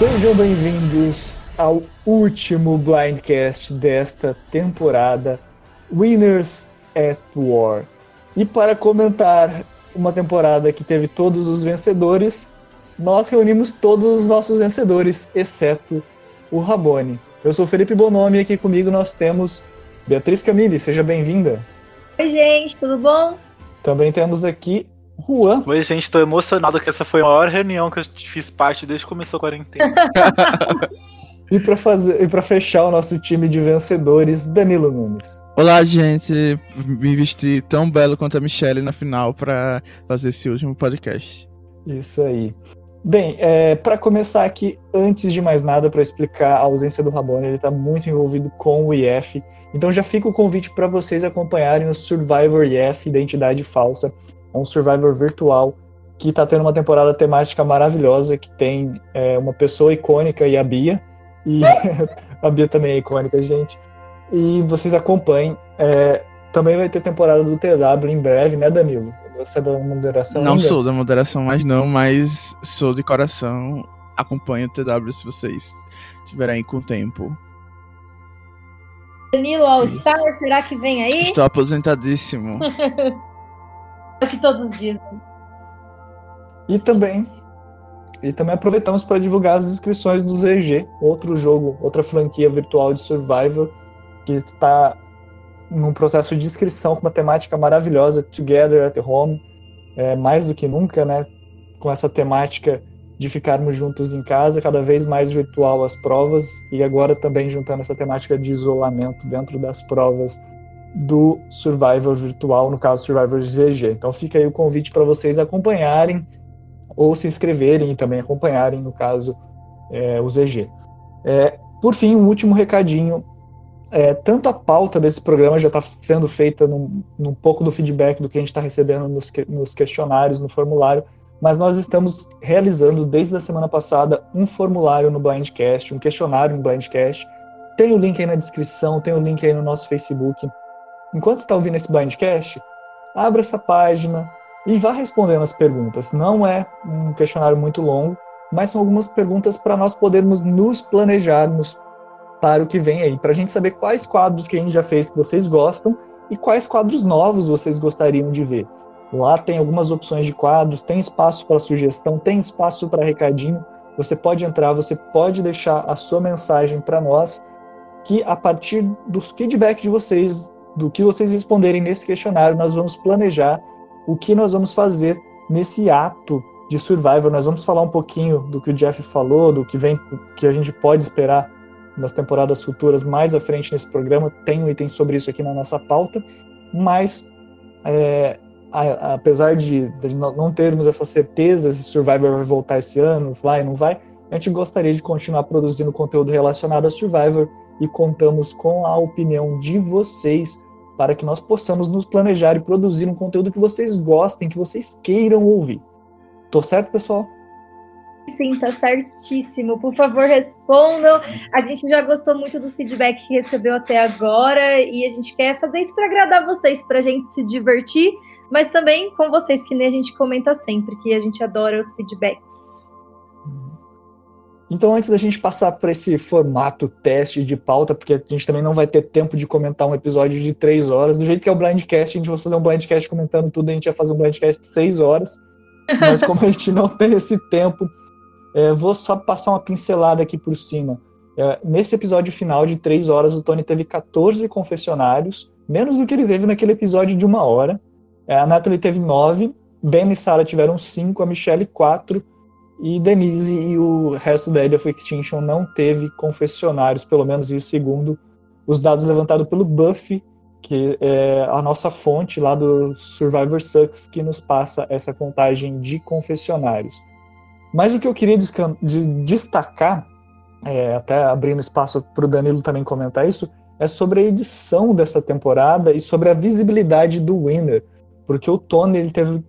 Sejam bem-vindos ao último Blindcast desta temporada, Winners at War. E para comentar uma temporada que teve todos os vencedores, nós reunimos todos os nossos vencedores, exceto o Rabone. Eu sou Felipe Bonomi e aqui comigo nós temos Beatriz Camille, seja bem-vinda. Oi, gente, tudo bom? Também temos aqui Juan. Oi, gente, tô emocionado que essa foi a maior reunião que eu fiz parte desde que começou a quarentena. e para fazer e para fechar o nosso time de vencedores, Danilo Nunes. Olá, gente. Me vesti tão belo quanto a Michelle na final para fazer esse último podcast. Isso aí. Bem, é, para começar aqui, antes de mais nada, para explicar a ausência do Rabone, ele está muito envolvido com o IF. Então já fica o convite para vocês acompanharem o Survivor IF, Identidade Falsa. É um Survivor virtual que está tendo uma temporada temática maravilhosa, que tem é, uma pessoa icônica e a Bia. E a Bia também é icônica, gente. E vocês acompanhem. É, também vai ter temporada do TW em breve, né, Danilo? Você é da moderação? Não ainda? sou da moderação mais não, mas sou de coração. Acompanho o TW se vocês tiverem com tempo. Danilo All Star, será que vem aí? Estou aposentadíssimo. é o que todos dizem. E também e também aproveitamos para divulgar as inscrições do ZG, outro jogo, outra franquia virtual de Survival que está num processo de inscrição com uma temática maravilhosa, Together at Home, é, mais do que nunca, né? Com essa temática de ficarmos juntos em casa, cada vez mais virtual as provas, e agora também juntando essa temática de isolamento dentro das provas do Survivor virtual, no caso Survivor GG. Então fica aí o convite para vocês acompanharem ou se inscreverem e também acompanharem, no caso, é, o ZG. É, por fim, um último recadinho é, tanto a pauta desse programa já está sendo feita num, num, pouco do feedback do que a gente está recebendo nos, nos, questionários, no formulário, mas nós estamos realizando desde a semana passada um formulário no Blindcast, um questionário no Blindcast. Tem o link aí na descrição, tem o link aí no nosso Facebook. Enquanto está ouvindo esse Blindcast, abra essa página e vá respondendo as perguntas. Não é um questionário muito longo, mas são algumas perguntas para nós podermos nos planejarmos para o que vem aí, para a gente saber quais quadros que a gente já fez que vocês gostam e quais quadros novos vocês gostariam de ver. Lá tem algumas opções de quadros, tem espaço para sugestão, tem espaço para recadinho. Você pode entrar, você pode deixar a sua mensagem para nós, que a partir do feedback de vocês, do que vocês responderem nesse questionário, nós vamos planejar o que nós vamos fazer nesse ato de Survivor. Nós vamos falar um pouquinho do que o Jeff falou, do que vem, que a gente pode esperar nas temporadas futuras mais à frente nesse programa. Tem um item sobre isso aqui na nossa pauta, mas é, a, apesar de, de, não termos essa certeza se Survivor vai voltar esse ano, vai, não vai, a gente gostaria de continuar produzindo conteúdo relacionado a Survivor e contamos com a opinião de vocês para que nós possamos nos planejar e produzir um conteúdo que vocês gostem, que vocês queiram ouvir. Tô certo, pessoal? Sim, tá certíssimo. Por favor, respondam. A gente já gostou muito do feedback que recebeu até agora e a gente quer fazer isso para agradar vocês, para a gente se divertir, mas também com vocês, que nem a gente comenta sempre, que a gente adora os feedbacks. Então, antes da gente passar para esse formato teste de pauta, porque a gente também não vai ter tempo de comentar um episódio de três horas, do jeito que é o Blindcast, a gente vai fazer um Blindcast comentando tudo, a gente vai fazer um Blindcast de seis horas. Mas como a gente não tem esse tempo, é, vou só passar uma pincelada aqui por cima. É, nesse episódio final de três horas, o Tony teve 14 confessionários, menos do que ele teve naquele episódio de uma hora. É, a Natalie teve nove, Ben e Sarah tiveram cinco, a Michelle quatro, e Denise e o resto da Edge of Extinction não teve confessionários, pelo menos isso segundo os dados levantados pelo Buffy, que é a nossa fonte lá do Survivor Sucks, que nos passa essa contagem de confessionários. Mas o que eu queria de destacar, é, até abrindo espaço para o Danilo também comentar isso, é sobre a edição dessa temporada e sobre a visibilidade do Winner, porque o Tony ele teve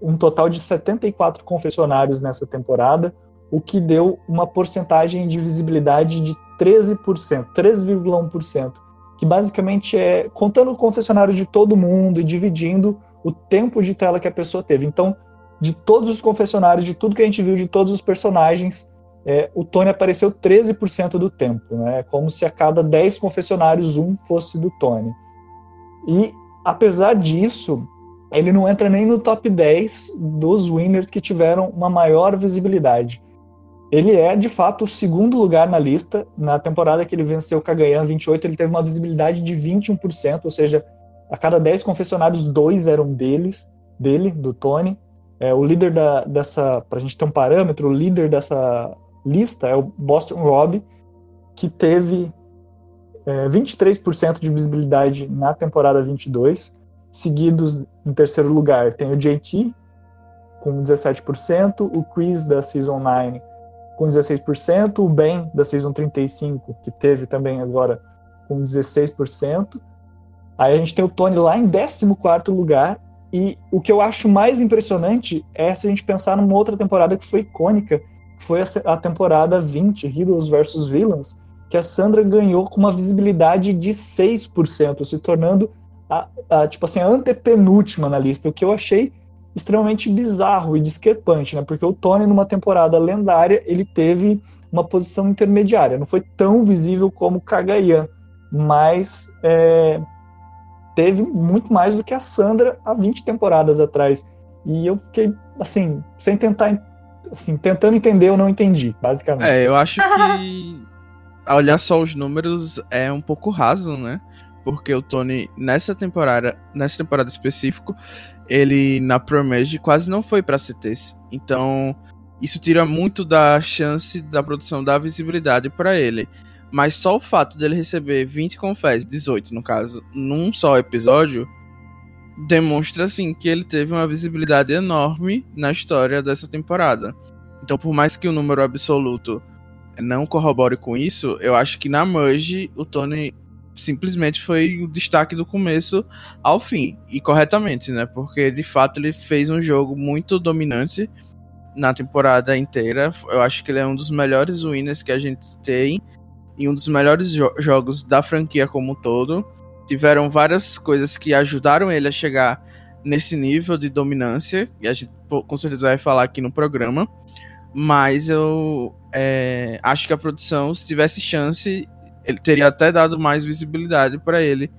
um total de 74 confessionários nessa temporada, o que deu uma porcentagem de visibilidade de 13%, 3,1%, que basicamente é contando confessionários de todo mundo e dividindo o tempo de tela que a pessoa teve. Então, de todos os confessionários, de tudo que a gente viu, de todos os personagens, é, o Tony apareceu 13% do tempo, né? Como se a cada 10 confessionários um fosse do Tony. E apesar disso, ele não entra nem no top 10 dos winners que tiveram uma maior visibilidade. Ele é, de fato, o segundo lugar na lista. Na temporada que ele venceu o Kagayan 28, ele teve uma visibilidade de 21%, ou seja, a cada 10 confessionários, dois eram deles, dele, do Tony. É, o líder da, dessa, para a gente ter um parâmetro, o líder dessa lista é o Boston Rob, que teve é, 23% de visibilidade na temporada 22. Seguidos em terceiro lugar tem o JT, com 17%, o Chris da Season 9 com 16%, o Ben da Season 35, que teve também agora com 16%. Aí a gente tem o Tony lá em 14 lugar, e o que eu acho mais impressionante é se a gente pensar numa outra temporada que foi icônica, que foi a temporada 20, Heroes vs Villains, que a Sandra ganhou com uma visibilidade de 6%, se tornando a, a, tipo assim, a antepenúltima na lista, o que eu achei extremamente bizarro e discrepante, né? Porque o Tony, numa temporada lendária, ele teve uma posição intermediária. Não foi tão visível como o Kagayan, mas é, teve muito mais do que a Sandra há 20 temporadas atrás. E eu fiquei, assim, sem tentar. Assim, tentando entender, eu não entendi, basicamente. É, eu acho que. olhar só os números é um pouco raso, né? Porque o Tony, nessa temporada, nessa temporada específica, ele na Promage quase não foi para CTs. Então, isso tira muito da chance da produção da visibilidade para ele. Mas só o fato dele receber 20 confés, 18 no caso, num só episódio, demonstra assim que ele teve uma visibilidade enorme na história dessa temporada. Então, por mais que o número absoluto não corrobore com isso, eu acho que na Merge o Tony simplesmente foi o destaque do começo ao fim. E corretamente, né? Porque de fato ele fez um jogo muito dominante na temporada inteira. Eu acho que ele é um dos melhores winners que a gente tem e um dos melhores jo jogos da franquia como um todo. Tiveram várias coisas que ajudaram ele a chegar nesse nível de dominância, e a gente com certeza vai falar aqui no programa. Mas eu é, acho que a produção, se tivesse chance, ele teria até dado mais visibilidade para ele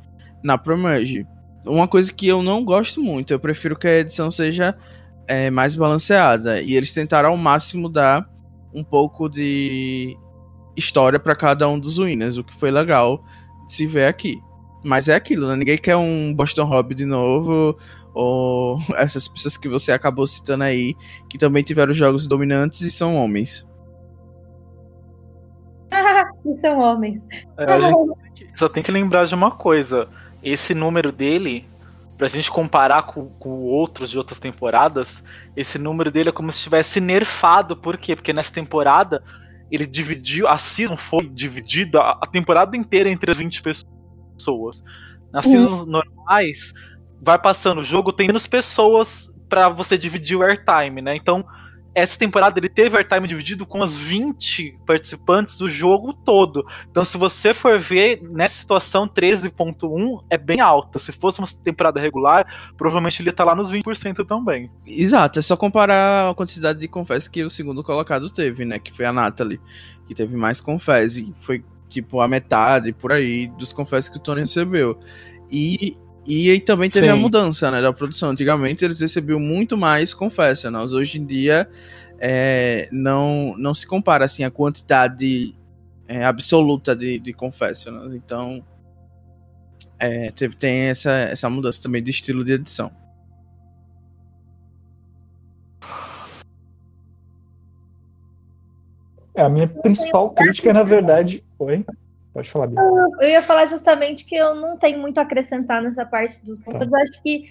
na Promerge. Uma coisa que eu não gosto muito, eu prefiro que a edição seja é, mais balanceada. E eles tentaram ao máximo dar um pouco de história para cada um dos winners, o que foi legal de se ver aqui. Mas é aquilo, né? Ninguém quer um Boston Hobby de novo, ou essas pessoas que você acabou citando aí, que também tiveram jogos dominantes e são homens. São homens. É, gente só tem que lembrar de uma coisa: esse número dele, pra gente comparar com, com outros de outras temporadas, esse número dele é como se estivesse nerfado. Por quê? Porque nessa temporada ele dividiu, a season foi dividida a temporada inteira entre as 20 pessoas. Nas uhum. seasons normais, vai passando o jogo, tem menos pessoas para você dividir o airtime, né? Então, essa temporada ele teve airtime dividido com as 20 participantes do jogo todo. Então, se você for ver, nessa situação, 13.1 é bem alta. Se fosse uma temporada regular, provavelmente ele ia estar tá lá nos 20% também. Exato, é só comparar a quantidade de confés que o segundo colocado teve, né? Que foi a Natalie, que teve mais confés. E foi tipo a metade por aí dos confés que o Tony recebeu. E e aí também teve Sim. a mudança né, da produção. Antigamente eles recebiam muito mais confessionals. Hoje em dia é, não, não se compara assim a quantidade é, absoluta de, de confessionals. Então é, teve, tem essa, essa mudança também de estilo de edição. É, a minha principal crítica, na verdade. Oi? Pode falar, Bia. Eu ia falar justamente que eu não tenho muito a acrescentar nessa parte dos contas. Tá. Acho que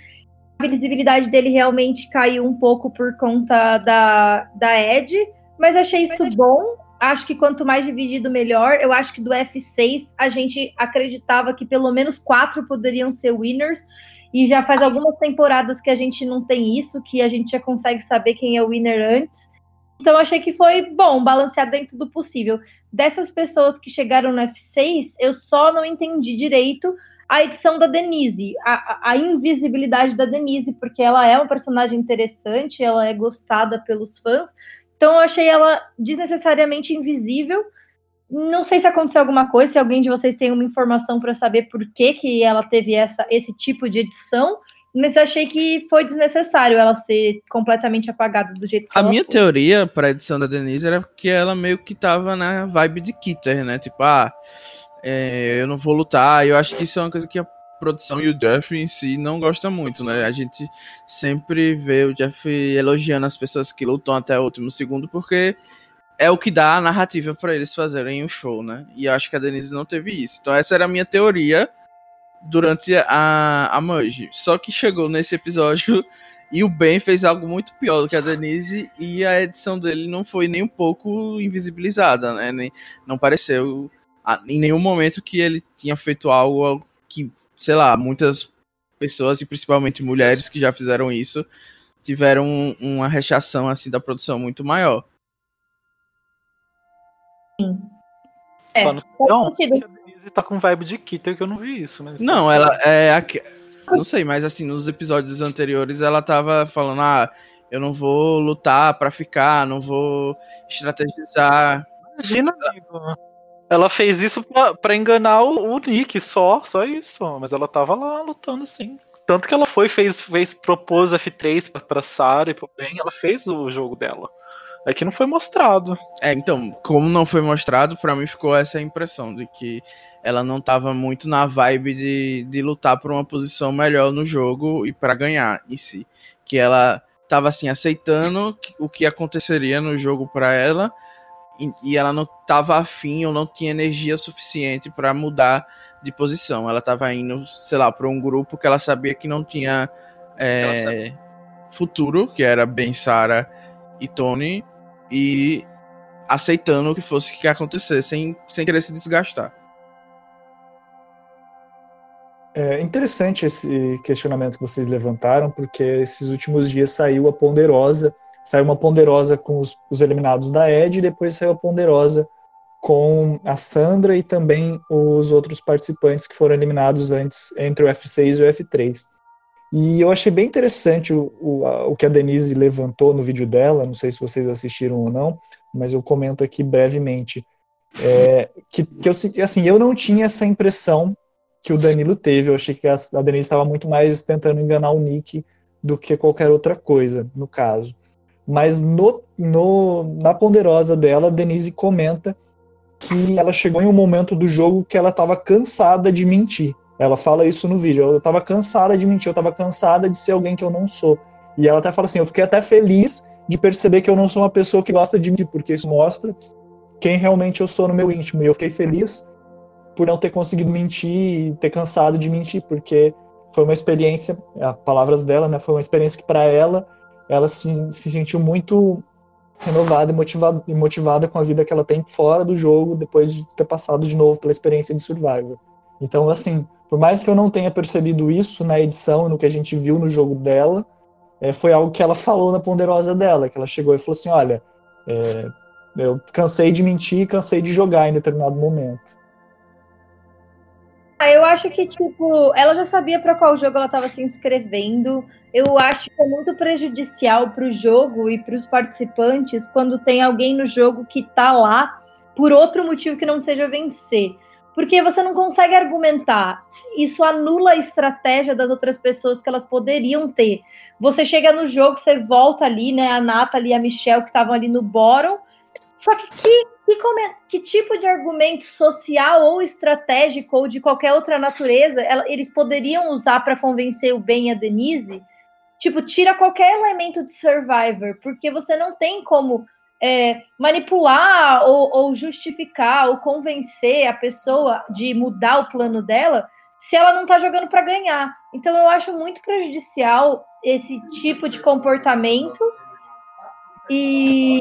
a visibilidade dele realmente caiu um pouco por conta da, da Ed, mas achei isso mas bom. Acho que quanto mais dividido, melhor. Eu acho que do F6 a gente acreditava que pelo menos quatro poderiam ser winners. E já faz algumas temporadas que a gente não tem isso, que a gente já consegue saber quem é o winner antes. Então achei que foi bom, balanceado dentro do possível. Dessas pessoas que chegaram no F6, eu só não entendi direito a edição da Denise, a, a, invisibilidade da Denise, porque ela é uma personagem interessante, ela é gostada pelos fãs. Então eu achei ela desnecessariamente invisível. Não sei se aconteceu alguma coisa, se alguém de vocês tem uma informação para saber por que, que ela teve essa, esse tipo de edição, mas eu achei que foi desnecessário ela ser completamente apagada do jeito que A ela minha foi. teoria pra edição da Denise era que ela meio que tava na vibe de Kitter, né? Tipo, ah, é, eu não vou lutar. Eu acho que isso é uma coisa que a produção e o Jeff em si não gosta muito, né? A gente sempre vê o Jeff elogiando as pessoas que lutam até o último segundo, porque é o que dá a narrativa pra eles fazerem o show, né? E eu acho que a Denise não teve isso. Então essa era a minha teoria durante a, a Merge. Só que chegou nesse episódio e o Ben fez algo muito pior do que a Denise e a edição dele não foi nem um pouco invisibilizada, né? Nem, não pareceu a- em nenhum momento que ele tinha feito algo que, sei lá, muitas pessoas e principalmente mulheres que já fizeram isso tiveram um- uma rechação assim da produção muito maior. É, Só no não, a Denise tá com vibe de Kitter que eu não vi isso, mas. Não, ela é. aque- Não sei, mas assim, nos episódios anteriores ela tava falando: ah, eu não vou lutar pra ficar, não vou estrategizar. Imagina, amigo. Ela fez isso pra, pra enganar o, o Nick, só, só isso. Mas ela tava lá lutando sim. Tanto que ela foi, fez, fez propôs F3 pra, pra Sarah e pro Ben, ela fez o jogo dela. É que não foi mostrado. É, então, como não foi mostrado, pra mim ficou essa impressão de que ela não tava muito na vibe de, de lutar por uma posição melhor no jogo e pra ganhar em si. Que ela tava assim, aceitando o que aconteceria no jogo pra ela e, e ela não tava afim ou não tinha energia suficiente pra mudar de posição. Ela tava indo, sei lá, pra um grupo que ela sabia que não tinha é, futuro, que era Ben, Sarah e Tony, e aceitando o que fosse que acontecesse, sem, sem querer se desgastar. É interessante esse questionamento que vocês levantaram, porque esses últimos dias saiu a Ponderosa, saiu uma Ponderosa com os, os eliminados da Ed, e depois saiu a Ponderosa com a Sandra e também os outros participantes que foram eliminados antes entre o F6 e o F3. E eu achei bem interessante o, o, a- o que a Denise levantou no vídeo dela, não sei se vocês assistiram ou não, mas eu comento aqui brevemente. É, que, que eu, assim, eu não tinha essa impressão que o Danilo teve. Eu achei que a, a Denise estava muito mais tentando enganar o Nick do que qualquer outra coisa, no caso. Mas no, no, na ponderosa dela, a Denise comenta que ela chegou em um momento do jogo que ela estava cansada de mentir. Ela fala isso no vídeo. Eu estava cansada de mentir, eu estava cansada de ser alguém que eu não sou. E ela até fala assim: eu fiquei até feliz de perceber que eu não sou uma pessoa que gosta de mentir, porque isso mostra quem realmente eu sou no meu íntimo. E eu fiquei feliz por não ter conseguido mentir e ter cansado de mentir, porque foi uma experiência, as palavras dela, né, foi uma experiência que para ela, ela se, se sentiu muito renovada e motivada, e motivada com a vida que ela tem fora do jogo, depois de ter passado de novo pela experiência de Survivor. Então, assim, por mais que eu não tenha percebido isso na edição, no que a gente viu no jogo dela, é, foi algo que ela falou na ponderosa dela, que ela chegou e falou assim, olha, é, eu cansei de mentir, cansei de jogar em determinado momento. Ah, eu acho que, tipo, ela já sabia para qual jogo ela estava se inscrevendo. Eu acho que é muito prejudicial para o jogo e para os participantes quando tem alguém no jogo que tá lá por outro motivo que não seja vencer. Porque você não consegue argumentar. Isso anula a estratégia das outras pessoas que elas poderiam ter. Você chega no jogo, você volta ali, né? A Nathalie e a Michelle que estavam ali no bottom. Só que que que, que tipo de argumento social ou estratégico ou de qualquer outra natureza ela- eles poderiam usar para convencer o Ben e a Denise? Tipo, tira qualquer elemento de Survivor, porque você não tem como é, manipular ou, ou justificar ou convencer a pessoa de mudar o plano dela se ela não tá jogando para ganhar. Então eu acho muito prejudicial esse tipo de comportamento e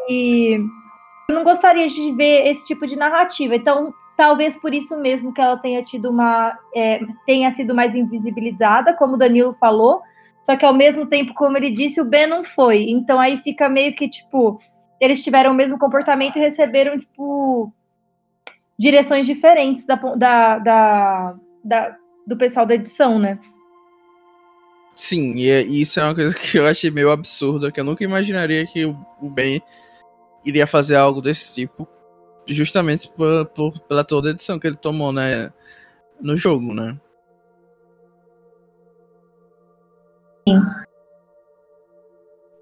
eu não gostaria de ver esse tipo de narrativa. Então, talvez por isso mesmo que ela tenha tido uma. é, tenha sido mais invisibilizada, como o Danilo falou. Só que ao mesmo tempo, como ele disse, o Ben não foi. Então aí fica meio que, tipo, eles tiveram o mesmo comportamento e receberam, tipo, direções diferentes da, da, da, da- do pessoal da edição, né? Sim, e, é- e isso é uma coisa que eu achei meio absurda, que eu nunca imaginaria que o, o Ben iria fazer algo desse tipo, justamente por, por, pela toda a edição que ele tomou, né? No jogo, né? Sim.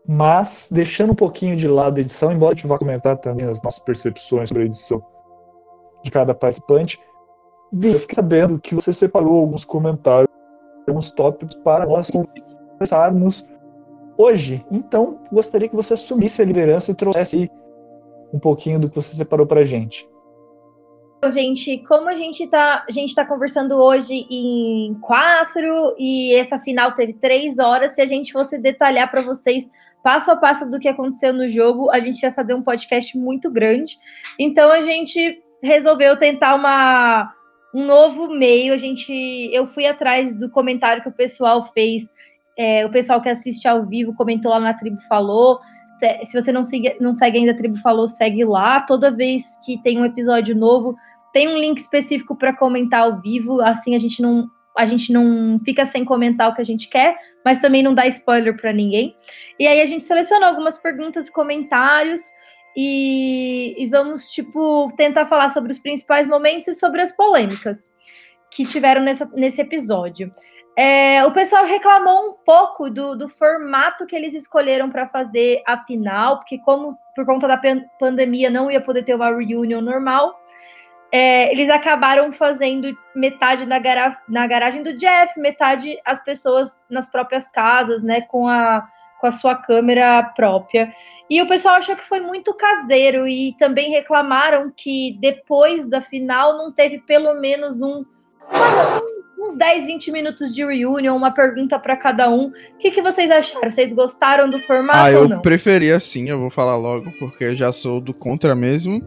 Mas, deixando um pouquinho de lado a edição, embora a gente vá comentar também as nossas percepções sobre a edição de cada participante, eu fiquei sabendo que você separou alguns comentários, alguns tópicos para nós conversarmos hoje. Então, gostaria que você assumisse a liderança e trouxesse um pouquinho do que você separou para a gente. Então, gente, como a gente tá, a gente tá conversando hoje em quatro e essa final teve três horas, se a gente fosse detalhar para vocês passo a passo do que aconteceu no jogo, a gente ia fazer um podcast muito grande. Então a gente resolveu tentar uma, um novo meio. A gente, eu fui atrás do comentário que o pessoal fez, é, o pessoal que assiste ao vivo comentou lá na tribo falou. Se, você não segue, não segue ainda a tribo falou, segue lá. Toda vez que tem um episódio novo, tem um link específico para comentar ao vivo. Assim a gente não a gente não fica sem comentar o que a gente quer, mas também não dá spoiler para ninguém. E aí a gente selecionou algumas perguntas e comentários e, e, vamos, tipo, tentar falar sobre os principais momentos e sobre as polêmicas que tiveram nessa, nesse episódio. É, o pessoal reclamou um pouco do, do formato que eles escolheram para fazer a final, porque como por conta da pandemia não ia poder ter uma reunião normal, é, eles acabaram fazendo metade na, gara na garagem do Jeff, metade as pessoas nas próprias casas, né, com a, com a sua câmera própria. E o pessoal achou que foi muito caseiro e também reclamaram que depois da final não teve pelo menos um, uns 10, 20 minutos de reunion, uma pergunta para cada um. O que, que vocês acharam? Vocês gostaram do formato ah, ou não? eu preferia sim, eu vou falar logo, porque já sou do contra mesmo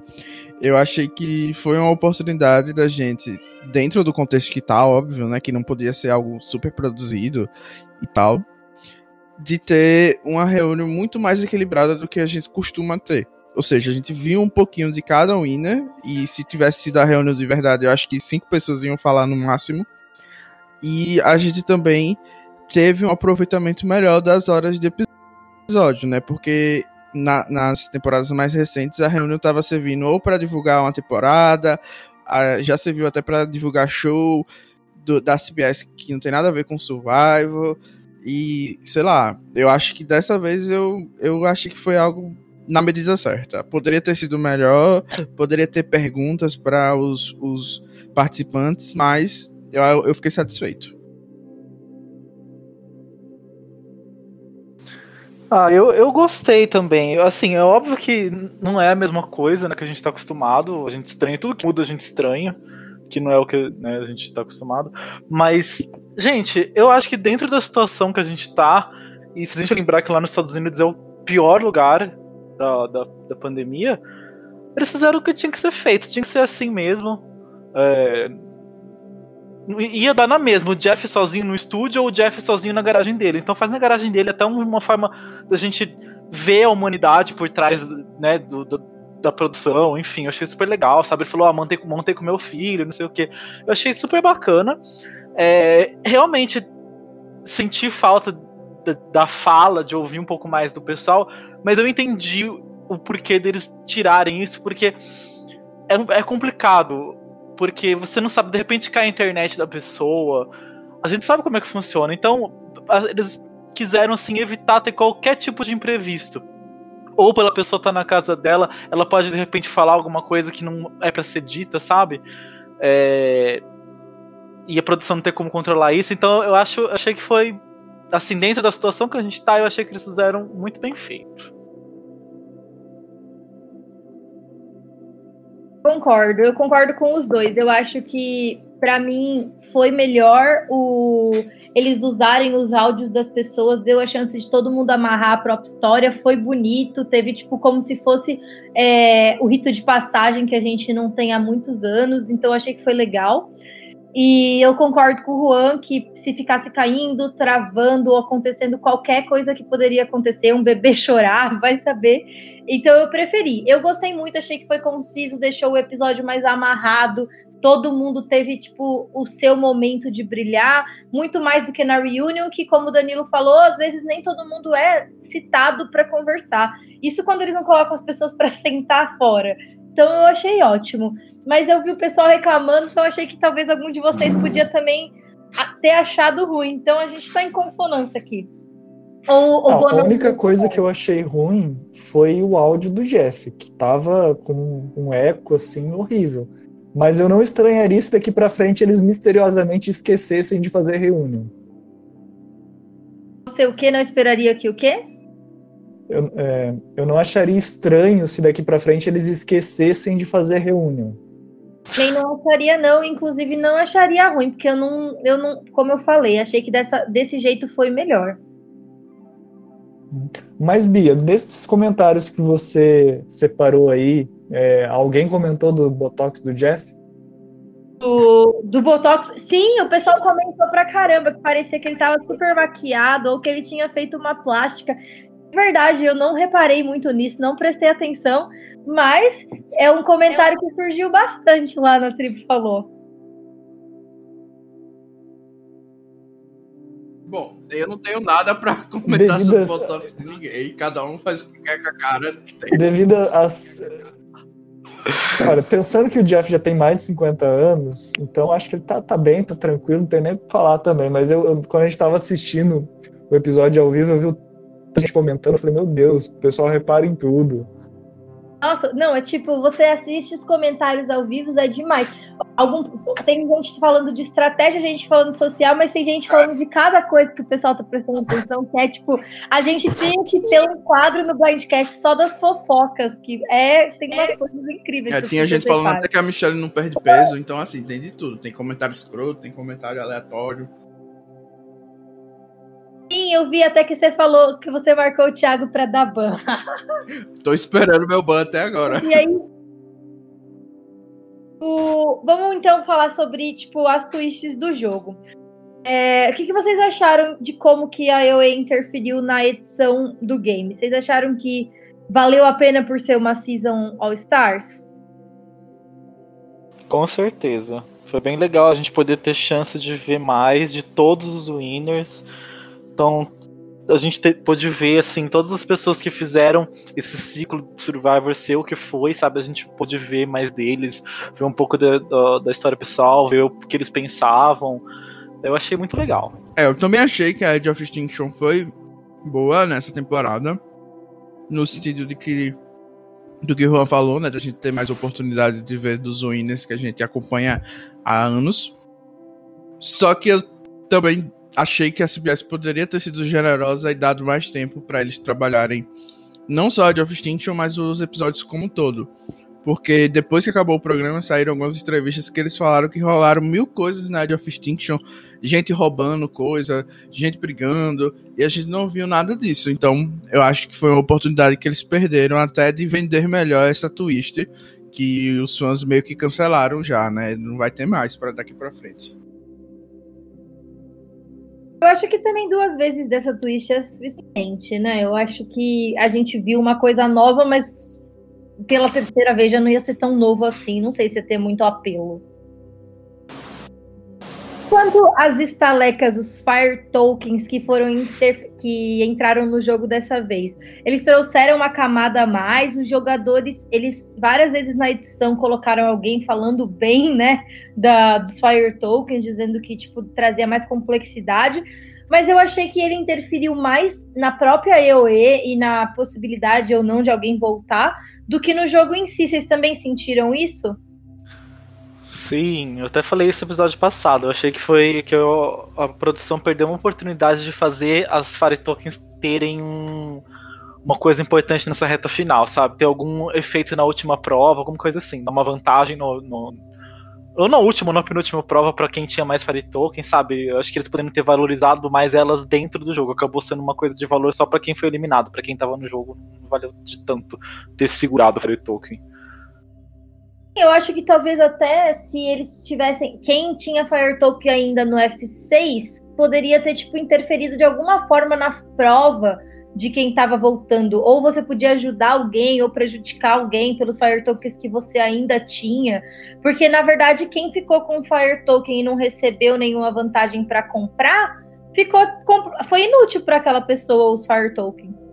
eu achei que foi uma oportunidade da gente, dentro do contexto que tá, óbvio, né, que não podia ser algo super produzido e tal, de ter uma reunião muito mais equilibrada do que a gente costuma ter. Ou seja, a gente viu um pouquinho de cada winner, e se tivesse sido a reunião de verdade, eu acho que cinco pessoas iam falar no máximo. E a gente também teve um aproveitamento melhor das horas de episódio, né? Porque na, nas temporadas mais recentes, a reunião estava servindo ou para divulgar uma temporada, a, já serviu até para divulgar show do, da CBS que não tem nada a ver com Survival. E, sei lá, eu acho que dessa vez eu, eu acho que foi algo na medida certa. Poderia ter sido melhor, poderia ter perguntas para os, os participantes, mas eu, eu fiquei satisfeito. Ah, eu, eu gostei também. Assim, é óbvio que não é a mesma coisa né, que a gente tá acostumado. A gente estranha, tudo que muda a gente estranha, que não é o que né, a gente tá acostumado. Mas, gente, eu acho que dentro da situação que a gente tá, e se a gente lembrar que lá nos Estados Unidos é o pior lugar da, da, da pandemia, eles fizeram o que tinha que ser feito, tinha que ser assim mesmo. É, ia dar na mesma, o Jeff sozinho no estúdio ou o Jeff sozinho na garagem dele. Então faz na garagem dele até uma forma da gente ver a humanidade por trás né, do, do, da produção, enfim, eu achei super legal, sabe? Ele falou, ah, montei, montei com meu filho, não sei o que. Eu achei super bacana. É, realmente senti falta da, da fala, de ouvir um pouco mais do pessoal, mas eu entendi o porquê deles tirarem isso, porque é, é complicado porque você não sabe, de repente cai a internet da pessoa. A gente sabe como é que funciona. Então, eles quiseram assim evitar ter qualquer tipo de imprevisto. Ou pela pessoa estar tá na casa dela, ela pode de repente falar alguma coisa que não é para ser dita, sabe? É... E a produção não ter como controlar isso. Então eu acho, achei que foi assim dentro da situação que a gente tá, eu achei que eles fizeram muito bem feito. Concordo, eu concordo com os dois. Eu acho que para mim foi melhor o eles usarem os áudios das pessoas, deu a chance de todo mundo amarrar a própria história, foi bonito, teve tipo como se fosse é, o rito de passagem que a gente não tem há muitos anos, então achei que foi legal. E eu concordo com o Juan que se ficasse caindo, travando ou acontecendo qualquer coisa que poderia acontecer, um bebê chorar, vai saber. Então eu preferi. Eu gostei muito, achei que foi conciso, deixou o episódio mais amarrado, todo mundo teve, tipo, o seu momento de brilhar, muito mais do que na reunion, que, como o Danilo falou, às vezes nem todo mundo é citado para conversar. Isso quando eles não colocam as pessoas para sentar fora. Então eu achei ótimo. Mas eu vi o pessoal reclamando, então eu achei que talvez algum de vocês podia também ter achado ruim. Então a gente está em consonância aqui. Ou, ou a única coisa que eu achei ruim foi o áudio do Jeff, que tava com um eco assim horrível. Mas eu não estranharia se daqui para frente eles misteriosamente esquecessem de fazer reunião. Você o que não esperaria que o quê? Eu, é, eu não acharia estranho se daqui para frente eles esquecessem de fazer reunião. Nem não acharia não, inclusive não acharia ruim, porque eu não, eu não, como eu falei, achei que dessa, desse jeito foi melhor. Mas Bia, desses comentários que você separou aí, é, alguém comentou do Botox do Jeff? Do, do Botox, sim, o pessoal comentou pra caramba que parecia que ele tava super maquiado ou que ele tinha feito uma plástica. Verdade, eu não reparei muito nisso, não prestei atenção, mas é um comentário que surgiu bastante lá na tribo falou. Bom, eu não tenho nada para comentar Devido sobre o Botox de ninguém. Cada um faz o que quer com a cara. Devido às. Olha, pensando que o Jeff já tem mais de 50 anos, então acho que ele tá, tá bem, tá tranquilo, não tem nem o que falar também. Mas eu, eu, quando a gente tava assistindo o episódio ao vivo, eu vi a gente comentando, eu falei, meu Deus, o pessoal repara em tudo. Nossa, não, é tipo, você assiste os comentários ao vivo, é demais. Algum, tem gente falando de estratégia, gente falando de social, mas tem gente falando de cada coisa que o pessoal tá prestando atenção, que é tipo, a gente tinha que ter um quadro no Blindcast só das fofocas, que é, tem umas coisas incríveis. É, tinha gente falando até que a Michelle não perde peso, então assim, tem de tudo. Tem comentário escroto, tem comentário aleatório. Sim, eu vi até que você falou que você marcou o Thiago para dar ban. Tô esperando meu ban até agora. E aí? O... Vamos então falar sobre tipo as twists do jogo. É... O que, que, vocês acharam de como que a EOE interferiu na edição do game? Vocês acharam que valeu a pena por ser uma season All Stars? Com certeza. Foi bem legal a gente poder ter chance de ver mais de todos os winners então, a gente te, pôde ver, assim, todas as pessoas que fizeram esse ciclo de Survivor ser o que foi, sabe? A gente pôde ver mais deles, ver um pouco da, da, história pessoal, ver o que eles pensavam. Eu achei muito legal. É, eu também achei que a Edge of Extinction foi boa nessa temporada. No sentido de que. Do que o Juan falou, né? Da gente ter mais oportunidade de ver dos winners que a gente acompanha há anos. Só que eu também achei que a CBS poderia ter sido generosa e dado mais tempo para eles trabalharem não só a of Extinction, mas os episódios como um todo. Porque depois que acabou o programa, saíram algumas entrevistas que eles falaram que rolaram mil coisas na Age of Extinction, gente roubando coisa, gente brigando, e a gente não viu nada disso. Então, eu acho que foi uma oportunidade que eles perderam até de vender melhor essa twist, que os fãs meio que cancelaram já, né? Não vai ter mais para daqui para frente. Eu acho que também duas vezes dessa twist é suficiente, né? Eu acho que a gente viu uma coisa nova, mas pela terceira vez já não ia ser tão novo assim. Não sei se ia ter muito apelo. Quanto às estalecas, os Fire Tokens que foram inter... que entraram no jogo dessa vez, eles trouxeram uma camada a mais. Os jogadores, eles várias vezes na edição colocaram alguém falando bem, né, da, dos Fire Tokens, dizendo que tipo trazia mais complexidade. Mas eu achei que ele interferiu mais na própria EOE e na possibilidade ou não de alguém voltar do que no jogo em si. Vocês também sentiram isso? Sim, eu até falei isso no episódio passado. Eu achei que foi que eu, a produção perdeu uma oportunidade de fazer as Fire Tokens terem um, uma coisa importante nessa reta final, sabe? Ter algum efeito na última prova, alguma coisa assim, dar uma vantagem no, no ou na última, ou na penúltima prova para quem tinha mais Fire Token, sabe? Eu acho que eles poderiam ter valorizado mais elas dentro do jogo. Acabou sendo uma coisa de valor só para quem foi eliminado, para quem tava no jogo não valeu de tanto ter segurado o Fire Token. Eu acho que talvez até se eles tivessem. Quem tinha Fire Talk ainda no F6 poderia ter, tipo, interferido de alguma forma na prova de quem estava voltando, ou você podia ajudar alguém ou prejudicar alguém pelos Fire Tokens que você ainda tinha, porque na verdade quem ficou com Fire Token e não recebeu nenhuma vantagem para comprar, ficou foi inútil para aquela pessoa os Fire Tokens.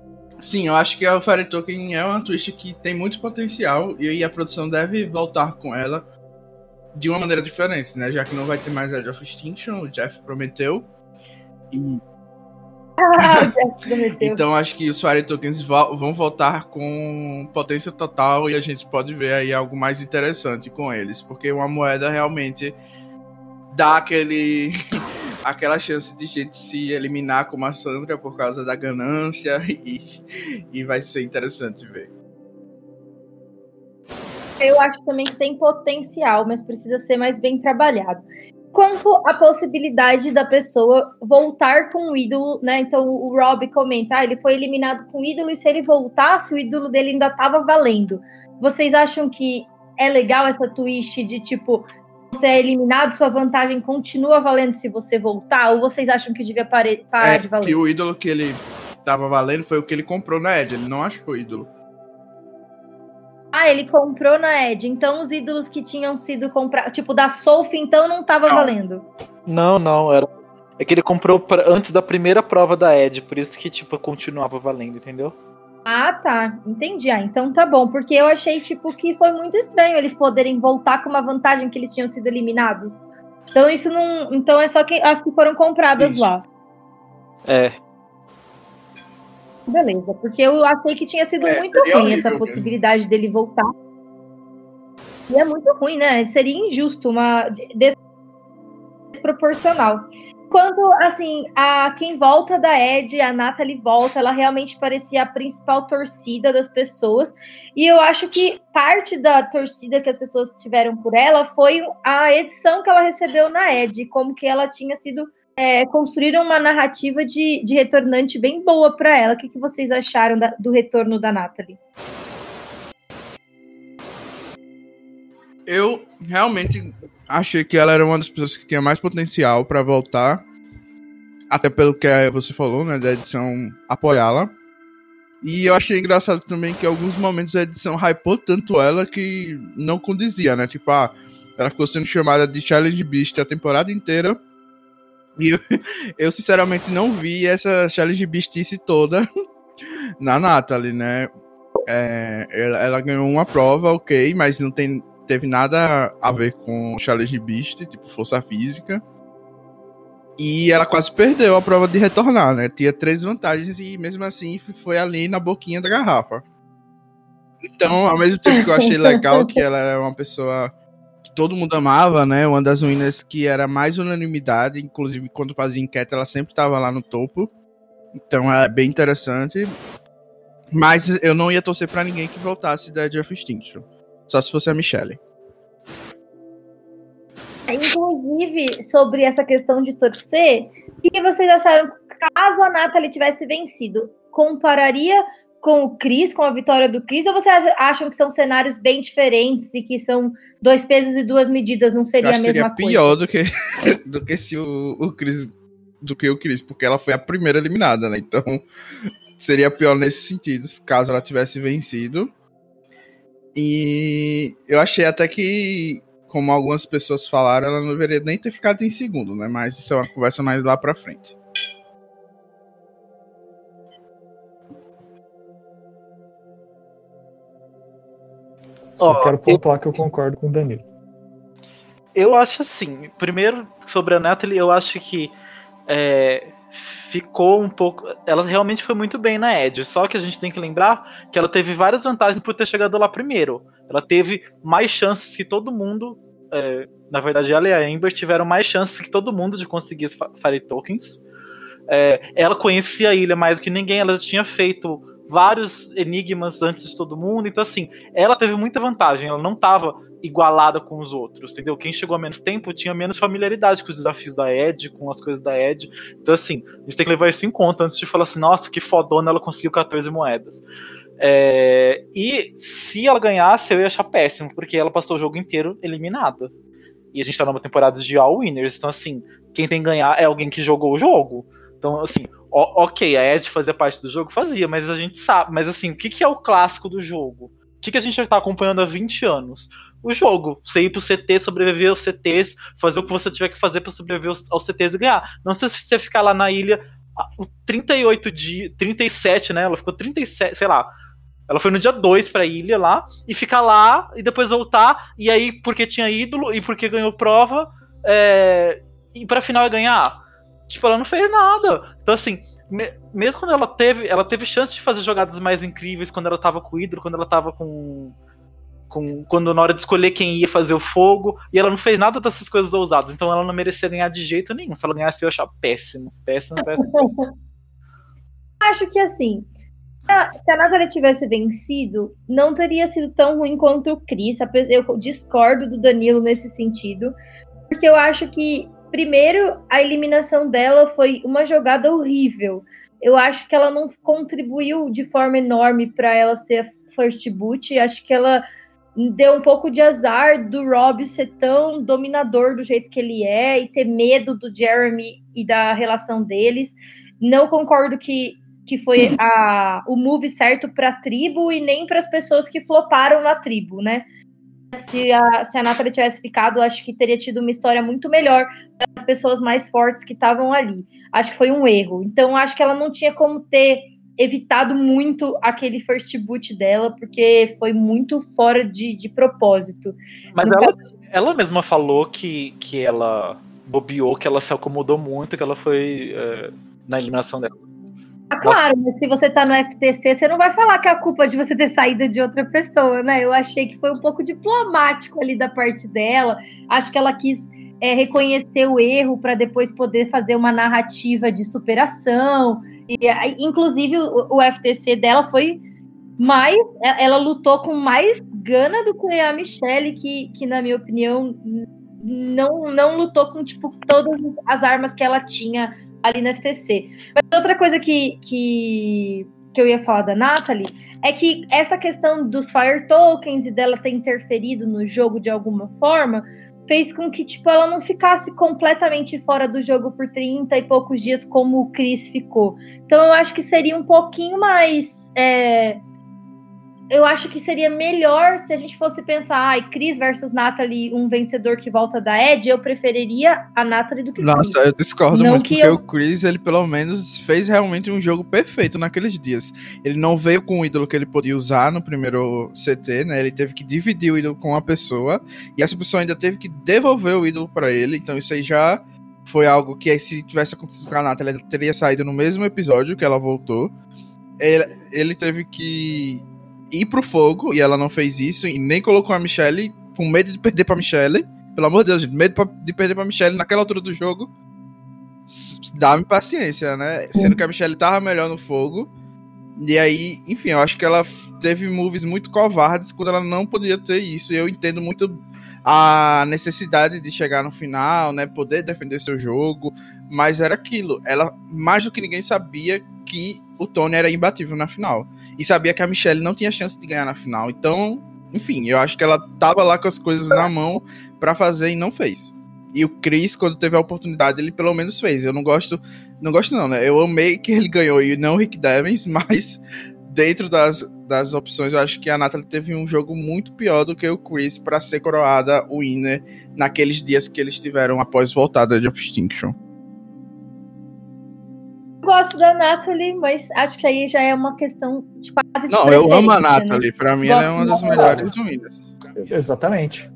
Sim, eu acho que o Fire Token é uma twist que tem muito potencial e a produção deve voltar com ela de uma maneira diferente, né? Já que não vai ter mais Edge of Extinction, o Jeff prometeu. E... Ah, então acho que os Fire Tokens vão voltar com potência total e a gente pode ver aí algo mais interessante com eles, porque uma moeda realmente dá aquele aquela chance de gente se eliminar como a Sandra por causa da ganância e, e vai ser interessante ver. Eu acho também que tem potencial, mas precisa ser mais bem trabalhado. Quanto à possibilidade da pessoa voltar com o ídolo, né? Então o Rob comenta, ah, ele foi eliminado com o ídolo e se ele voltasse, o ídolo dele ainda estava valendo. Vocês acham que é legal essa twist de tipo, você é eliminado, sua vantagem continua valendo se você voltar? Ou vocês acham que devia parar é, de valer? Que o ídolo que ele estava valendo foi o que ele comprou na Ed, ele não achou ídolo. Ah, ele comprou na Ed. Então os ídolos que tinham sido comprados, tipo da Solf, então não tava não. valendo. Não, não, era é que ele comprou pra, antes da primeira prova da Ed, por isso que tipo continuava valendo, entendeu? Ah, tá. Entendi. Ah, então tá bom, porque eu achei tipo que foi muito estranho eles poderem voltar com uma vantagem que eles tinham sido eliminados. Então isso não, então é só que as que foram compradas isso. lá. É. Beleza, porque eu achei que tinha sido é, muito ruim essa possibilidade dele voltar. E é muito ruim, né? Seria injusto, uma desproporcional. Quando, assim, a quem volta da Ed, a Natalie volta, ela realmente parecia a principal torcida das pessoas. E eu acho que parte da torcida que as pessoas tiveram por ela foi a edição que ela recebeu na Ed, como que ela tinha sido é, construíram uma narrativa de, de retornante bem boa para ela. O que, que vocês acharam da, do retorno da Natalie? Eu realmente achei que ela era uma das pessoas que tinha mais potencial para voltar. Até pelo que você falou, né, da edição apoiá-la. E eu achei engraçado também que em alguns momentos a edição hypou tanto ela que não condizia, né? Tipo, ah, ela ficou sendo chamada de Challenge Beast a temporada inteira e eu, eu, sinceramente não vi essa challenge beastice toda na Natalie, né? É, ela, ela, ganhou uma prova, ok, mas não tem, teve nada a ver com challenge beast, tipo força física. E ela quase perdeu a prova de retornar, né? Tinha três vantagens e mesmo assim foi ali na boquinha da garrafa. Então, ao mesmo tempo que eu achei legal que ela era uma pessoa todo mundo amava, né? Uma das ruínas que era mais unanimidade, inclusive quando fazia enquete, ela sempre estava lá no topo. Então é bem interessante. Mas eu não ia torcer para ninguém que voltasse da of Extinction. Só se fosse a Michelle. Inclusive, sobre essa questão de torcer, o que vocês acharam caso a Nathalie tivesse vencido? Compararia com o Cris, com a vitória do Cris, ou vocês acham que são cenários bem diferentes e que são dois pesos e duas medidas, não seria a mesma seria coisa? Seria pior do que, do que se o, o Cris do que o Cris, porque ela foi a primeira eliminada, né? Então seria pior nesse sentido, caso ela tivesse vencido. E eu achei até que, como algumas pessoas falaram, ela não deveria nem ter ficado em segundo, né? Mas isso é uma conversa mais lá pra frente. Só oh, quero pontuar eu... que eu concordo com o Danilo. Eu acho assim, primeiro sobre a Natalie, eu acho que é, ficou um pouco. Ela realmente foi muito bem na Edge, só que a gente tem que lembrar que ela teve várias vantagens por ter chegado lá primeiro. Ela teve mais chances que todo mundo. É, na verdade, ela e a Ember tiveram mais chances que todo mundo de conseguir os Fire Tokens. É, ela conhecia a ilha mais do que ninguém, ela tinha feito vários enigmas antes de todo mundo. Então, assim, ela teve muita vantagem. Ela não estava igualada com os outros, entendeu? Quem chegou a menos tempo tinha menos familiaridade com os desafios da Ed, com as coisas da Ed. Então, assim, a gente tem que levar isso em conta antes de falar assim, nossa, que fodona, ela conseguiu 14 moedas. É, e se ela ganhasse, eu ia achar péssimo, porque ela passou o jogo inteiro eliminada. E a gente tá numa temporada de All Winners, então, assim, quem tem que ganhar é alguém que jogou o jogo. Então, assim, ok, a Ed fazia parte do jogo? Fazia, mas a gente sabe. Mas assim, o que, que é o clássico do jogo? O que, que a gente já tá acompanhando há 20 anos? O jogo. Você ir pro CT, sobreviver aos CTs, fazer o que você tiver que fazer para sobreviver aos CTs e ganhar. Não se você ficar lá na ilha 38 dias, 37, né? Ela ficou 37, sei lá. Ela foi no dia 2 pra ilha lá, e ficar lá, e depois voltar, e aí, porque tinha ídolo, e porque ganhou prova, é, e pra final é ganhar. Tipo, ela não fez nada. Então, assim, me, mesmo quando ela teve. Ela teve chance de fazer jogadas mais incríveis quando ela tava com o ídolo, quando ela tava com com, quando na hora de escolher quem ia fazer o fogo, e ela não fez nada dessas coisas ousadas, então ela não merecia ganhar de jeito nenhum. Se ela ganhasse, eu ia achar péssimo, péssimo, péssimo. Acho que assim, se a Nathalie tivesse vencido, não teria sido tão ruim quanto o Chris. Eu discordo do Danilo nesse sentido, porque eu acho que, primeiro, a eliminação dela foi uma jogada horrível. Eu acho que ela não contribuiu de forma enorme para ela ser first boot. Acho que ela deu um pouco de azar do Rob ser tão dominador do jeito que ele é e ter medo do Jeremy e da relação deles. Não concordo que, que foi a, o move certo para a tribo e nem para as pessoas que floparam na tribo, né? Se a, se a Natalie tivesse ficado, acho que teria tido uma história muito melhor para as pessoas mais fortes que estavam ali. Acho que foi um erro. Então, acho que ela não tinha como ter evitado muito aquele first boot dela, porque foi muito fora de, de propósito. Mas então, ela, ela mesma falou que, que ela bobeou, que ela se acomodou muito, que ela foi é, na eliminação dela. Ah, claro, mas se você tá no FTC, você não vai falar que é a culpa de você ter saído de outra pessoa, né? Eu achei que foi um pouco diplomático ali da parte dela. Acho que ela quis é, reconhecer o erro para depois poder fazer uma narrativa de superação. E, inclusive, o, FTC dela foi mais. Ela lutou com mais gana do que a Michelle, que, que na minha opinião, não, não lutou com tipo, todas as armas que ela tinha ali no FTC. Mas outra coisa que, que, que eu ia falar da Natalie é que essa questão dos Fire Tokens e dela ter interferido no jogo de alguma forma fez com que tipo ela não ficasse completamente fora do jogo por 30 e poucos dias como o Chris ficou. Então eu acho que seria um pouquinho mais é, eu acho que seria melhor se a gente fosse pensar, ai, Chris versus Natalie, um vencedor que volta da Ed, eu preferiria a Natalie do que o Nossa, eu discordo não muito, porque eu... o Chris, ele pelo menos fez realmente um jogo perfeito naqueles dias. Ele não veio com o ídolo que ele podia usar no primeiro CT, né? Ele teve que dividir o ídolo com uma pessoa, e essa pessoa ainda teve que devolver o ídolo para ele, então isso aí já foi algo que se tivesse acontecido com a Natalie, ela teria saído no mesmo episódio que ela voltou. Ele, ele teve que ir pro fogo, e ela não fez isso, e nem colocou a Michelle com medo de perder pra Michelle. Pelo amor de Deus, medo de perder pra Michelle naquela altura do jogo. Dá-me paciência, né? Sendo que a Michelle tava melhor no fogo. E aí, enfim, eu acho que ela teve moves muito covardes quando ela não podia ter isso. E eu entendo muito a necessidade de chegar no final, né? Poder defender seu jogo. Mas era aquilo. Ela, mais do que ninguém, sabia que o Tony era imbatível na final. E sabia que a Michelle não tinha chance de ganhar na final. Então, enfim, eu acho que ela tava lá com as coisas na mão para fazer e não fez. E o Chris, quando teve a oportunidade, ele pelo menos fez. Eu não gosto. Não gosto, não, né? Eu amei que ele ganhou e não o Rick Devens, mas dentro das, das opções, eu acho que a Natalie teve um jogo muito pior do que o Chris para ser coroada winner naqueles dias que eles tiveram após voltada de of Extinction gosto da Natalie, mas acho que aí já é uma questão de quase Não, eu amo a né? Natalie. Né? Pra mim, ela é uma das melhores ruínas. Exatamente.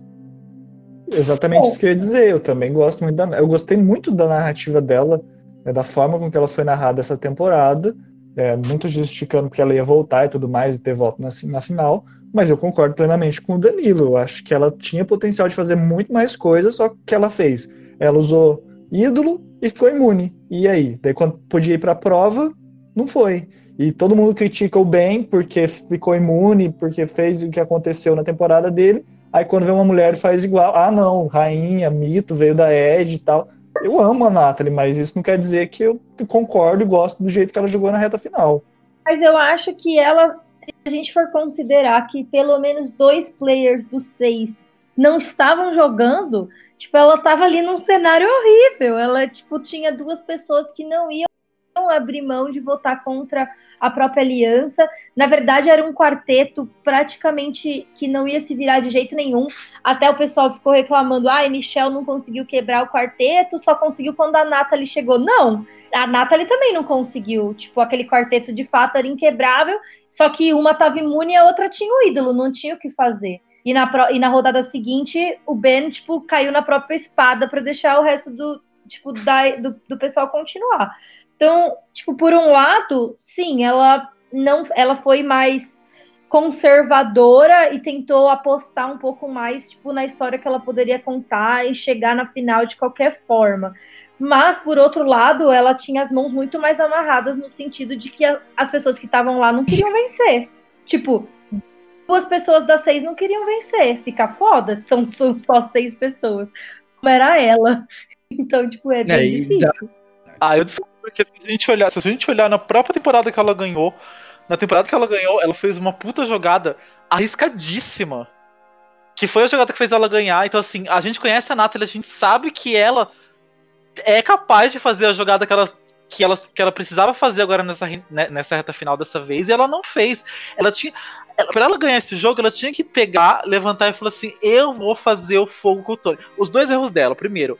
Exatamente isso que eu ia dizer. Eu também gosto muito da. Eu gostei muito da narrativa dela, né, da forma com que ela foi narrada essa temporada. É, muito justificando que ela ia voltar e tudo mais, e ter volta na, na final. Mas eu concordo plenamente com o Danilo. Eu acho que ela tinha potencial de fazer muito mais coisas, só que ela fez. Ela usou ídolo e ficou imune. E aí? Daí quando podia ir para a prova, não foi. E todo mundo critica o Ben porque ficou imune, porque fez o que aconteceu na temporada dele. Aí quando vê uma mulher faz igual, ah não, rainha, mito, veio da Ed e tal. Eu amo a Natalie, mas isso não quer dizer que eu concordo e gosto do jeito que ela jogou na reta final. Mas eu acho que ela, se a gente for considerar que pelo menos dois players dos seis não estavam jogando, Tipo, ela tava ali num cenário horrível. Ela, tipo, tinha duas pessoas que não iam abrir mão de votar contra a própria aliança. Na verdade, era um quarteto praticamente que não ia se virar de jeito nenhum. Até o pessoal ficou reclamando: ah, Michel não conseguiu quebrar o quarteto, só conseguiu quando a Nathalie chegou. Não, a Nathalie também não conseguiu. Tipo, aquele quarteto de fato era inquebrável, só que uma estava imune e a outra tinha o ídolo, não tinha o que fazer. E na, e na rodada seguinte, o Ben, tipo, caiu na própria espada para deixar o resto do, tipo, da, do, do pessoal continuar. Então, tipo, por um lado, sim, ela não, ela foi mais conservadora e tentou apostar um pouco mais, tipo, na história que ela poderia contar e chegar na final de qualquer forma. Mas, por outro lado, ela tinha as mãos muito mais amarradas no sentido de que a, as pessoas que estavam lá não queriam vencer. Tipo, duas pessoas das seis não queriam vencer. Fica foda, são, são só seis pessoas. Como era ela. Então, tipo, é bem é, difícil. Ah, eu desculpo porque se a gente olhar, se a gente olhar na própria temporada que ela ganhou, na temporada que ela ganhou, ela fez uma puta jogada arriscadíssima. Que foi a jogada que fez ela ganhar. Então, assim, a gente conhece a Nathalie, a gente sabe que ela é capaz de fazer a jogada que ela, que ela, que ela precisava fazer agora nessa, né, nessa reta final dessa vez, e ela não fez. Ela tinha. Ela, pra ela ganhar esse jogo, ela tinha que pegar, levantar e falar assim: eu vou fazer o fogo com o Tony. Os dois erros dela. Primeiro,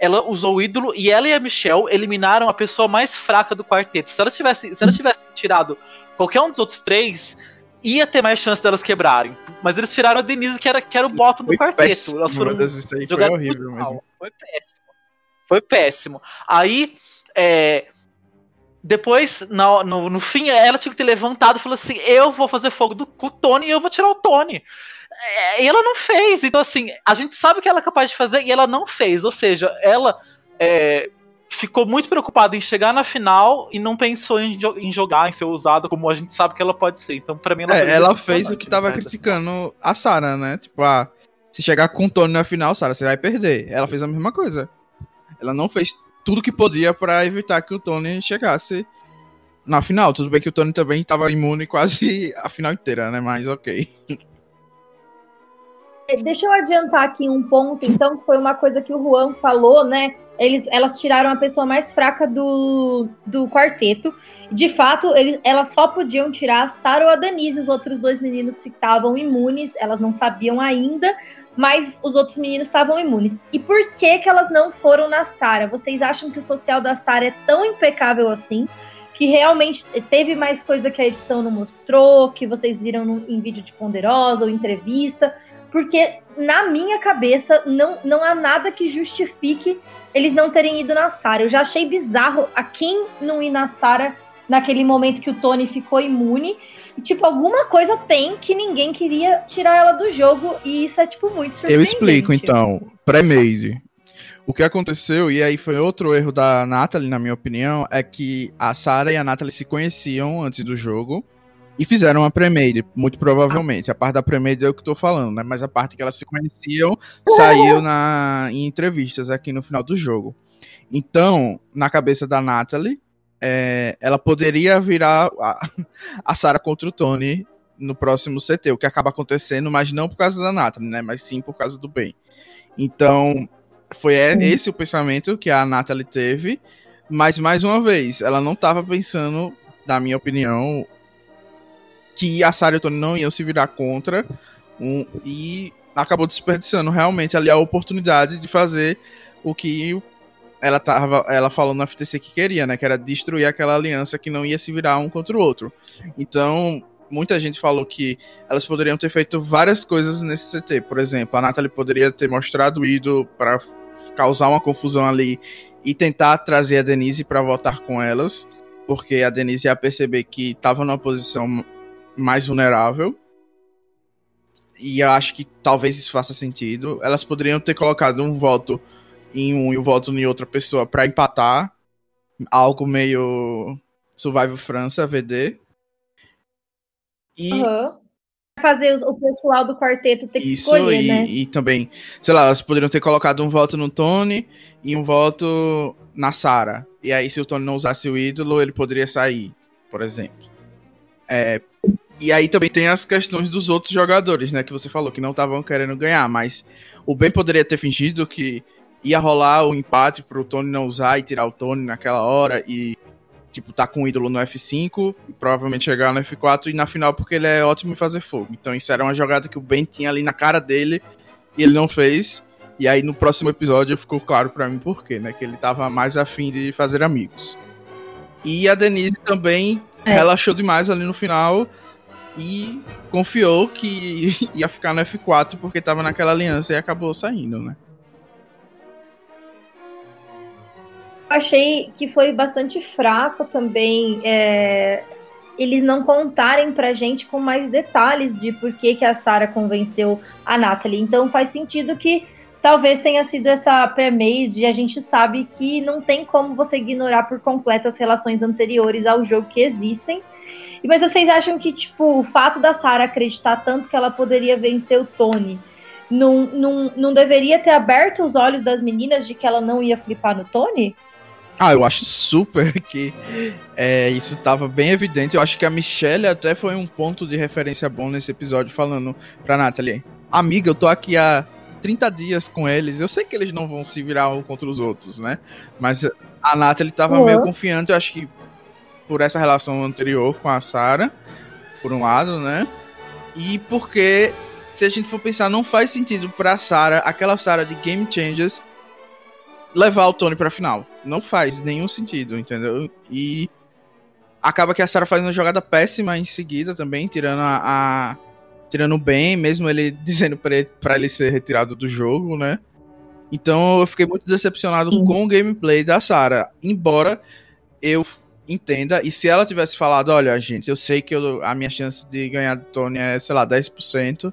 ela usou o ídolo e ela e a Michelle eliminaram a pessoa mais fraca do quarteto. Se ela tivesse, se ela tivesse tirado qualquer um dos outros três, ia ter mais chance delas quebrarem. Mas eles tiraram a Denise, que era, que era o bottom do quarteto. Péssimo, Elas foram Deus, isso aí foi horrível mesmo. Foi péssimo. Foi péssimo. Aí, é, depois, no, no, no, fim, ela tinha que ter levantado e falou assim: Eu vou fazer fogo do, com o Tony e eu vou tirar o Tony. É, e ela não fez. Então, assim, a gente sabe que ela é capaz de fazer e ela não fez. Ou seja, ela é, ficou muito preocupada em chegar na final e não pensou em, em, jogar, em ser usada como a gente sabe que ela pode ser. Então, pra mim, ela, é, ela fez o que tava criticando a Sarah, né? Tipo, ah, se chegar com o Tony na final, Sarah, você vai perder. Ela fez a mesma coisa. Ela não fez tudo que podia para evitar que o Tony chegasse na final. Tudo bem que o Tony também estava imune quase a final inteira, né? Mas ok. É, deixa eu adiantar aqui um ponto, então, que foi uma coisa que o Juan falou, né? Eles, elas tiraram a pessoa mais fraca do, do quarteto. De fato, eles, elas só podiam tirar a Sarah ou a Denise, os outros dois meninos estavam imunes, elas não sabiam ainda, mas os outros meninos estavam imunes. E por que que elas não foram na Sara? Vocês acham que o social da Sara é tão impecável assim? Que realmente teve mais coisa que a edição não mostrou, que vocês viram no, em vídeo de Ponderosa ou entrevista? Porque na minha cabeça não, não há nada que justifique eles não terem ido na Sara. Eu já achei bizarro a quem não ir na Sara naquele momento que o Tony ficou imune tipo, alguma coisa tem que ninguém queria tirar ela do jogo e isso é, tipo, muito surpreendente. Eu explico, então. Pré-made. O que aconteceu, e aí foi outro erro da Natalie, na minha opinião, é que a Sarah e a Natalie se conheciam antes do jogo e fizeram uma pre-made, muito provavelmente. A parte da pre-made é o que eu tô falando, né? Mas a parte que elas se conheciam saiu na, em entrevistas aqui no final do jogo. Então, na cabeça da Natalie, é, ela poderia virar a, a Sarah contra o Tony no próximo CT, o que acaba acontecendo, mas não por causa da Natalie, né? Mas sim por causa do Ben. Então, foi esse o pensamento que a Natalie teve, mas mais uma vez, ela não estava pensando, na minha opinião, que a Sarah e o Tony não iam se virar contra um, e acabou desperdiçando realmente ali a oportunidade de fazer o que ela tava, ela falou no FTC que queria, né? Que era destruir aquela aliança que não ia se virar um contra o outro. Então, muita gente falou que elas poderiam ter feito várias coisas nesse CT. Por exemplo, a Natalie poderia ter mostrado o ídolo para causar uma confusão ali e tentar trazer a Denise para votar com elas, porque a Denise ia perceber que estava numa posição mais vulnerável. E eu acho que talvez isso faça sentido. Elas poderiam ter colocado um voto em um e o voto em outra pessoa para empatar. Algo meio Survival França, VD. E. Uhum. Fazer o pessoal do quarteto ter que Isso, escolher, e, né? E também, sei lá, elas poderiam ter colocado um voto no Tony e um voto na Sarah. E aí, se o Tony não usasse o ídolo, ele poderia sair, por exemplo. É, e aí também tem as questões dos outros jogadores, né? Que você falou que não estavam querendo ganhar, mas o Ben poderia ter fingido que ia rolar o empate pro Tony não usar e tirar o Tony naquela hora e tipo, tá com um ídolo no F5, provavelmente chegar no F4 e na final porque ele é ótimo em fazer fogo. Então isso era uma jogada que o Ben tinha ali na cara dele e ele não fez. E aí no próximo episódio ficou claro para mim por quê, né? Que ele tava mais afim de fazer amigos. E a Denise também é. relaxou demais ali no final e confiou que ia ficar no F4 porque tava naquela aliança e acabou saindo, né? achei que foi bastante fraco também é, eles não contarem pra gente com mais detalhes de por que, que a Sarah convenceu a Natalie. Então faz sentido que talvez tenha sido essa pré-made e a gente sabe que não tem como você ignorar por completo as relações anteriores ao jogo que existem. Mas vocês acham que, tipo, o fato da Sarah acreditar tanto que ela poderia vencer o Tony não, não, não deveria ter aberto os olhos das meninas de que ela não ia flipar no Tony? Ah, eu acho super que é, isso estava bem evidente. Eu acho que a Michelle até foi um ponto de referência bom nesse episódio, falando pra Natalie: Amiga, eu tô aqui há 30 dias com eles. Eu sei que eles não vão se virar um contra os outros, né? Mas a Natalie tava uhum. meio confiante, eu acho que por essa relação anterior com a Sarah, por um lado, né? E porque, se a gente for pensar, não faz sentido pra Sarah, aquela Sarah de Game Changers levar o Tony pra final. Não faz nenhum sentido, entendeu? E acaba que a Sarah faz uma jogada péssima em seguida também, tirando a, a tirando bem, mesmo ele dizendo pra ele, pra ele ser retirado do jogo, né? Então eu fiquei muito decepcionado com o gameplay da Sarah. Embora eu entenda, e se ela tivesse falado, olha, gente, eu sei que eu, a minha chance de ganhar do Tony é, sei lá, 10%,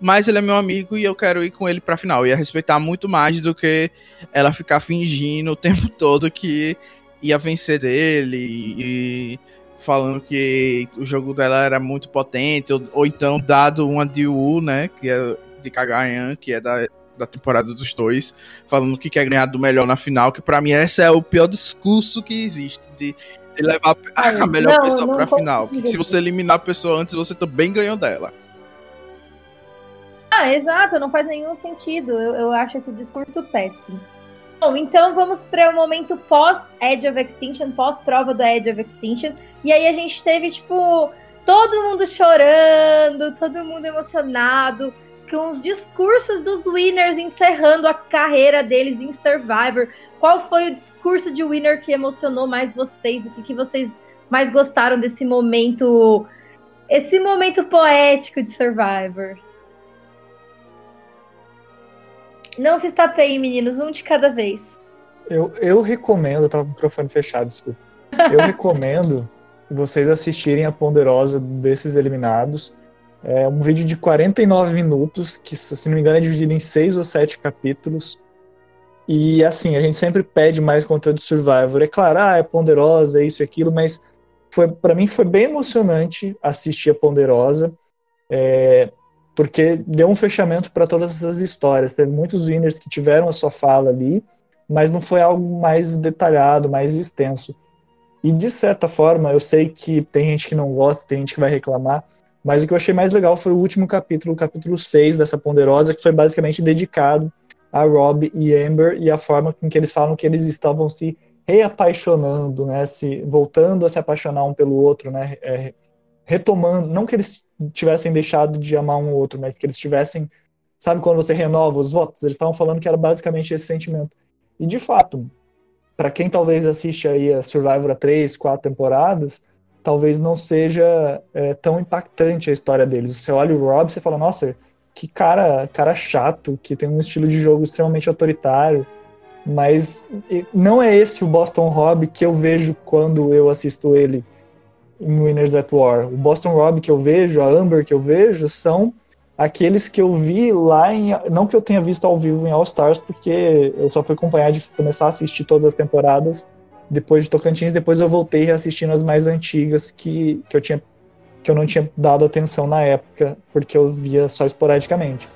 mas ele é meu amigo e eu quero ir com ele pra final. Ia respeitar muito mais do que ela ficar fingindo o tempo todo que ia vencer dele e falando que o jogo dela era muito potente, ou, ou então dado uma de Wu, né, que é de Kagayan, que é da, da temporada dos dois, falando que quer ganhar do melhor na final, que para mim esse é o pior discurso que existe, de, de levar a, melhor não, pessoa não pra final. se você eliminar a pessoa antes, você também ganhou dela. Ah, exato, não faz nenhum sentido. Eu, eu acho esse discurso péssimo. Bom, então vamos para o momento pós-Edge of Extinction, pós-prova do Edge of Extinction. E aí a gente teve, tipo, todo mundo chorando, todo mundo emocionado, com os discursos dos winners encerrando a carreira deles em Survivor. Qual foi o discurso de winner que emocionou mais vocês? O que, que vocês mais gostaram desse momento, esse momento poético de Survivor? Não se estapeiem, meninos, um de cada vez. Eu, eu recomendo, eu tava com o microfone fechado, desculpa. Eu recomendo vocês assistirem a Ponderosa desses eliminados. É um vídeo de 49 minutos, que, se não me engano, é dividido em seis ou sete capítulos. E assim, a gente sempre pede mais conteúdo de Survivor. É claro, ah, é Ponderosa, é isso e aquilo, mas foi para mim foi bem emocionante assistir a Ponderosa. É, porque deu um fechamento para todas essas histórias. Teve muitos winners que tiveram a sua fala ali, mas não foi algo mais detalhado, mais extenso. E de certa forma, eu sei que tem gente que não gosta, tem gente que vai reclamar, mas o que eu achei mais legal foi o último capítulo, o capítulo 6 dessa Ponderosa, que foi basicamente dedicado a Rob e Amber e a forma com que eles falam que eles estavam se reapaixonando, né, se voltando a se apaixonar um pelo outro, né, é, retomando, não que eles tivessem deixado de amar um outro, mas que eles tivessem, sabe quando você renova os votos? Eles estavam falando que era basicamente esse sentimento. E de fato, para quem talvez assiste aí a Survivor a três, quatro temporadas, talvez não seja é, tão impactante a história deles. Você olha o Rob e fala, nossa, que cara, cara chato, que tem um estilo de jogo extremamente autoritário, mas não é esse o Boston Rob que eu vejo quando eu assisto ele em Winners at War. O Boston Rob que eu vejo, a Amber que eu vejo, são aqueles que eu vi lá em. Não que eu tenha visto ao vivo em All Stars, porque eu só fui acompanhar de começar a assistir todas as temporadas depois de Tocantins, depois eu voltei reassistindo as mais antigas que, que eu tinha que eu não tinha dado atenção na época, porque eu via só esporadicamente.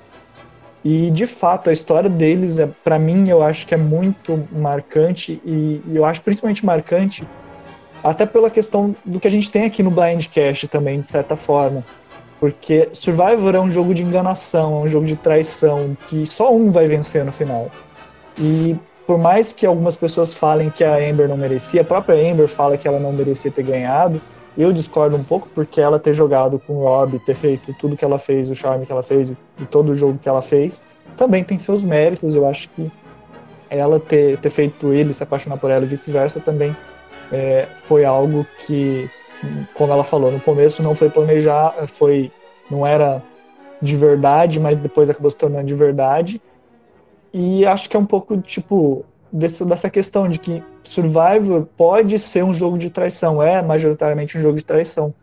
E de fato, a história deles, é, para mim, eu acho que é muito marcante, e, e eu acho principalmente marcante até pela questão do que a gente tem aqui no Blindcast também, de certa forma. Porque Survivor é um jogo de enganação, é um jogo de traição, que só um vai vencer no final. E por mais que algumas pessoas falem que a Amber não merecia, a própria Amber fala que ela não merecia ter ganhado. Eu discordo um pouco porque ela ter jogado com o Rob, ter feito tudo que ela fez, o charme que ela fez e todo o jogo que ela fez, também tem seus méritos. Eu acho que ela ter, ter feito ele se apaixonar por ela e vice-versa também é, foi algo que, como ela falou, no começo não foi planejar, foi não era de verdade, mas depois acabou se tornando de verdade. E acho que é um pouco tipo desse, dessa questão de que Survivor pode ser um jogo de traição, é majoritariamente um jogo de traição,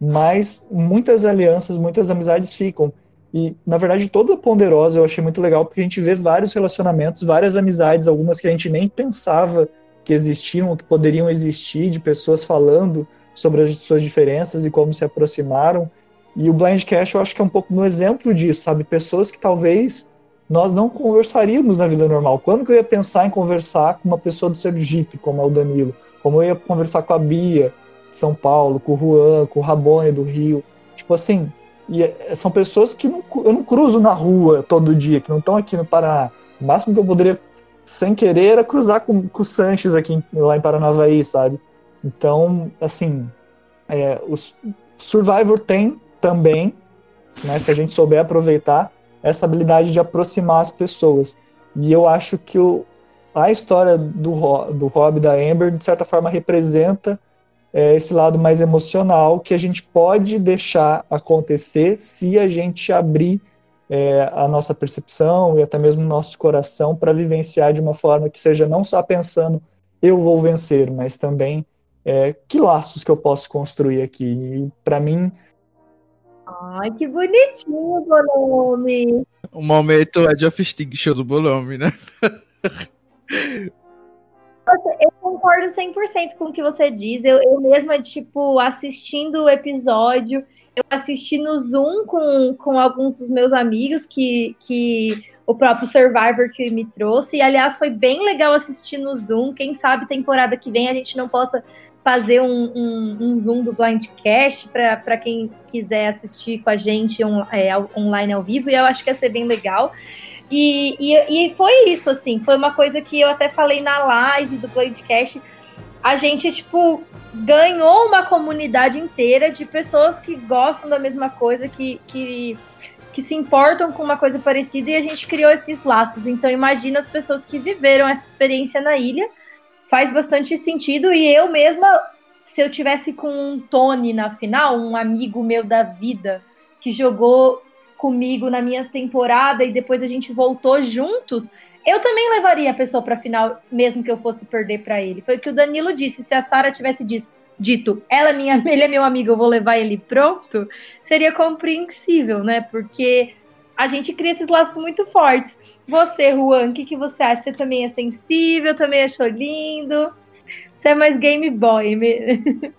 mas muitas alianças, muitas amizades ficam. E, na verdade, toda Ponderosa eu achei muito legal, porque a gente vê vários relacionamentos, várias amizades, algumas que a gente nem pensava que existiam, que poderiam existir, de pessoas falando sobre as suas diferenças e como se aproximaram. E o Blind Cash eu acho que é um pouco no exemplo disso, sabe? Pessoas que talvez nós não conversaríamos na vida normal. Quando que eu ia pensar em conversar com uma pessoa do Sergipe, como é o Danilo? Como eu ia conversar com a Bia, de São Paulo, com o Juan, com o Rabone, do Rio? Tipo assim, e é, são pessoas que não, eu não cruzo na rua todo dia, que não estão aqui no Paraná. O máximo que eu poderia, sem querer, era cruzar com, com o Sanches aqui lá em Paranavaí, sabe? Então, assim, é, o Survivor tem também, né, se a gente souber aproveitar, essa habilidade de aproximar as pessoas. E eu acho que o, a história do, do Rob da Amber, de certa forma, representa é, esse lado mais emocional que a gente pode deixar acontecer se a gente abrir é, a nossa percepção e até mesmo o nosso coração para vivenciar de uma forma que seja não só pensando eu vou vencer, mas também é, que laços que eu posso construir aqui. E para mim, Ai, que bonitinho, Bolome. O momento é de Extinction do Bolome, né? Eu concordo 100% com o que você diz. Eu, eu mesma, tipo, assistindo o episódio, eu assisti no Zoom com, com alguns dos meus amigos que, que o próprio Survivor que me trouxe. E, aliás, foi bem legal assistir no Zoom. Quem sabe temporada que vem a gente não possa fazer um, um, um Zoom do Blindcast para quem quiser assistir com a gente on, é, online ao vivo, e eu acho que ia ser bem legal. E, e, e, foi isso, assim, foi uma coisa que eu até falei na live do Blindcast. A gente, tipo, ganhou uma comunidade inteira de pessoas que gostam da mesma coisa, que, que, que se importam com uma coisa parecida, e a gente criou esses laços. Então, imagina as pessoas que viveram essa experiência na ilha faz bastante sentido. E eu mesma, se eu tivesse com um Tony na final, um amigo meu da vida, que jogou comigo na minha temporada e depois a gente voltou juntos, eu também levaria a pessoa para final, mesmo que eu fosse perder para ele. Foi o que o Danilo disse. Se a Sara tivesse dito, dito, ela é minha, ele é meu amigo, eu vou levar ele pronto, seria compreensível, né? Porque a gente cria esses laços muito fortes. Você, Juan, o que, que você acha? Você também é sensível, também achou lindo? Você é mais Game Boy mesmo?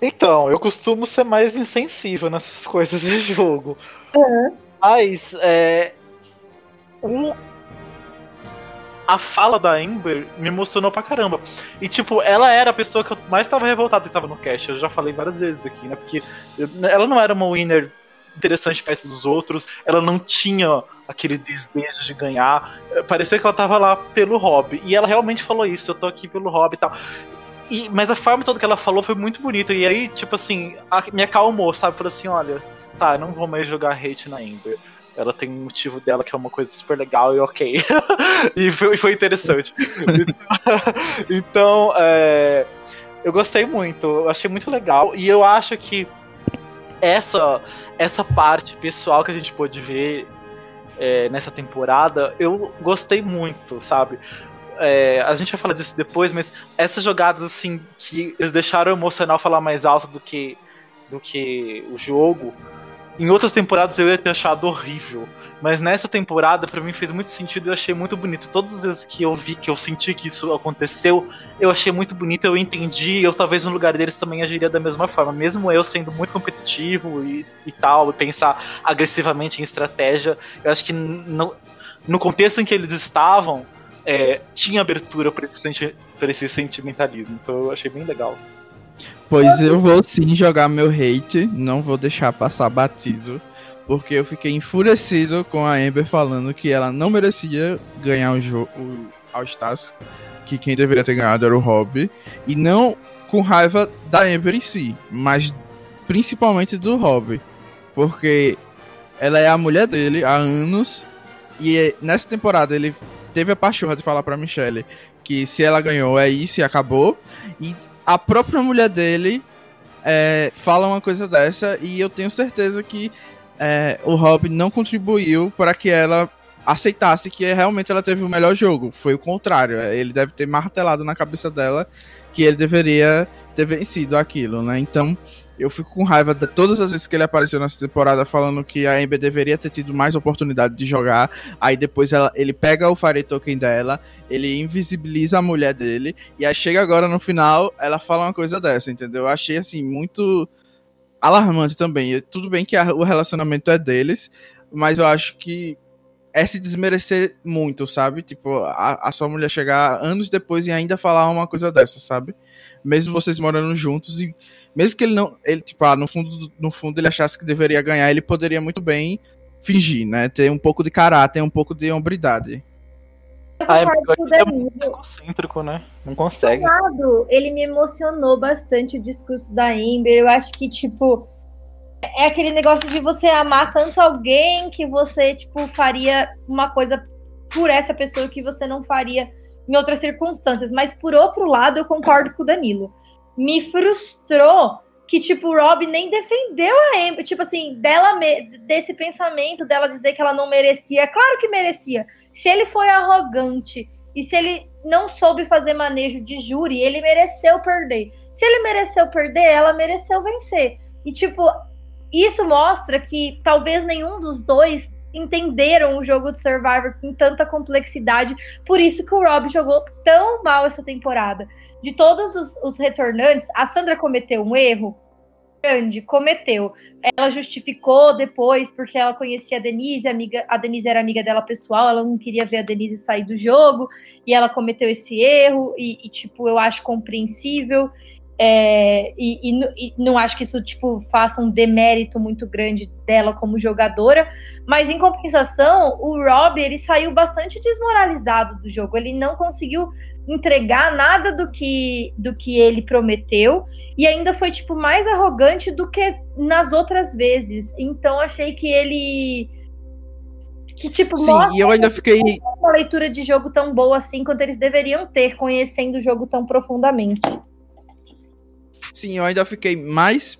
Então, eu costumo ser mais insensível nessas coisas de jogo. Uhum. Mas, é. Um, a fala da Amber me emocionou pra caramba. E, tipo, ela era a pessoa que eu mais tava revoltada que tava no cast. Eu já falei várias vezes aqui, né? Porque ela não era uma winner interessante perto dos outros, ela não tinha aquele desejo de ganhar, parecia que ela tava lá pelo hobby, e ela realmente falou isso, eu tô aqui pelo hobby e tal. E, mas a forma toda que ela falou foi muito bonita, e aí, tipo assim, a, me acalmou, sabe? Falou assim, olha, tá, não vou mais jogar hate na Ember ela tem um motivo dela que é uma coisa super legal e ok. e foi, foi interessante. então, é, eu gostei muito, eu achei muito legal. E eu acho que essa essa parte pessoal que a gente pôde ver é, nessa temporada, eu gostei muito, sabe? É, a gente vai falar disso depois, mas essas jogadas assim que eles deixaram o emocional falar mais alto do que do que o jogo. Em outras temporadas eu ia ter achado horrível. Mas nessa temporada, para mim, fez muito sentido e eu achei muito bonito. Todas as vezes que eu vi, que eu senti que isso aconteceu, eu achei muito bonito, eu entendi, eu talvez no lugar deles também agiria da mesma forma. Mesmo eu sendo muito competitivo e, e tal, e pensar agressivamente em estratégia, eu acho que no, no contexto em que eles estavam, é, tinha abertura para esse, senti esse sentimentalismo. Então eu achei bem legal. Pois eu vou sim jogar meu hate, não vou deixar passar batido porque eu fiquei enfurecido com a Amber falando que ela não merecia ganhar o jogo All Stars, que quem deveria ter ganhado era o Rob, e não com raiva da Amber em si, mas principalmente do Rob, porque ela é a mulher dele há anos e nessa temporada ele teve a pachorra de falar para Michelle que se ela ganhou é isso e acabou. E a própria mulher dele é, fala uma coisa dessa e eu tenho certeza que é, o Rob não contribuiu para que ela aceitasse que realmente ela teve o melhor jogo. Foi o contrário. Ele deve ter martelado na cabeça dela que ele deveria ter vencido aquilo, né? Então, eu fico com raiva de todas as vezes que ele apareceu nessa temporada falando que a Ember deveria ter tido mais oportunidade de jogar. Aí depois ela, ele pega o Fire Token dela, ele invisibiliza a mulher dele, e aí chega agora no final, ela fala uma coisa dessa, entendeu? Eu achei assim, muito alarmante também. Tudo bem que a, o relacionamento é deles, mas eu acho que é se desmerecer muito, sabe? Tipo, a, a sua mulher chegar anos depois e ainda falar uma coisa dessa, sabe? Mesmo vocês morando juntos e mesmo que ele não. Ele, tipo, ah, no fundo, no fundo ele achasse que deveria ganhar, ele poderia muito bem fingir, né? Ter um pouco de caráter, um pouco de hombridade. Ah, é é muito egocêntrico, né? Não consegue. Lado, ele me emocionou bastante o discurso da Ember. Eu acho que, tipo, é aquele negócio de você amar tanto alguém que você, tipo, faria uma coisa por essa pessoa que você não faria em outras circunstâncias. Mas, por outro lado, eu concordo com o Danilo me frustrou que, tipo, o Rob nem defendeu a Amber, tipo assim, dela desse pensamento dela dizer que ela não merecia. Claro que merecia. Se ele foi arrogante e se ele não soube fazer manejo de júri, ele mereceu perder. Se ele mereceu perder, ela mereceu vencer. E, tipo, isso mostra que talvez nenhum dos dois entenderam o jogo de Survivor com tanta complexidade. Por isso que o Rob jogou tão mal essa temporada de todos os, os retornantes, a Sandra cometeu um erro grande, cometeu. Ela justificou depois porque ela conhecia a Denise, a, amiga, a Denise era amiga dela pessoal, ela não queria ver a Denise sair do jogo e ela cometeu esse erro e, e tipo, eu acho compreensível. É, e, e, e, não acho que isso tipo faça um demérito muito grande dela como jogadora, mas em compensação, o Rob ele saiu bastante desmoralizado do jogo. Ele não conseguiu entregar nada do que do que ele prometeu e ainda foi tipo mais arrogante do que nas outras vezes. Então achei que ele que tipo Sim, e eu ainda fiquei uma leitura de jogo tão boa assim quanto eles deveriam ter conhecendo o jogo tão profundamente. Sim, eu ainda fiquei mais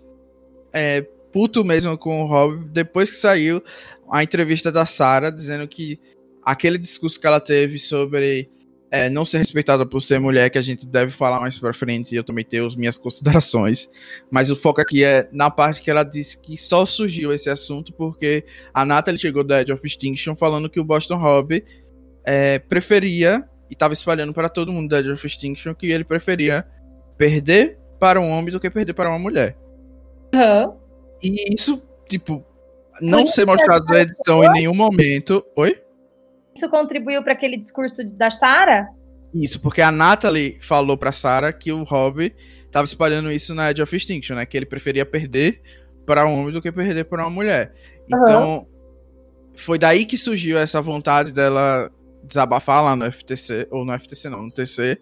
é, puto mesmo com o Rob depois que saiu a entrevista da Sarah dizendo que aquele discurso que ela teve sobre é, não ser respeitada por ser mulher, que a gente deve falar mais pra frente, e eu também tenho as minhas considerações. Mas o foco aqui é na parte que ela disse que só surgiu esse assunto porque a Natalie chegou da Edge of Extinction falando que o Boston Rob é, preferia, e tava espalhando para todo mundo da Edge of Extinction, que ele preferia perder para um homem do que perder para uma mulher. Uhum. E isso, tipo, não ser mostrado na edição em nenhum momento. Oi? Isso contribuiu para aquele discurso da Sarah? Isso, porque a Natalie falou pra Sarah que o Rob tava espalhando isso na Edge of Extinction, né? Que ele preferia perder para um homem do que perder para uma mulher. Então, uhum. foi daí que surgiu essa vontade dela desabafar lá no FTC, ou no FTC não, no TC.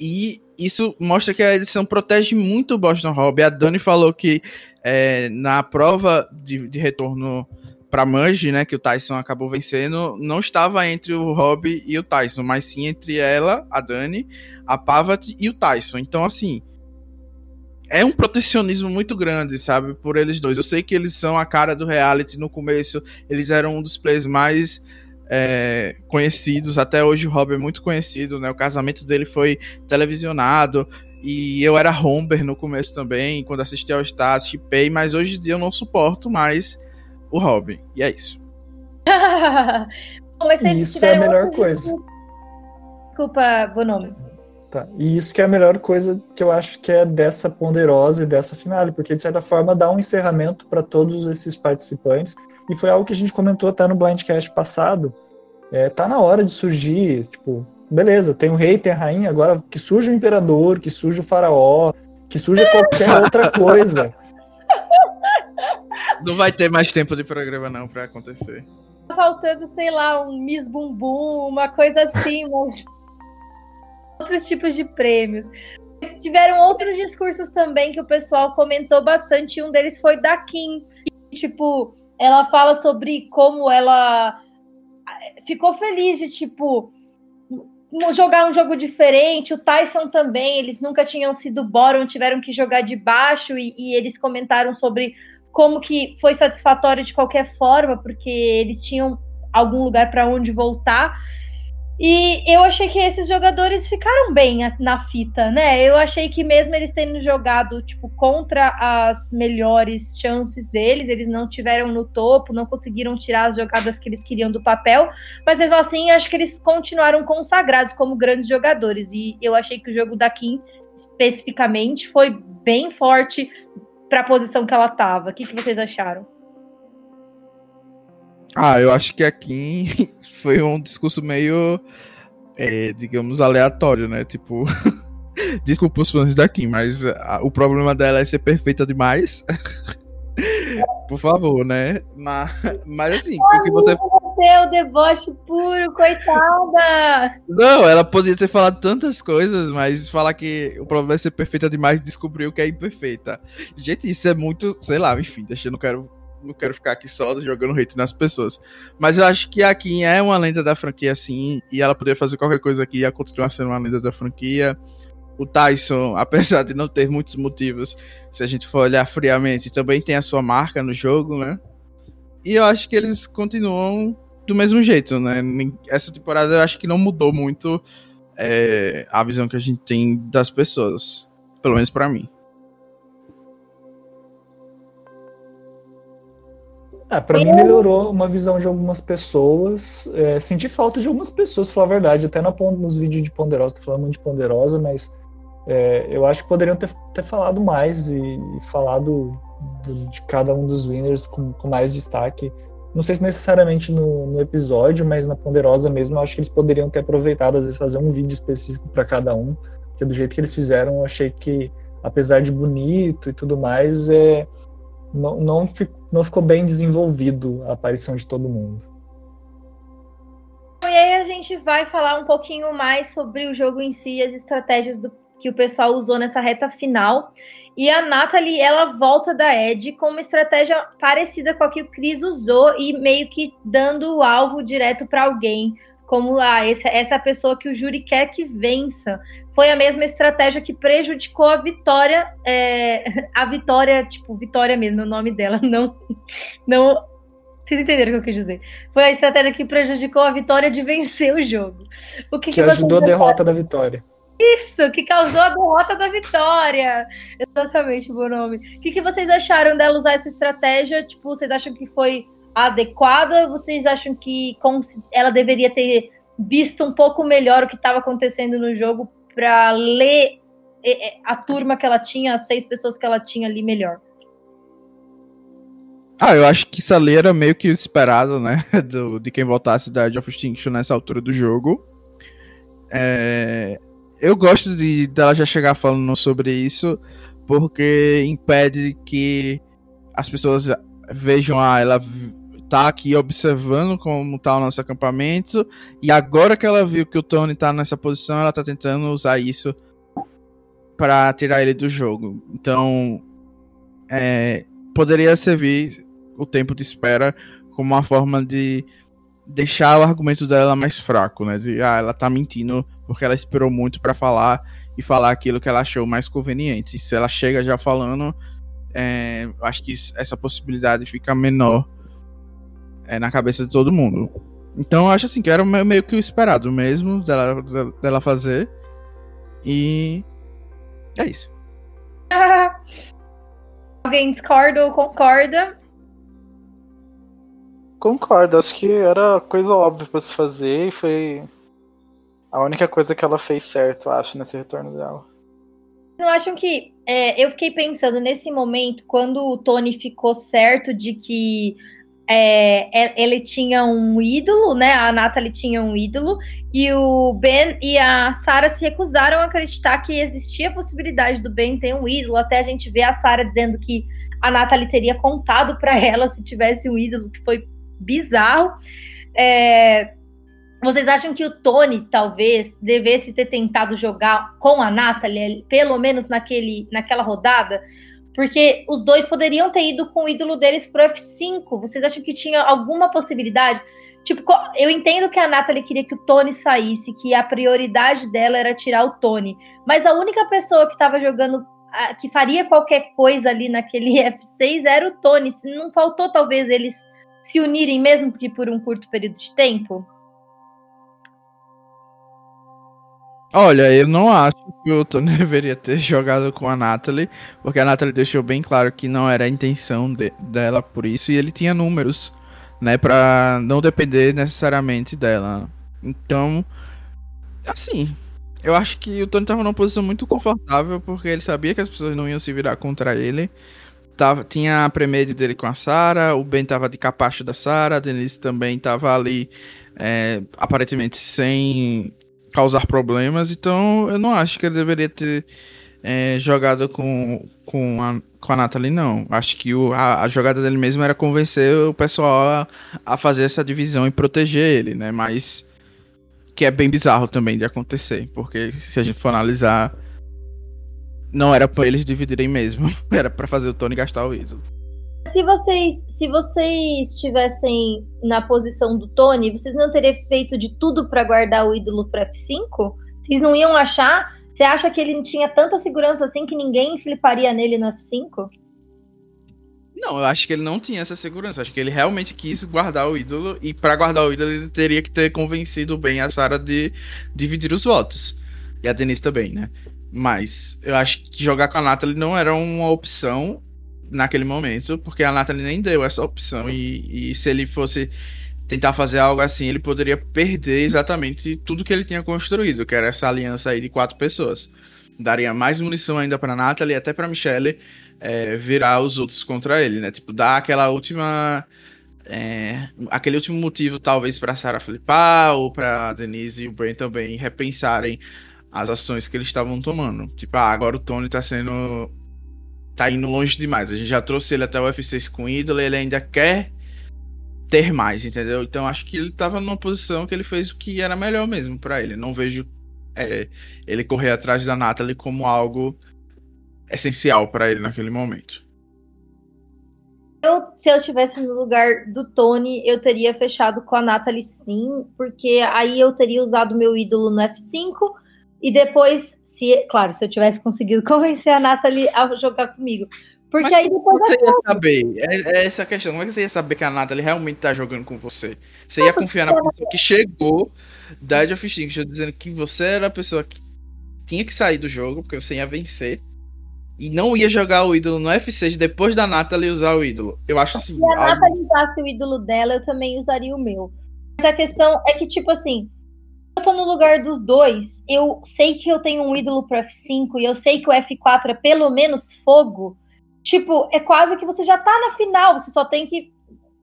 E isso mostra que a edição protege muito o Boston Rob. A Dani falou que é, na prova de, de retorno para Manji, né, que o Tyson acabou vencendo, não estava entre o Rob e o Tyson, mas sim entre ela, a Dani, a Pavat e o Tyson. Então, assim, é um protecionismo muito grande, sabe, por eles dois. Eu sei que eles são a cara do reality no começo, eles eram um dos players mais é, conhecidos, até hoje o Rob é muito conhecido, né, o casamento dele foi televisionado, e eu era Homber no começo também, quando assisti ao Stars, chipei, mas hoje em dia eu não suporto mais o Robin. E é isso. Bom, isso é a melhor coisa. Desculpa, Bonome. Tá. E isso que é a melhor coisa que eu acho que é dessa ponderosa e dessa finale, porque de certa forma dá um encerramento para todos esses participantes. E foi algo que a gente comentou até no Blindcast passado. É, tá na hora de surgir, tipo, beleza, tem o rei, tem a rainha, agora que surja o imperador, que surja o faraó, que surja qualquer outra coisa. Não vai ter mais tempo de programa, não, pra acontecer. Tá faltando, sei lá, um Miss Bumbum, uma coisa assim, mas. outros tipos de prêmios. Tiveram outros discursos também que o pessoal comentou bastante. Um deles foi da Kim. Que, tipo, ela fala sobre como ela ficou feliz de, tipo, jogar um jogo diferente. O Tyson também, eles nunca tinham sido Boron, tiveram que jogar de baixo e, e, eles comentaram sobre como que foi satisfatório de qualquer forma, porque eles tinham algum lugar para onde voltar. E eu achei que esses jogadores ficaram bem na fita, né? Eu achei que mesmo eles tendo jogado tipo contra as melhores chances deles, eles não tiveram no topo, não conseguiram tirar as jogadas que eles queriam do papel, mas mesmo assim acho que eles continuaram consagrados como grandes jogadores. E eu achei que o jogo da Kim especificamente foi bem forte para a posição que ela estava. O que, que vocês acharam? Ah, eu acho que aqui foi um discurso meio, é, digamos, aleatório, né? Tipo, desculpa os fãs daqui, mas a, o problema dela é ser perfeita demais. Por favor, né? Mas, mas assim, o que você. O deboche puro, coitada! Não, ela poderia ter falado tantas coisas, mas falar que o problema é ser perfeita demais e descobriu que é imperfeita. Gente, isso é muito, sei lá, enfim, deixa eu não quero não quero ficar aqui só jogando hate nas pessoas. Mas eu acho que a Kim é uma lenda da franquia, sim, e ela poderia fazer qualquer coisa aqui e ia continuar sendo uma lenda da franquia. O Tyson, apesar de não ter muitos motivos, se a gente for olhar friamente, também tem a sua marca no jogo, né? E eu acho que eles continuam do mesmo jeito, né? Essa temporada eu acho que não mudou muito é, a visão que a gente tem das pessoas. Pelo menos para mim. Ah, para mim melhorou uma visão de algumas pessoas. É, senti falta de algumas pessoas, pra falar a verdade. Até na, nos vídeos de Ponderosa, tô falando muito de Ponderosa, mas é, eu acho que poderiam ter, ter falado mais e, e falado do, de cada um dos winners com, com, mais destaque. Não sei se necessariamente no, no, episódio, mas na Ponderosa mesmo, acho que eles poderiam ter aproveitado, às vezes, fazer um vídeo específico para cada um. Porque do jeito que eles fizeram, eu achei que, apesar de bonito e tudo mais, é, não, não, não ficou bem desenvolvido a aparição de todo mundo. E aí a gente vai falar um pouquinho mais sobre o jogo em si, as estratégias do, que o pessoal usou nessa reta final. E a Natalie, ela volta da Ed com uma estratégia parecida com a que o Chris usou e meio que dando o alvo direto para alguém como ah, essa, essa pessoa que o júri quer que vença. Foi a mesma estratégia que prejudicou a vitória, é, a vitória, tipo, vitória mesmo, é o nome dela, não, não. Vocês entenderam o que eu quis dizer? Foi a estratégia que prejudicou a vitória de vencer o jogo. O que, que, que ajudou a derrota da vitória. Isso, que causou a derrota da vitória. Exatamente, bom nome. O que, que vocês acharam dela usar essa estratégia? Tipo, vocês acham que foi adequada? Vocês acham que ela deveria ter visto um pouco melhor o que estava acontecendo no jogo para ler a turma que ela tinha, as seis pessoas que ela tinha ali melhor? Ah, eu acho que isso ali era meio que esperado, né? Do, de quem voltasse da Age of Extinction nessa altura do jogo. É, eu gosto de dela já chegar falando sobre isso, porque impede que as pessoas vejam, ah, ela tá aqui observando como tá o nosso acampamento. E agora que ela viu que o Tony tá nessa posição, ela tá tentando usar isso para tirar ele do jogo. Então, é, poderia servir o tempo de espera como uma forma de deixar o argumento dela mais fraco, né? De, ah, ela tá mentindo porque ela esperou muito para falar e falar aquilo que ela achou mais conveniente. Se ela chega já falando, é, acho que essa possibilidade fica menor é, na cabeça de todo mundo. Então eu acho assim que era meio que o esperado mesmo dela, dela fazer. E é isso. Alguém discorda ou concorda? Concordo, acho que era coisa óbvia para se fazer e foi a única coisa que ela fez certo, acho, nesse retorno dela. Não acham que. É, eu fiquei pensando nesse momento, quando o Tony ficou certo de que é, ele tinha um ídolo, né? A Natalie tinha um ídolo, e o Ben e a Sarah se recusaram a acreditar que existia a possibilidade do Ben ter um ídolo. Até a gente vê a Sarah dizendo que a Natalie teria contado para ela se tivesse um ídolo, que foi bizarro. É, vocês acham que o Tony talvez devesse ter tentado jogar com a Natalie, pelo menos naquele, naquela rodada? Porque os dois poderiam ter ido com o ídolo deles pro F5. Vocês acham que tinha alguma possibilidade? Tipo, eu entendo que a Natalie queria que o Tony saísse, que a prioridade dela era tirar o Tony. Mas a única pessoa que estava jogando, que faria qualquer coisa ali naquele F6 era o Tony. Não faltou, talvez, eles se unirem, mesmo que por um curto período de tempo? Olha, eu não acho que o Tony deveria ter jogado com a Natalie, porque a Natalie deixou bem claro que não era a intenção de, dela por isso, e ele tinha números, né, pra não depender necessariamente dela. Então, assim, eu acho que o Tony tava numa posição muito confortável, porque ele sabia que as pessoas não iam se virar contra ele. Tava, tinha a premede dele com a Sarah, o Ben tava de capacho da Sarah, a Denise também tava ali, é, aparentemente sem causar problemas, então eu não acho que ele deveria ter é, jogado com, com, a, com a Natalie, não. Acho que o, a, a, jogada dele mesmo era convencer o pessoal a, a fazer essa divisão e proteger ele, né? Mas que é bem bizarro também de acontecer, porque se a gente for analisar, não era para eles dividirem mesmo, era para fazer o Tony gastar o ídolo. Se vocês, se vocês estivessem na posição do Tony, vocês não teriam feito de tudo para guardar o ídolo para F5? Vocês não iam achar? Você acha que ele tinha tanta segurança assim que ninguém fliparia nele no F5? Não, eu acho que ele não tinha essa segurança. Acho que ele realmente quis guardar o ídolo e para guardar o ídolo ele teria que ter convencido bem a Sarah de dividir os votos. E a Denise também, né? Mas eu acho que jogar com a Natalie não era uma opção naquele momento, porque a Natalie nem deu essa opção. E, e se ele fosse tentar fazer algo assim, ele poderia perder exatamente tudo que ele tinha construído, que era essa aliança aí de quatro pessoas. Daria mais munição ainda para Natalie e até para Michelle é, virar os outros contra ele, né? Tipo, dar aquela última. É, aquele último motivo, talvez, para Sarah flipar, ou para Denise e o Brent também repensarem as ações que eles estavam tomando. Tipo, ah, agora o Tony tá sendo tá indo longe demais. A gente já trouxe ele até o F6 com ídolo ele ainda quer ter mais, entendeu? Então acho que ele tava numa posição que ele fez o que era melhor mesmo para ele. Não vejo é, ele correr atrás da Natalie como algo essencial para ele naquele momento. Eu, se eu estivesse no lugar do Tony, eu teria fechado com a Natalie sim, porque aí eu teria usado meu ídolo no F5 e depois se, claro, se eu tivesse conseguido convencer a Nathalie a jogar comigo. Porque Mas aí depois. Você ia saber, é, é, essa a questão. Como é que você ia saber que a Nathalie realmente tá jogando com você? Você ia confiar na pessoa que chegou da Edge of Extinction dizendo que você era a pessoa que tinha que sair do jogo, porque você ia vencer. E não ia jogar o ídolo no F6 depois da Nathalie usar o ídolo. Eu acho assim. Se a algo... Nathalie usasse o ídolo dela, eu também usaria o meu. Mas a questão é que, tipo assim, eu tô no lugar dos dois, eu sei que eu tenho um ídolo pro F5 e eu sei que o F4 é pelo menos fogo. Tipo, é quase que você já tá na final, você só tem que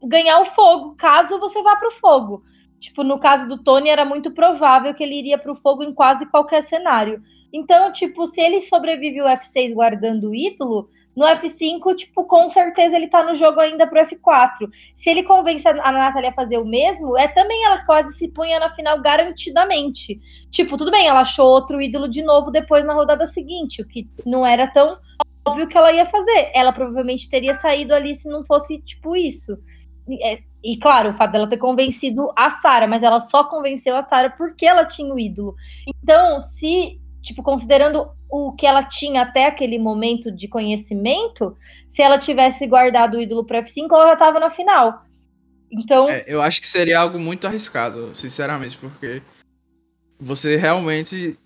ganhar o fogo, caso você vá pro fogo. Tipo, no caso do Tony, era muito provável que ele iria pro fogo em quase qualquer cenário. Então, tipo, se ele sobrevive o F6 guardando o ídolo, no F5, tipo, com certeza ele tá no jogo ainda pro F4. Se ele convence a Natália a fazer o mesmo, é também ela quase se punha na final garantidamente. Tipo, tudo bem, ela achou outro ídolo de novo depois na rodada seguinte, o que não era tão óbvio que ela ia fazer. Ela provavelmente teria saído ali se não fosse, tipo, isso. E, é, e claro, o fato dela ter convencido a Sara, mas ela só convenceu a Sara porque ela tinha o ídolo. Então, se tipo, considerando o que ela tinha até aquele momento de conhecimento, se ela tivesse guardado o ídolo para F5, ela já estava na final. Então. É, eu acho que seria algo muito arriscado, sinceramente, porque você realmente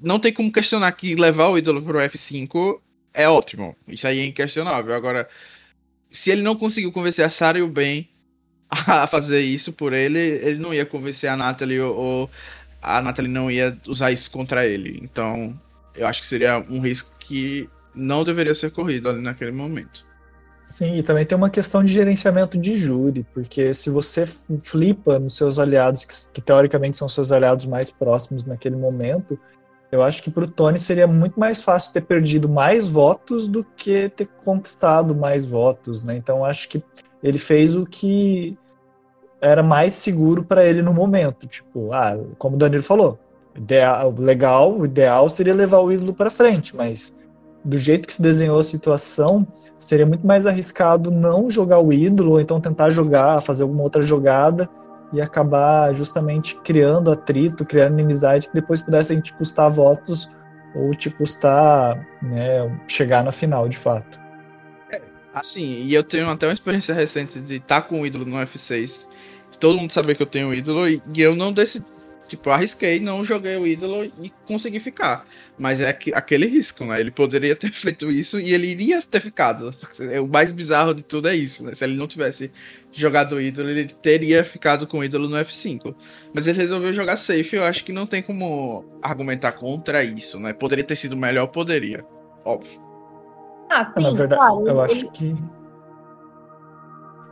não tem como questionar que levar o ídolo pro F5 é ótimo. Isso aí é inquestionável. Agora, se ele não conseguiu convencer a Sarah e o Ben a fazer isso por ele, ele não ia convencer a Natalie ou, ou a Natalie não ia usar isso contra ele. Então, eu acho que seria um risco que não deveria ser corrido ali naquele momento. Sim, e também tem uma questão de gerenciamento de júri, porque se você flipa nos seus aliados, que, que teoricamente são seus aliados mais próximos naquele momento, Eu acho que pro Tony seria muito mais fácil ter perdido mais votos do que ter conquistado mais votos, né? Então acho que ele fez o que era mais seguro para ele no momento. Tipo, ah, como o Danilo falou, ideal, legal, o ideal seria levar o ídolo para frente, mas do jeito que se desenhou a situação, seria muito mais arriscado não jogar o ídolo, ou então tentar jogar, fazer alguma outra jogada e acabar justamente criando atrito, criando inimizade que depois pudessem te custar votos ou te custar né, chegar na final de fato. É, assim, e eu tenho até uma experiência recente de estar tá com o ídolo no F6 todo mundo saber que eu tenho um ídolo e, e eu não decidi. Tipo, arrisquei, não joguei o ídolo e consegui ficar. Mas é aquele risco, né? Ele poderia ter feito isso e ele iria ter ficado. O mais bizarro de tudo é isso, né? Se ele não tivesse jogado o ídolo, ele teria ficado com o ídolo no F5. Mas ele resolveu jogar safe, eu acho que não tem como argumentar contra isso, né? Poderia ter sido melhor, poderia. Óbvio. Ah, sim, Na verdade, claro. eu acho que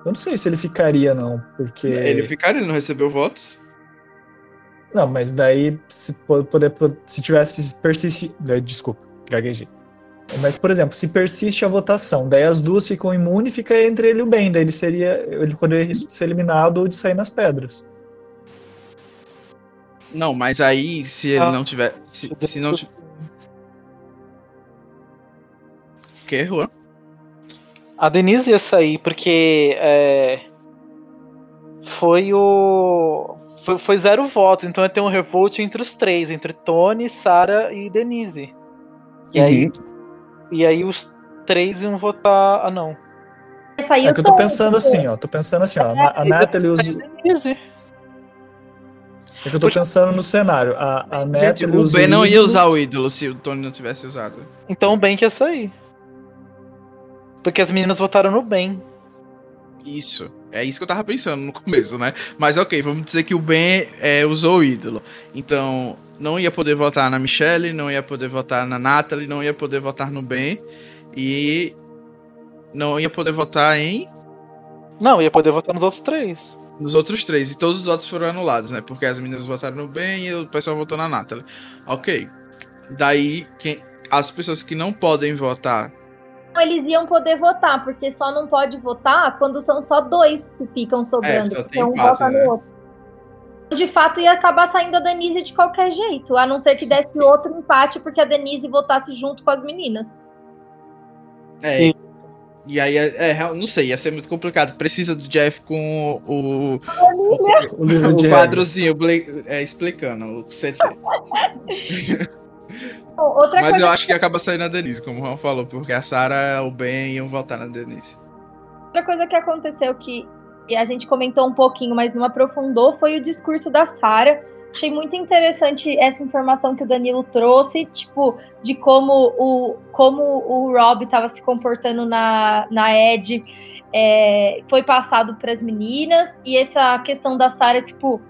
eu não sei se ele ficaria, não, porque. Ele ficaria, ele não recebeu votos? Não, mas daí, se, poder, se tivesse persistir. Desculpa, gaguejei. Mas, por exemplo, se persiste a votação, daí as duas ficam imunes, fica entre ele e o Ben, daí ele seria. Ele poderia ser eliminado ou de sair nas pedras. Não, mas aí, se ele ah, não tiver. Se, se não tiver. O que, Juan? A Denise ia sair porque é, foi o. Foi, foi, zero votos, então ia ter um revolt entre os três, entre Tony, Sarah e Denise. E uhum. aí. E aí os três iam votar. Ah, não. É que eu tô pensando assim, ó. Tô pensando assim, ó. A, a Natalie usa. É que eu tô pensando no cenário. A, a Natalie o Ben não ia usar o ídolo se o Tony não tivesse usado. Então o Ben ia sair. Porque as meninas votaram no bem. Isso. É isso que eu tava pensando no começo, né? Mas ok, vamos dizer que o Ben é, usou o ídolo. Então, não ia poder votar na Michelle, não ia poder votar na Natalie, não ia poder votar no Ben. E. Não ia poder votar em. Não, ia poder votar nos outros três. Nos outros três. E todos os votos foram anulados, né? Porque as meninas votaram no Ben e o pessoal votou na Natalie. Ok. Daí, quem, as pessoas que não podem votar eles iam poder votar, porque só não pode votar quando são só dois que ficam sobrando. É, então um vota né? no outro. De fato, ia acabar saindo a Denise de qualquer jeito, a não ser que desse outro empate, porque a Denise votasse junto com as meninas. É. E, e aí, é, é, não sei, ia ser muito complicado. Precisa do Jeff com o. O, o, o, o quadrozinho é, explicando o CT. Outra Mas eu acho que acaba saindo a Denise, como o Juan falou, porque a Sarah, o Ben iam voltar na Denise. Outra coisa que aconteceu que a gente comentou um pouquinho, mas não aprofundou, foi o discurso da Sarah. Achei muito interessante essa informação que o Danilo trouxe, tipo, de como o, como o Rob estava se comportando na, na Ed é, foi passado para as meninas, e essa questão da Sarah, tipo,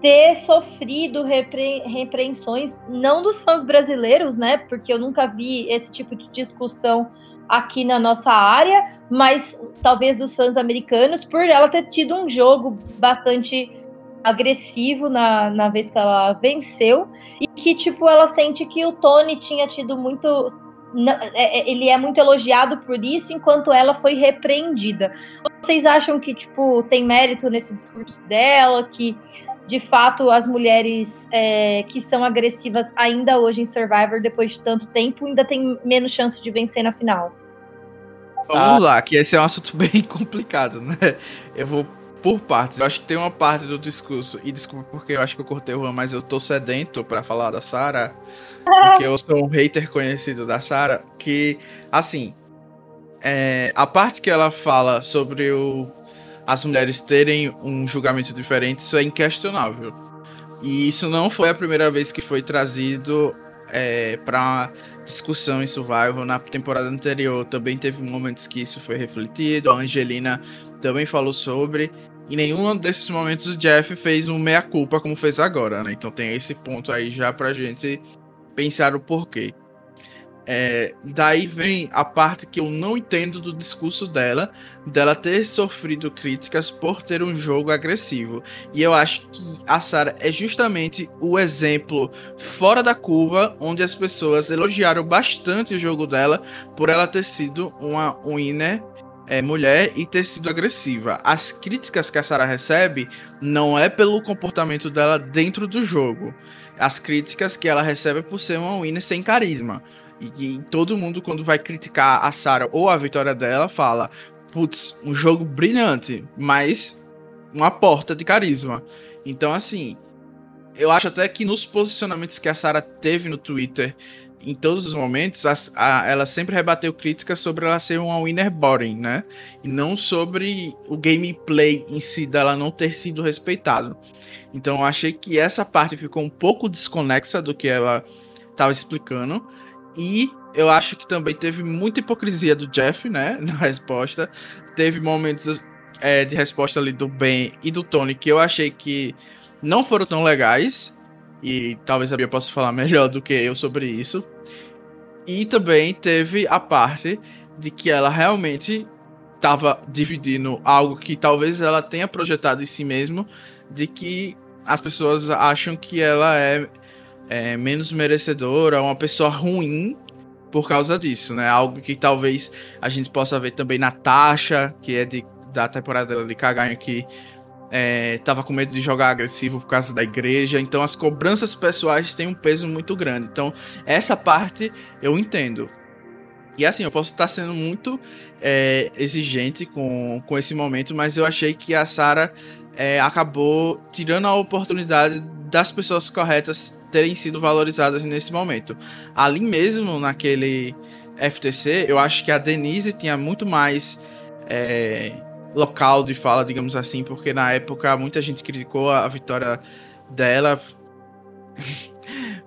ter sofrido repre repreensões, não dos fãs brasileiros, né? Porque eu nunca vi esse tipo de discussão aqui na nossa área, mas talvez dos fãs americanos, por ela ter tido um jogo bastante agressivo na, na vez que ela venceu, e que, tipo, ela sente que o Tony tinha tido muito. É, é, ele é muito elogiado por isso, enquanto ela foi repreendida. Vocês acham que, tipo, tem mérito nesse discurso dela, que de fato as mulheres é, que são agressivas ainda hoje em Survivor, depois de tanto tempo, ainda tem menos chance de vencer na final. Vamos ah. lá, que esse é um assunto bem complicado, né? Eu vou por partes. Eu acho que tem uma parte do discurso, e desculpa porque eu acho que eu cortei o Juan, mas eu tô sedento para falar da Sarah, porque eu sou um hater conhecido da Sarah, que, assim, é, a parte que ela fala sobre o as mulheres terem um julgamento diferente, isso é inquestionável. E isso não foi a primeira vez que foi trazido é, para discussão em Survival. Na temporada anterior também teve momentos que isso foi refletido. A Angelina também falou sobre. Em nenhum desses momentos o Jeff fez um meia-culpa como fez agora, né? Então tem esse ponto aí já pra gente pensar o porquê. É, daí vem a parte que eu não entendo do discurso dela, dela ter sofrido críticas por ter um jogo agressivo. E eu acho que a Sarah é justamente o exemplo fora da curva, onde as pessoas elogiaram bastante o jogo dela por ela ter sido uma winner é, mulher e ter sido agressiva. As críticas que a Sarah recebe não é pelo comportamento dela dentro do jogo. As críticas que ela recebe é por ser uma winner sem carisma. E, e todo mundo, quando vai criticar a Sarah ou a vitória dela, fala: putz, um jogo brilhante, mas uma porta de carisma. Então, assim, eu acho até que nos posicionamentos que a Sarah teve no Twitter, em todos os momentos, a, a, ela sempre rebateu críticas sobre ela ser uma winner boring, né? E não sobre o gameplay em si dela não ter sido respeitado. Então eu achei que essa parte ficou um pouco desconexa do que ela estava explicando. E eu acho que também teve muita hipocrisia do Jeff, né? Na resposta. Teve momentos é, de resposta ali do Ben e do Tony que eu achei que não foram tão legais. E talvez a Bia possa falar melhor do que eu sobre isso. E também teve a parte de que ela realmente estava dividindo algo que talvez ela tenha projetado em si mesmo, de que as pessoas acham que ela é é, menos merecedora, uma pessoa ruim por causa disso, né? Algo que talvez a gente possa ver também na Tasha, que é de, da temporada de Caganho, que é, tava com medo de jogar agressivo por causa da igreja. Então as cobranças pessoais têm um peso muito grande. Então essa parte eu entendo. E assim, eu posso estar sendo muito é, exigente com, com esse momento, mas eu achei que a Sarah é, acabou tirando a oportunidade das pessoas corretas terem sido valorizadas nesse momento. Ali mesmo, naquele FTC, eu acho que a Denise tinha muito mais é, local de fala, digamos assim, porque na época muita gente criticou a vitória dela.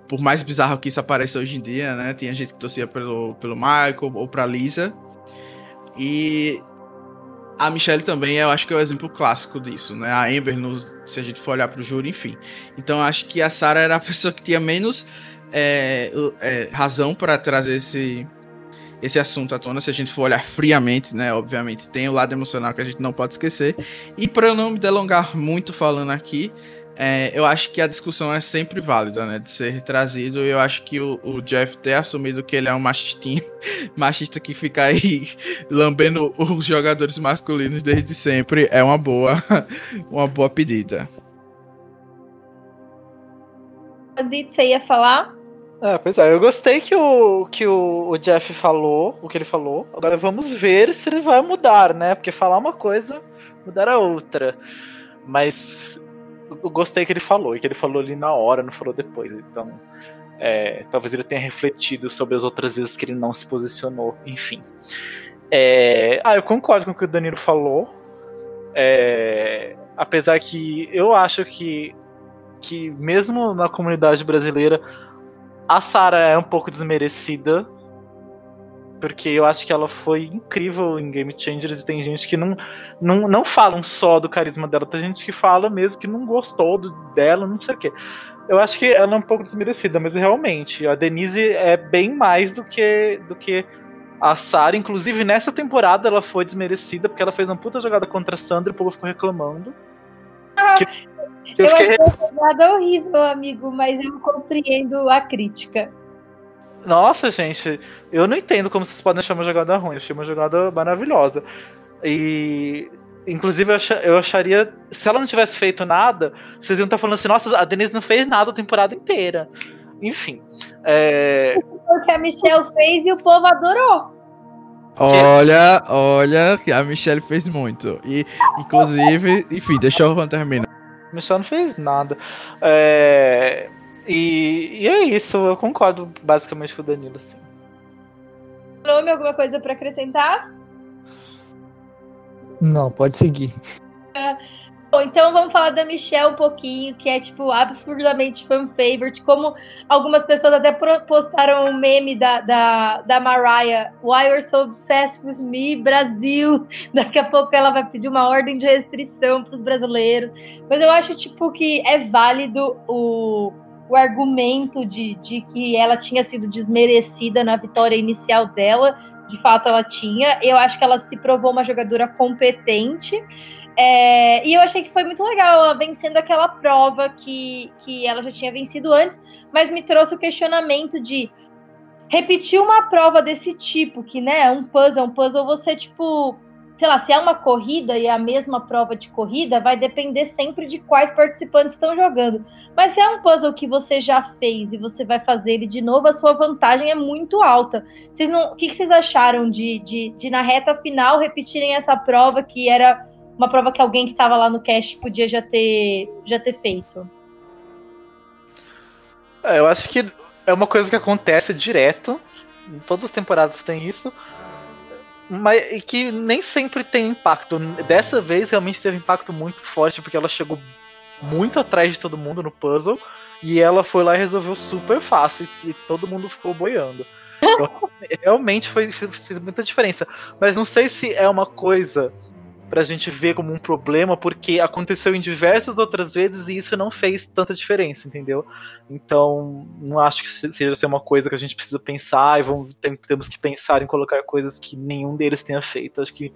Por mais bizarro que isso apareça hoje em dia, né? Tinha gente que torcia pelo, pelo Michael ou pra Lisa. E a Michelle também, eu acho que é o exemplo clássico disso, né? A Amber, no, se a gente for olhar pro júri, enfim. Então acho que a Sarah era a pessoa que tinha menos é, é, razão para trazer esse, esse assunto à tona, se a gente for olhar friamente, né? Obviamente tem o lado emocional que a gente não pode esquecer. E para não me delongar muito falando aqui, é, eu acho que a discussão é sempre válida, né? De ser trazido. Eu acho que o, o, Jeff ter assumido que ele é um machistinho, machista que fica aí lambendo os jogadores masculinos desde sempre é uma boa, uma boa pedida. Você ia falar? É, pois é, eu gostei que o que o, o Jeff falou, o que ele falou. Agora vamos ver se ele vai mudar, né? Porque falar uma coisa, mudar a outra. Mas eu gostei que ele falou, e que ele falou ali na hora, não falou depois. Então, é, talvez ele tenha refletido sobre as outras vezes que ele não se posicionou, enfim. É, ah, eu concordo com o que o Danilo falou. É, apesar que eu acho que, que mesmo na comunidade brasileira, a Sara é um pouco desmerecida porque eu acho que ela foi incrível em Game Changers e tem gente que não, não, não falam só do carisma dela, tem gente que fala mesmo que não gostou do, dela, não sei o quê. Eu acho que ela é um pouco desmerecida, mas realmente, a Denise é bem mais do que, do que a Sarah. Inclusive, nessa temporada ela foi desmerecida porque ela fez uma puta jogada contra a Sandra e o povo ficou reclamando. Ah, que, que eu, eu fiquei... achei a jogada horrível, amigo, mas eu compreendo a crítica. Nossa, gente, eu não entendo como vocês podem achar uma jogada ruim. Eu achei uma jogada maravilhosa. E. Inclusive, eu acharia. Se ela não tivesse feito nada, vocês iam estar falando assim: nossa, a Denise não fez nada a temporada inteira. Enfim. É... O que a Michelle fez e o povo adorou. Olha, olha, a Michelle fez muito. E, inclusive, enfim, deixa eu terminar. A Michelle não fez nada. É. E, e é isso, eu concordo basicamente com o Danilo, assim. Nome, alguma coisa para acrescentar? Não, pode seguir. É. Bom, então vamos falar da Michelle um pouquinho, que é, tipo, absurdamente fan favorite. Como algumas pessoas até postaram um meme da, da, da Mariah, Why you're so obsessed with me, Brasil. Daqui a pouco ela vai pedir uma ordem de restrição para os brasileiros. Mas eu acho, tipo, que é válido o o argumento de, de que ela tinha sido desmerecida na vitória inicial dela. De fato, ela tinha. Eu acho que ela se provou uma jogadora competente. É, e eu achei que foi muito legal ela vencendo aquela prova que, que ela já tinha vencido antes, mas me trouxe o questionamento de repetir uma prova desse tipo, que né, é um puzzle, um puzzle você, tipo, sei lá, se é uma corrida e é a mesma prova de corrida, vai depender sempre de quais participantes estão jogando. Mas se é um puzzle que você já fez e você vai fazer ele de novo, a sua vantagem é muito alta. Vocês não, o que, que vocês acharam de, de, de, na reta final, repetirem essa prova que era uma prova que alguém que estava lá no cast podia já ter, já ter feito? É, eu acho que é uma coisa que acontece direto. Em todas as temporadas tem isso mas que nem sempre tem impacto. Dessa vez realmente teve impacto muito forte, porque ela chegou muito atrás de todo mundo no puzzle e ela foi lá e resolveu super fácil e todo mundo ficou boiando. Então, realmente foi, fez muita diferença. Mas não sei se é uma coisa pra gente ver como um problema, porque aconteceu em diversas outras vezes e isso não fez tanta diferença, entendeu? Então, não acho que seja ser uma coisa que a gente precisa pensar e vamos, tem, temos que pensar em colocar coisas que nenhum deles tenha feito. Acho que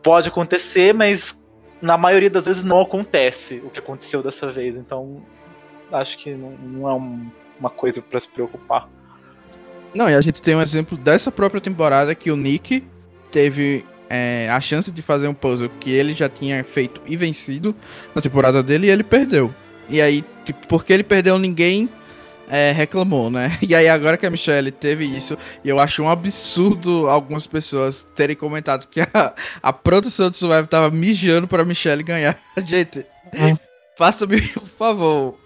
pode acontecer, mas na maioria das vezes não acontece o que aconteceu dessa vez. Então, acho que não, não é um, uma coisa para se preocupar. Não, e a gente tem um exemplo dessa própria temporada que o Nick teve é, a chance de fazer um puzzle que ele já tinha feito e vencido na temporada dele e ele perdeu. E aí, tipo, porque ele perdeu, ninguém é, reclamou, né? E aí, agora que a Michelle teve isso, e eu acho um absurdo algumas pessoas terem comentado que a, a produção do Survival tava mijando pra Michelle ganhar. Gente, é. faça-me um favor.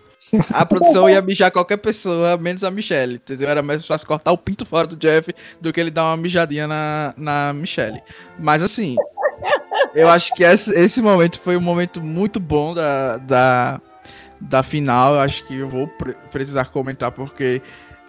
A produção ia mijar qualquer pessoa, menos a Michelle, entendeu? Era mais fácil cortar o pinto fora do Jeff do que ele dar uma mijadinha na, na Michelle. Mas assim, eu acho que esse, esse momento foi um momento muito bom da, da, da final. Eu acho que eu vou pre precisar comentar porque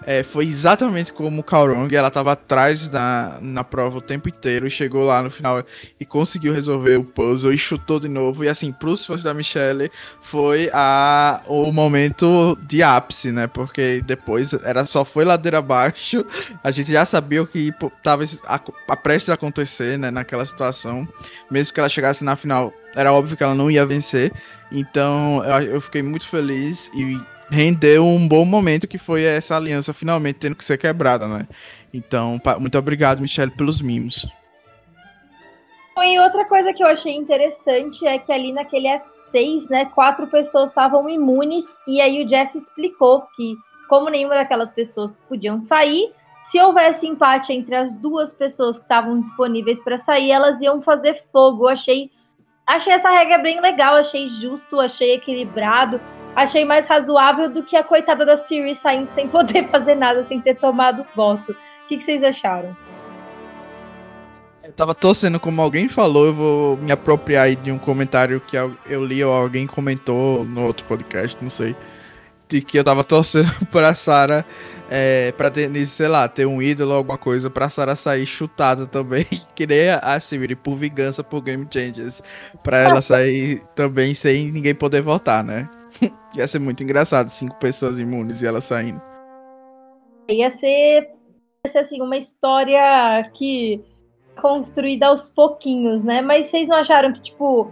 é, foi exatamente como o Kaurong, ela estava atrás na, na prova o tempo inteiro e chegou lá no final e conseguiu resolver o puzzle e chutou de novo. E assim, para os fãs da Michelle, foi a, o momento de ápice, né? Porque depois era só foi ladeira abaixo, a gente já sabia o que estava a, a prestes a acontecer né, naquela situação. Mesmo que ela chegasse na final, era óbvio que ela não ia vencer. Então eu, eu fiquei muito feliz e rendeu um bom momento que foi essa aliança finalmente tendo que ser quebrada, né? Então, muito obrigado, Michelle, pelos mimos. E outra coisa que eu achei interessante é que ali naquele F6, né, quatro pessoas estavam imunes e aí o Jeff explicou que como nenhuma daquelas pessoas podiam sair, se houvesse empate entre as duas pessoas que estavam disponíveis para sair, elas iam fazer fogo. Eu achei achei essa regra bem legal, achei justo, achei equilibrado achei mais razoável do que a coitada da Siri saindo sem poder fazer nada, sem ter tomado voto. O que, que vocês acharam? Eu tava torcendo, como alguém falou, eu vou me apropriar de um comentário que eu li ou alguém comentou no outro podcast, não sei. De que eu tava torcendo pra Sarah, é, pra ter, sei lá, ter um ídolo ou alguma coisa, pra Sarah sair chutada também, que nem a Siri, por vingança por Game Changers. Pra ela sair também sem ninguém poder votar, né? Ia ser muito engraçado, cinco pessoas imunes e ela saindo. Ia ser, ia ser assim, uma história que construída aos pouquinhos, né? Mas vocês não acharam que, tipo,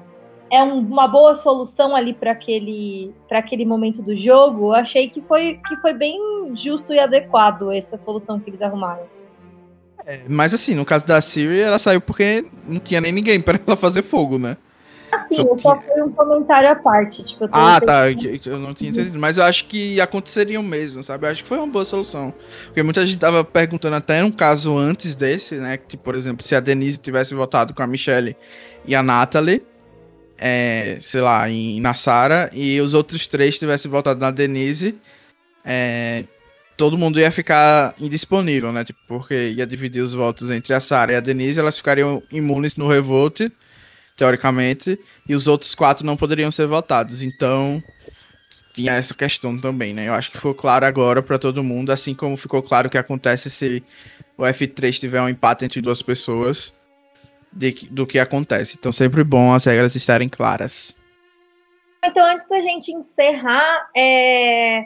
é um, uma boa solução ali para aquele, aquele momento do jogo? Eu achei que foi, que foi bem justo e adequado essa solução que eles arrumaram. É, mas assim, no caso da Siri, ela saiu porque não tinha nem ninguém para ela fazer fogo, né? Assim, só, só foi um comentário à parte. Tipo, ah, tá. Eu não tinha entendido. Mas eu acho que aconteceria o mesmo, sabe? Eu acho que foi uma boa solução. Porque muita gente tava perguntando até um caso antes desse, né? Que, por exemplo, se a Denise tivesse votado com a Michelle e a Natalie, é, sei lá, em, na Sara, e os outros três tivessem votado na Denise, é, todo mundo ia ficar indisponível, né? Tipo, porque ia dividir os votos entre a Sara e a Denise, elas ficariam imunes no revolt teoricamente, e os outros quatro não poderiam ser votados. Então, tinha essa questão também, né? Eu acho que ficou claro agora para todo mundo, assim como ficou claro que acontece se o F3 tiver um empate entre duas pessoas, de, do que acontece. Então, sempre bom as regras estarem claras. Então, antes da gente encerrar, é...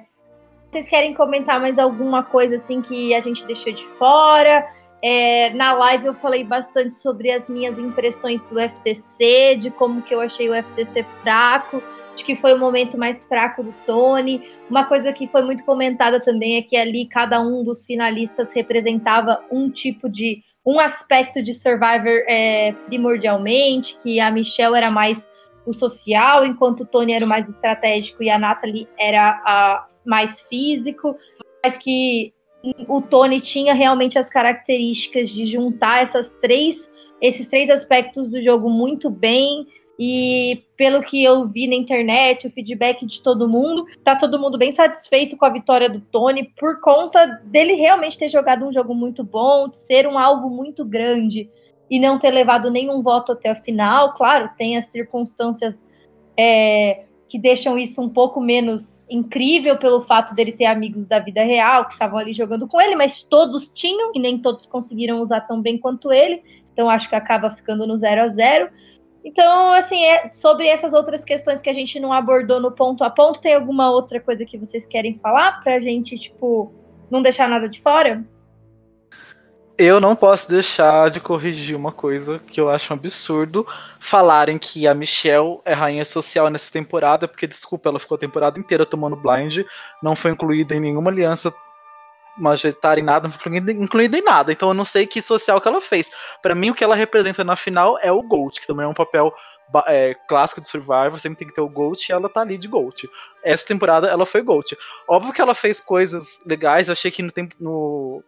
vocês querem comentar mais alguma coisa assim que a gente deixou de fora? É, na live eu falei bastante sobre as minhas impressões do FTC, de como que eu achei o FTC fraco, de que foi o momento mais fraco do Tony. Uma coisa que foi muito comentada também é que ali cada um dos finalistas representava um tipo de um aspecto de Survivor é, primordialmente, que a Michelle era mais o social, enquanto o Tony era o mais estratégico e a Natalie era a mais físico, mas que o Tony tinha realmente as características de juntar essas três, esses três aspectos do jogo muito bem. E pelo que eu vi na internet, o feedback de todo mundo, tá todo mundo bem satisfeito com a vitória do Tony por conta dele realmente ter jogado um jogo muito bom, ser um alvo muito grande e não ter levado nenhum voto até a final. Claro, tem as circunstâncias é, que deixam isso um pouco menos incrível pelo fato dele ter amigos da vida real que estavam ali jogando com ele, mas todos tinham e nem todos conseguiram usar tão bem quanto ele. Então acho que acaba ficando no 0 a 0. Então, assim, é, sobre essas outras questões que a gente não abordou no ponto a ponto, tem alguma outra coisa que vocês querem falar pra gente, tipo, não deixar nada de fora? Eu não posso deixar de corrigir uma coisa que eu acho um absurdo falarem que a Michelle é rainha social nessa temporada, porque, desculpa, ela ficou a temporada inteira tomando blind, não foi incluída em nenhuma aliança majoritária em nada, não foi incluída, em nada. Então eu não sei que social que ela fez. Para mim, o que ela representa na final é o Gold, que também é um papel é, clássico de Survivor, sempre tem que ter o Gold e ela tá ali de Gold. Essa temporada ela foi Gold. Óbvio que ela fez coisas legais, eu achei que no, tempo, no,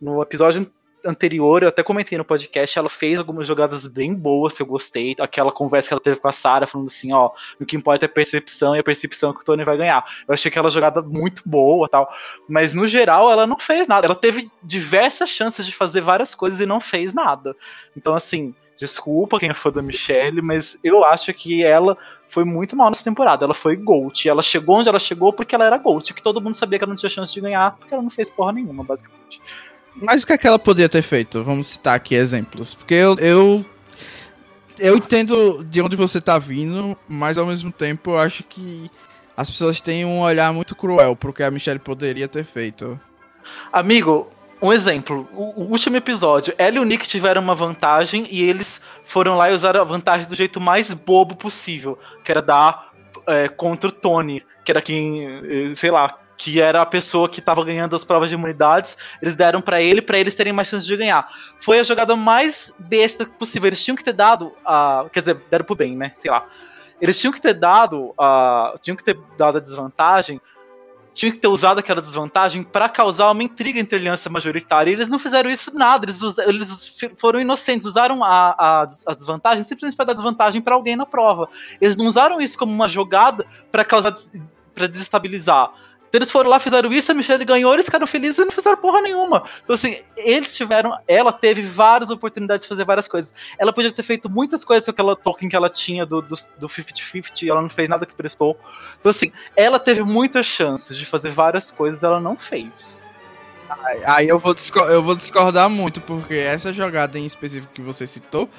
no episódio anterior, eu até comentei no podcast, ela fez algumas jogadas bem boas, eu gostei. Aquela conversa que ela teve com a Sarah, falando assim, ó, o que importa é a percepção e a percepção que o Tony vai ganhar. Eu achei aquela jogada muito boa tal. Mas no geral, ela não fez nada. Ela teve diversas chances de fazer várias coisas e não fez nada. Então, assim, desculpa quem é fã da Michelle, mas eu acho que ela foi muito mal nessa temporada. Ela foi GOAT. Ela chegou onde ela chegou porque ela era GOAT, que todo mundo sabia que ela não tinha chance de ganhar, porque ela não fez porra nenhuma, basicamente. Mas o que, é que ela podia ter feito? Vamos citar aqui exemplos. Porque eu, eu, eu entendo de onde você tá vindo, mas ao mesmo tempo eu acho que as pessoas têm um olhar muito cruel pro que a Michelle poderia ter feito. Amigo, um exemplo. O, o, último episódio, ela e o Nick tiveram uma vantagem e eles foram lá e usaram a vantagem do jeito mais bobo possível, que era dar é, contra o Tony, que era quem, eh, sei lá, que era a pessoa que estava ganhando as provas de imunidades, eles deram para ele para eles terem mais chance de ganhar. Foi a jogada mais besta possível. Eles tinham que ter dado a, quer dizer, deram pro bem, né? Sei lá. Eles tinham que ter dado a, tinham que ter dado a desvantagem, tinham que ter usado aquela desvantagem para causar uma intriga entre a aliança majoritária. E eles não fizeram isso nada. Eles, eles foram inocentes, usaram a, a, a desvantagem simplesmente para dar desvantagem para alguém na prova. Eles não usaram isso como uma jogada para causar para desestabilizar. Eles foram lá, fizeram isso, a Michelle ganhou, eles ficaram felizes e não fizeram porra nenhuma. Então, assim, eles tiveram. Ela teve várias oportunidades de fazer várias coisas. Ela podia ter feito muitas coisas com aquela token que ela tinha do 50-50, do, 50 ela não fez nada que prestou. Então, assim, ela teve muitas chances de fazer várias coisas, ela não fez. Aí eu vou, eu vou discordar muito, porque essa jogada em específico que você citou,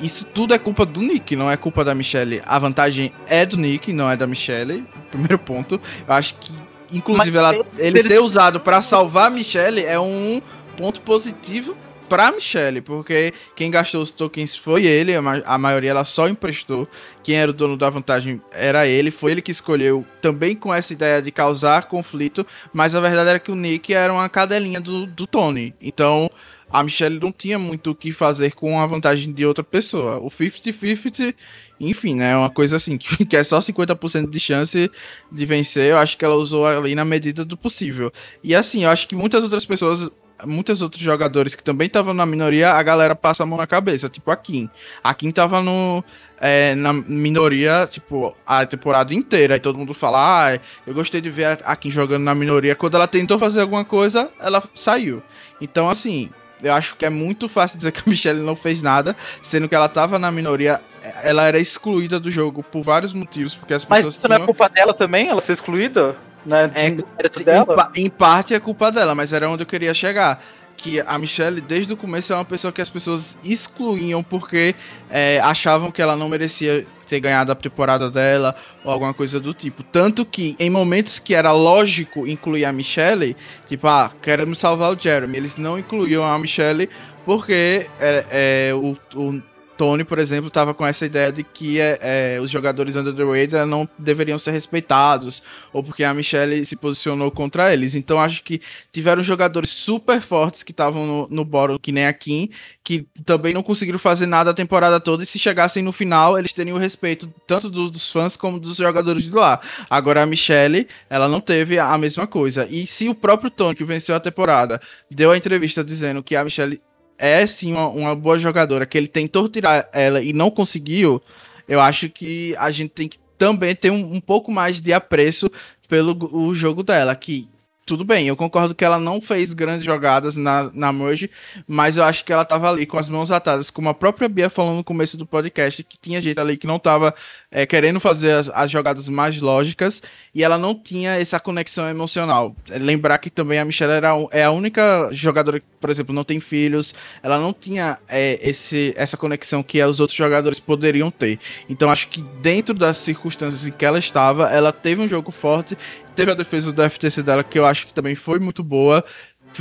isso tudo é culpa do Nick, não é culpa da Michelle. A vantagem é do Nick, não é da Michelle. Primeiro ponto. Eu acho que Inclusive, ela, ele ter usado para salvar a Michelle é um ponto positivo pra Michelle, porque quem gastou os tokens foi ele, a, maioria ela só emprestou. Quem era o dono da vantagem era ele, foi ele que escolheu, também com essa ideia de causar conflito, mas a verdade era que o Nick era uma cadelinha do, do Tony. Então, a Michelle não tinha muito o que fazer com a vantagem de outra pessoa. O 50-50 enfim, né? Uma coisa assim, que é só 50% de chance de vencer, eu acho que ela usou ali na medida do possível. E assim, eu acho que muitas outras pessoas muitos outros jogadores que também estavam na minoria, a galera passa a mão na cabeça, tipo a Kim. A Kim tava no, é, na minoria, tipo, a temporada inteira. E todo mundo fala, ah, eu gostei de ver a Kim jogando na minoria. Quando ela tentou fazer alguma coisa, ela saiu. Então, assim, eu acho que é muito fácil dizer que a Michelle não fez nada, sendo que ela tava na minoria, ela era excluída do jogo por vários motivos, porque as pessoas Mas isso tinham... não é culpa dela também, ela ser excluída? Né? É, em, em, parte é culpa dela, mas era onde eu queria chegar. Que a Michelle, desde o começo, é uma pessoa que as pessoas excluíam porque é, achavam que ela não merecia ter ganhado a temporada dela ou alguma coisa do tipo. Tanto que em momentos que era lógico incluir a Michelle, tipo, ah, queremos salvar o Jeremy, eles não incluíam a Michelle porque é, é, o, o Tony, por exemplo, estava com essa ideia de que é, é, os jogadores under the radar não deveriam ser respeitados, ou porque a Michelle se posicionou contra eles. Então acho que tiveram jogadores super fortes que estavam no, no bottom, que nem a Kim, que também não conseguiram fazer nada a temporada toda, e se chegassem no final, eles teriam o respeito tanto dos, dos fãs como dos jogadores de lá. Agora a Michelle, ela não teve a mesma coisa. E se o próprio Tony, que venceu a temporada, deu a entrevista dizendo que a Michelle é sim uma, uma, boa jogadora, que ele tentou tirar ela e não conseguiu, eu acho que a gente tem que também ter um, um pouco mais de apreço pelo o jogo dela, que tudo bem, eu concordo que ela não fez grandes jogadas na, na Merge, mas eu acho que ela tava ali com as mãos atadas, como a própria Bia falou no começo do podcast, que tinha gente ali que não tava é, querendo fazer as, as, jogadas mais lógicas, e ela não tinha essa conexão emocional. É, lembrar que também a Michelle era, é a única jogadora que, por exemplo, não tem filhos, ela não tinha é, esse, essa conexão que os outros jogadores poderiam ter. Então acho que dentro das circunstâncias em que ela estava, ela teve um jogo forte teve a defesa do FTC dela, que eu acho que também foi muito boa,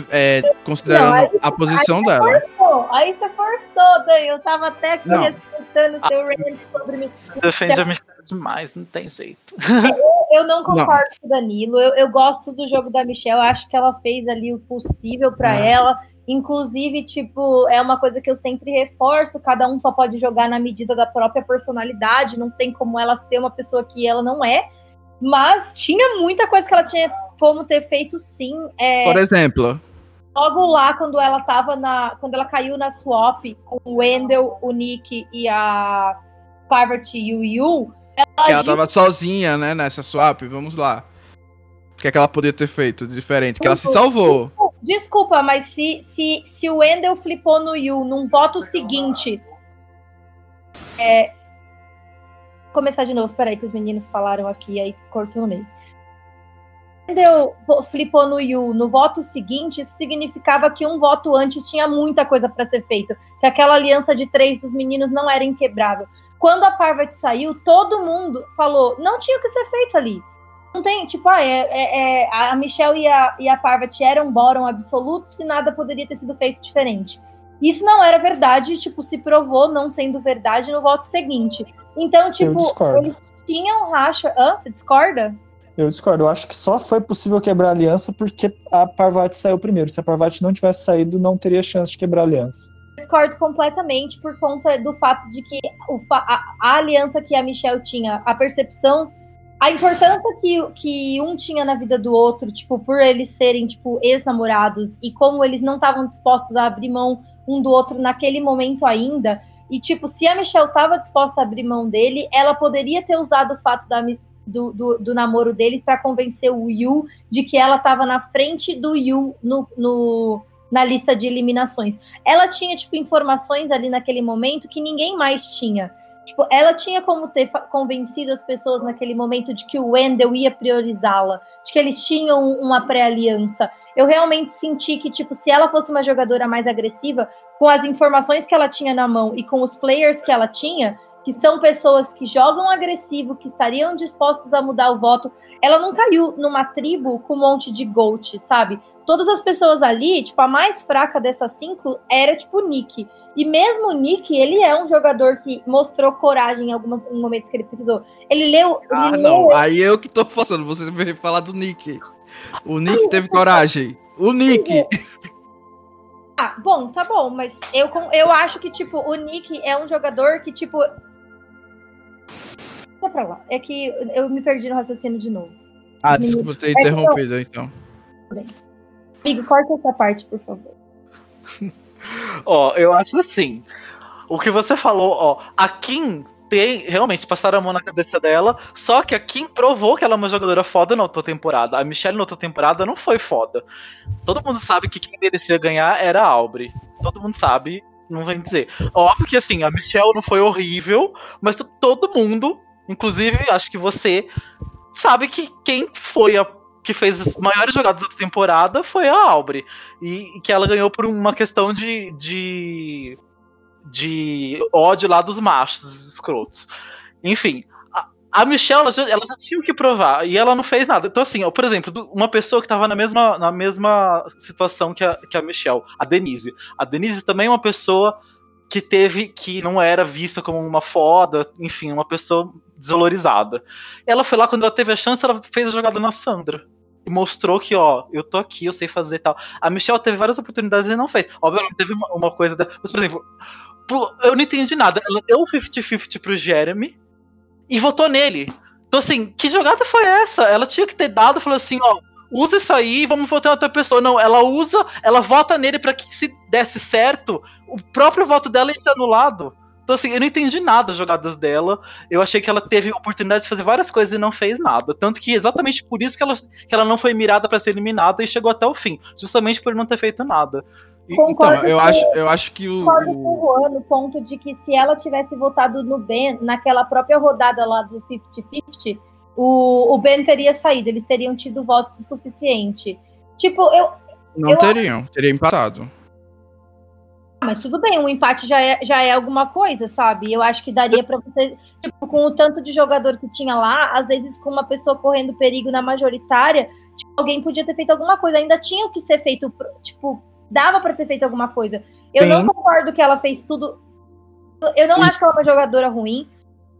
é, considerando não, a posição aí dela. Forçou, aí você forçou, Dan. Eu tava até aqui não. respeitando o seu rant sobre mim. Defende a Michelle demais, não tem jeito. Eu, eu não concordo não. com o Danilo. Eu, eu, gosto do jogo da Michelle, acho que ela fez ali o possível para ela. Inclusive, tipo, é uma coisa que eu sempre reforço: cada um só pode jogar na medida da própria personalidade, não tem como ela ser uma pessoa que ela não é. Mas tinha muita coisa que ela tinha como ter feito sim. É, Por exemplo. Logo lá, quando ela tava na. Quando ela caiu na swap com o Wendell, o Nick e a Parvati e o Yu. Ela, ela tava sozinha, né, nessa swap, vamos lá. O que, é que ela poderia ter feito de diferente? Que ela se salvou. Desculpa, mas se, se, se o Wendell flipou no Yu num voto seguinte. É, começar de novo, peraí, que os meninos falaram aqui, aí cortou no meio. Quando flipou no Yu no voto seguinte, isso significava que um voto antes tinha muita coisa para ser feito, que aquela aliança de três dos meninos não era inquebrável. Quando a Parvati saiu, todo mundo falou, não tinha o que ser feito ali. Não tem, tipo, ah, é, é, é a Michelle e a, e a Parvati eram bórum absolutos e nada poderia ter sido feito diferente. Isso não era verdade, tipo, se provou não sendo verdade no voto seguinte. Então, tipo, eles tinham racha. Hã? Você discorda? Eu discordo. Eu acho que só foi possível quebrar a aliança porque a Parvati saiu primeiro. Se a Parvati não tivesse saído, não teria chance de quebrar a aliança. Discordo completamente por conta do fato de que a, a, aliança que a Michelle tinha, a percepção, a importância que, que um tinha na vida do outro, tipo, por eles serem, tipo, ex-namorados e como eles não estavam dispostos a abrir mão um do outro naquele momento ainda, e, tipo, se a Michelle estava disposta a abrir mão dele, ela poderia ter usado o fato da, do, do, do, namoro dele para convencer o Yu de que ela estava na frente do Yu no, no, na lista de eliminações. Ela tinha, tipo, informações ali naquele momento que ninguém mais tinha. Tipo, ela tinha como ter convencido as pessoas naquele momento de que o Wendell ia priorizá-la, de que eles tinham uma pré-aliança. Eu realmente senti que, tipo, se ela fosse uma jogadora mais agressiva, com as informações que ela tinha na mão e com os players que ela tinha, que são pessoas que jogam agressivo, que estariam dispostas a mudar o voto, ela não caiu numa tribo com um monte de GOAT, sabe? Todas as pessoas ali, tipo, a mais fraca dessas cinco era, tipo, o Nick. E mesmo o Nick, ele é um jogador que mostrou coragem em alguns momentos que ele precisou. Ele leu. Ah, ele não. Leu... Aí eu que tô falando, você veio falar do Nick. O Nick teve coragem. O Nick. Ah, bom, tá bom, mas eu, eu acho que, tipo, o Nick é um jogador que, tipo. Deixa pra lá. É que eu me perdi no raciocínio de novo. Ah, desculpa ter é interrompido, eu... então. Amigo, corta essa parte, por favor. ó, eu acho assim. O que você falou, ó, a Kim tem, realmente, passaram a mão na cabeça dela. Só que a Kim provou que ela é uma jogadora foda na outra temporada. A Michelle na outra temporada não foi foda. Todo mundo sabe que quem merecia ganhar era a Aubrey. Todo mundo sabe, não vem dizer. Óbvio que assim, a Michelle não foi horrível, mas todo mundo, inclusive acho que você, sabe que quem foi a que fez as maiores jogadas da temporada foi a Aubrey. E, e que ela ganhou por uma questão de, de de ódio lá dos machos escrotos. Enfim, a Michelle, ela ela já tinha o que provar e ela não fez nada. Então, assim, ó, por exemplo, uma pessoa que tava na mesma, na mesma situação que a, que a Michelle, a Denise. A Denise também é uma pessoa que teve, que não era vista como uma foda, enfim, uma pessoa desvalorizada. Ela foi lá, quando ela teve a chance, ela fez a jogada na Sandra. E mostrou que, ó, eu tô aqui, eu sei fazer tal. A Michelle teve várias oportunidades e não fez. Obviamente, teve uma, uma coisa. Da, mas, por exemplo, eu não entendi nada. Ela deu o 50-50 pro Jeremy e votou nele. Então, assim, que jogada foi essa? Ela tinha que ter dado, falou assim, ó, usa isso aí, vamos votar em outra pessoa. Não, ela usa, ela vota nele para que se desse certo, o próprio voto dela ia ser anulado. Então, assim, eu não entendi nada das jogadas dela. Eu achei que ela teve oportunidade de fazer várias coisas e não fez nada. Tanto que exatamente por isso que ela, que ela não foi mirada para ser eliminada e chegou até o fim. Justamente por não ter feito nada. Concordo então, eu acho, eu acho que o. Concordo com o Juan no ponto de que se ela tivesse votado no Ben naquela própria rodada lá do 50-50, o, o Ben teria saído, eles teriam tido votos o suficiente. Tipo, eu. Não eu... teriam, teria empatado. Mas tudo bem, um empate já é, já é alguma coisa, sabe? Eu acho que daria para você, tipo, com o tanto de jogador que tinha lá, às vezes com uma pessoa correndo perigo na majoritária, tipo, alguém podia ter feito alguma coisa. Ainda tinha o que ser feito, tipo, dava para ter feito alguma coisa. Eu Sim. não concordo que ela fez tudo. Eu não Sim. acho que ela é uma jogadora ruim.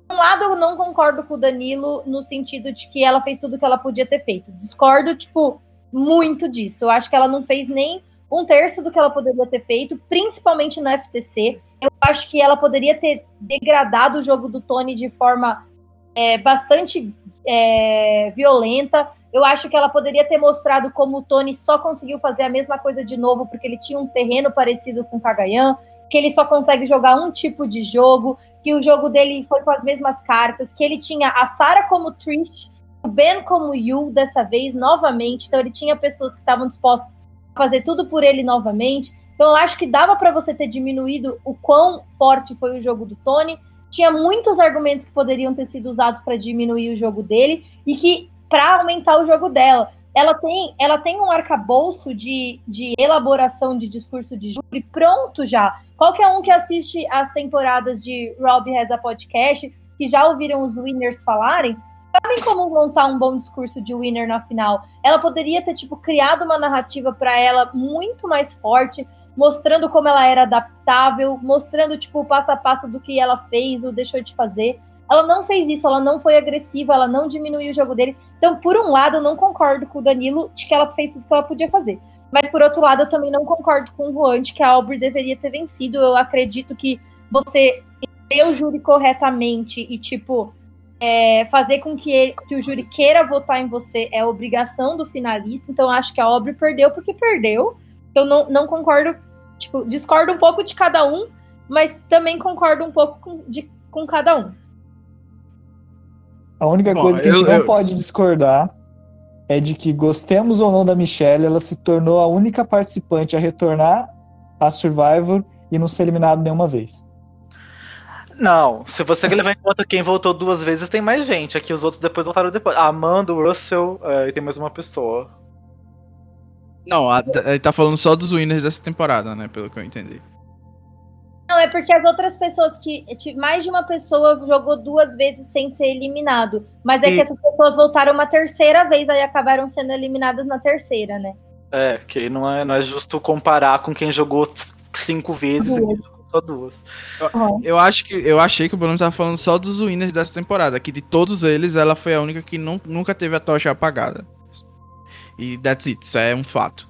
De um lado, eu não concordo com o Danilo no sentido de que ela fez tudo que ela podia ter feito. Discordo, tipo, muito disso. Eu acho que ela não fez nem um terço do que ela poderia ter feito, principalmente no FTC. Eu acho que ela poderia ter degradado o jogo do Tony de forma é, bastante é, violenta. Eu acho que ela poderia ter mostrado como o Tony só conseguiu fazer a mesma coisa de novo porque ele tinha um terreno parecido com o Kagayan, que ele só consegue jogar um tipo de jogo, que o jogo dele foi com as mesmas cartas, que ele tinha a Sarah como Trish, o Ben como Yu dessa vez, novamente. Então ele tinha pessoas que estavam dispostas fazer tudo por ele novamente. Então eu acho que dava para você ter diminuído o quão forte foi o jogo do Tony. Tinha muitos argumentos que poderiam ter sido usados para diminuir o jogo dele e que para aumentar o jogo dela. Ela tem, ela tem um arcabouço de, de elaboração de discurso de júri pronto já. Qualquer um que assiste as temporadas de Rob Reza Podcast, que já ouviram os winners falarem, sabem como montar um bom discurso de winner na final. Ela poderia ter, tipo, criado uma narrativa para ela muito mais forte, mostrando como ela era adaptável, mostrando, tipo, o passo a passo do que ela fez ou deixou de fazer. Ela não fez isso, ela não foi agressiva, ela não diminuiu o jogo dele. Então, por um lado, eu não concordo com o Danilo de que ela fez tudo que ela podia fazer. Mas, por outro lado, eu também não concordo com o Juan de que a Aubrey deveria ter vencido. Eu acredito que você ter o júri corretamente e, tipo, é, fazer com que, ele, que o júri queira votar em você é obrigação do finalista. Então, acho que a Aubrey perdeu porque perdeu. Então, não, não concordo, tipo, discordo um pouco de cada um, mas também concordo um pouco com, de, com cada um. A única Bom, coisa que a gente eu, não eu... pode discordar é de que, gostemos ou não da Michelle, ela se tornou a única participante a retornar a Survivor e não ser eliminada nenhuma vez. Não, se você levar em conta quem voltou duas vezes, tem mais gente. Aqui os outros depois voltaram depois. A Amanda, o Russell é, e tem mais uma pessoa. Não, a, ele tá falando só dos winners dessa temporada, né? Pelo que eu entendi. Não, é porque as outras pessoas que. Mais de uma pessoa jogou duas vezes sem ser eliminado. Mas é e... que essas pessoas voltaram uma terceira vez, aí acabaram sendo eliminadas na terceira, né? É, que não é, não é justo comparar com quem jogou cinco vezes duas. Só duas. Eu, eu, acho que eu achei que o Bruno tava falando só dos winners dessa temporada, que de todos eles ela foi a única que não, nunca teve a tocha apagada. E that's it, isso é um fato.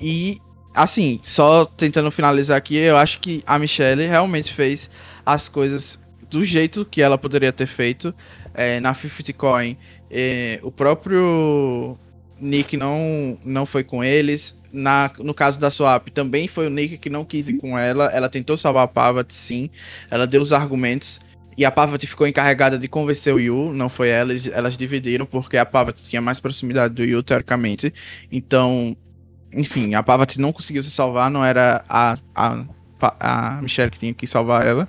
E assim, só tentando finalizar aqui, eu acho que a Michelle realmente fez as coisas do jeito que ela poderia ter feito é, na 50 Coin. É, o próprio Nick não, não foi com eles. Na, no caso da Swap, também foi o Nick que não quis ir com ela. Ela tentou salvar a Pavat, sim. Ela deu os argumentos. E a Pavat ficou encarregada de convencer o Yu, não foi ela, eles, elas dividiram, porque a Pavat tinha mais proximidade do Yu, teoricamente. Então, enfim, a Pavat não conseguiu se salvar, não era a, a, a Michelle que tinha que salvar ela.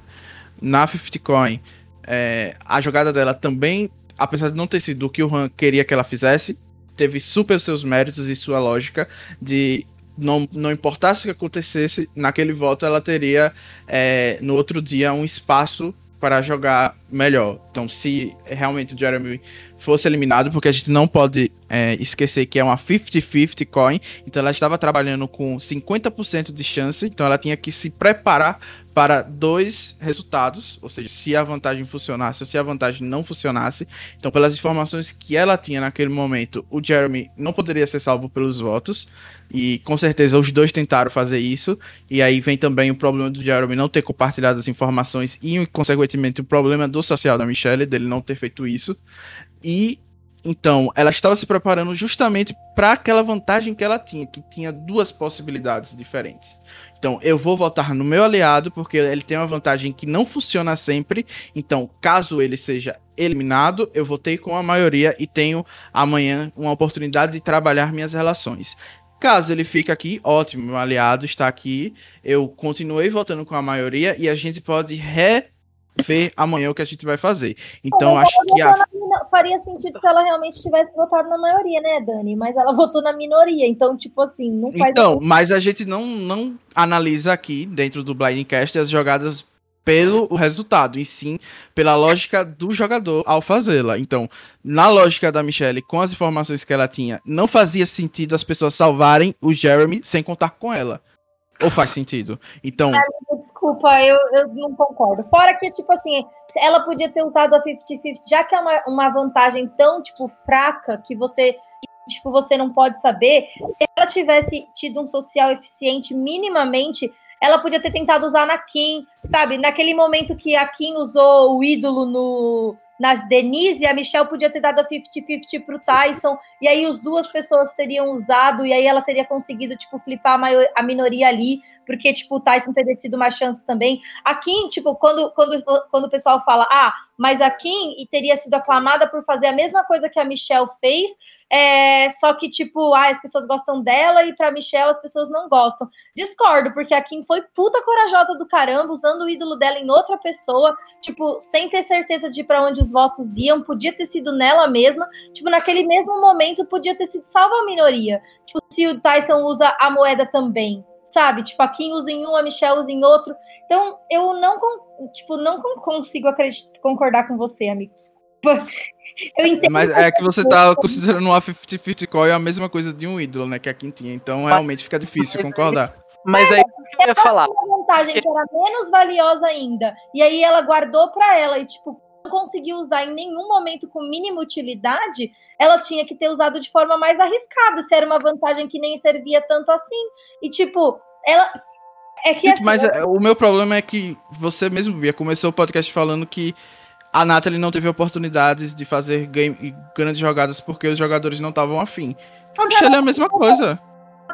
Na 50 Coin, é, a jogada dela também, apesar de não ter sido o que o Han queria que ela fizesse, teve super seus méritos e sua lógica de não, não importasse o que acontecesse naquele voto, ela teria é, no outro dia um espaço para jogar melhor. Então, se realmente o Jeremy fosse eliminado, porque a gente não pode é, esquecer que é uma 50-50 coin, então ela estava trabalhando com 50% de chance, então ela tinha que se preparar para dois resultados, ou seja, se a vantagem funcionasse ou se a vantagem não funcionasse. Então, pelas informações que ela tinha naquele momento, o Jeremy não poderia ser salvo pelos votos, e com certeza os dois tentaram fazer isso, e aí vem também o problema do Jeremy não ter compartilhado as informações e, consequentemente, o problema do social da Michelle, dele não ter feito isso. E então, ela estava se preparando justamente para aquela vantagem que ela tinha, que tinha duas possibilidades diferentes. Então, eu vou votar no meu aliado, porque ele tem uma vantagem que não funciona sempre. Então, caso ele seja eliminado, eu votei com a maioria e tenho amanhã uma oportunidade de trabalhar minhas relações. Caso ele fique aqui, ótimo, meu aliado está aqui. Eu continuei votando com a maioria e a gente pode rever amanhã o que a gente vai fazer. Então, acho que a... faria sentido se ela realmente tivesse votado na maioria, né, Dani? Mas ela votou na minoria, então, tipo assim, não faz. Então, mas a gente não, não analisa aqui, dentro do Blindcast, as jogadas pelo resultado, e sim pela lógica do jogador ao fazê-la. Então, na lógica da Michelle, com as informações que ela tinha, não fazia sentido as pessoas salvarem o Jeremy sem contar com ela. Ou faz sentido? Então. Desculpa, eu, eu não concordo. Fora que, tipo assim, ela podia ter usado a 50-50, já que é uma, uma vantagem tão, tipo, fraca que você. Tipo, você não pode saber. Se ela tivesse tido um social eficiente minimamente, ela podia ter tentado usar na Kim, sabe? Naquele momento que a Kim usou o ídolo no na Denise, a Michelle podia ter dado a 50-50 pro Tyson, e aí as duas pessoas teriam usado, e aí ela teria conseguido, tipo, flipar a, maior, a minoria ali, porque, tipo, o Tyson teria tido uma chance também. A Kim, tipo, quando, quando, quando o pessoal fala, ah, mas a Kim teria sido aclamada por fazer a mesma coisa que a Michelle fez, é, só que, tipo, ah, as pessoas gostam dela e pra Michelle as pessoas não gostam. Discordo, porque a Kim foi puta corajosa do caramba, usando o ídolo dela em outra pessoa, tipo, sem ter certeza de para onde os votos iam, podia ter sido nela mesma. Tipo, naquele mesmo momento podia ter sido salva a minoria. Tipo, se o Tyson usa a moeda também, sabe? Tipo, a Kim usa em um, a Michelle usa em outro. Então, eu não, tipo, não consigo concordar com você, amigos. Eu entendo. Mas é que você tá considerando uma 50-50 coin a mesma coisa de um ídolo, né? Que a Quintinha. Então realmente fica difícil concordar. Mas aí eu ia falar. Uma vantagem que era menos valiosa ainda. E aí ela guardou pra ela e, tipo, não conseguiu usar em nenhum momento com mínima utilidade, ela tinha que ter usado de forma mais arriscada, se era uma vantagem que nem servia tanto assim. E, tipo, ela. É que, assim, mas é, o meu problema é que você mesmo, Bia, começou o podcast falando que a Nathalie não teve oportunidades de fazer game, grandes jogadas porque os jogadores não estavam afim. A Michelle é a mesma coisa.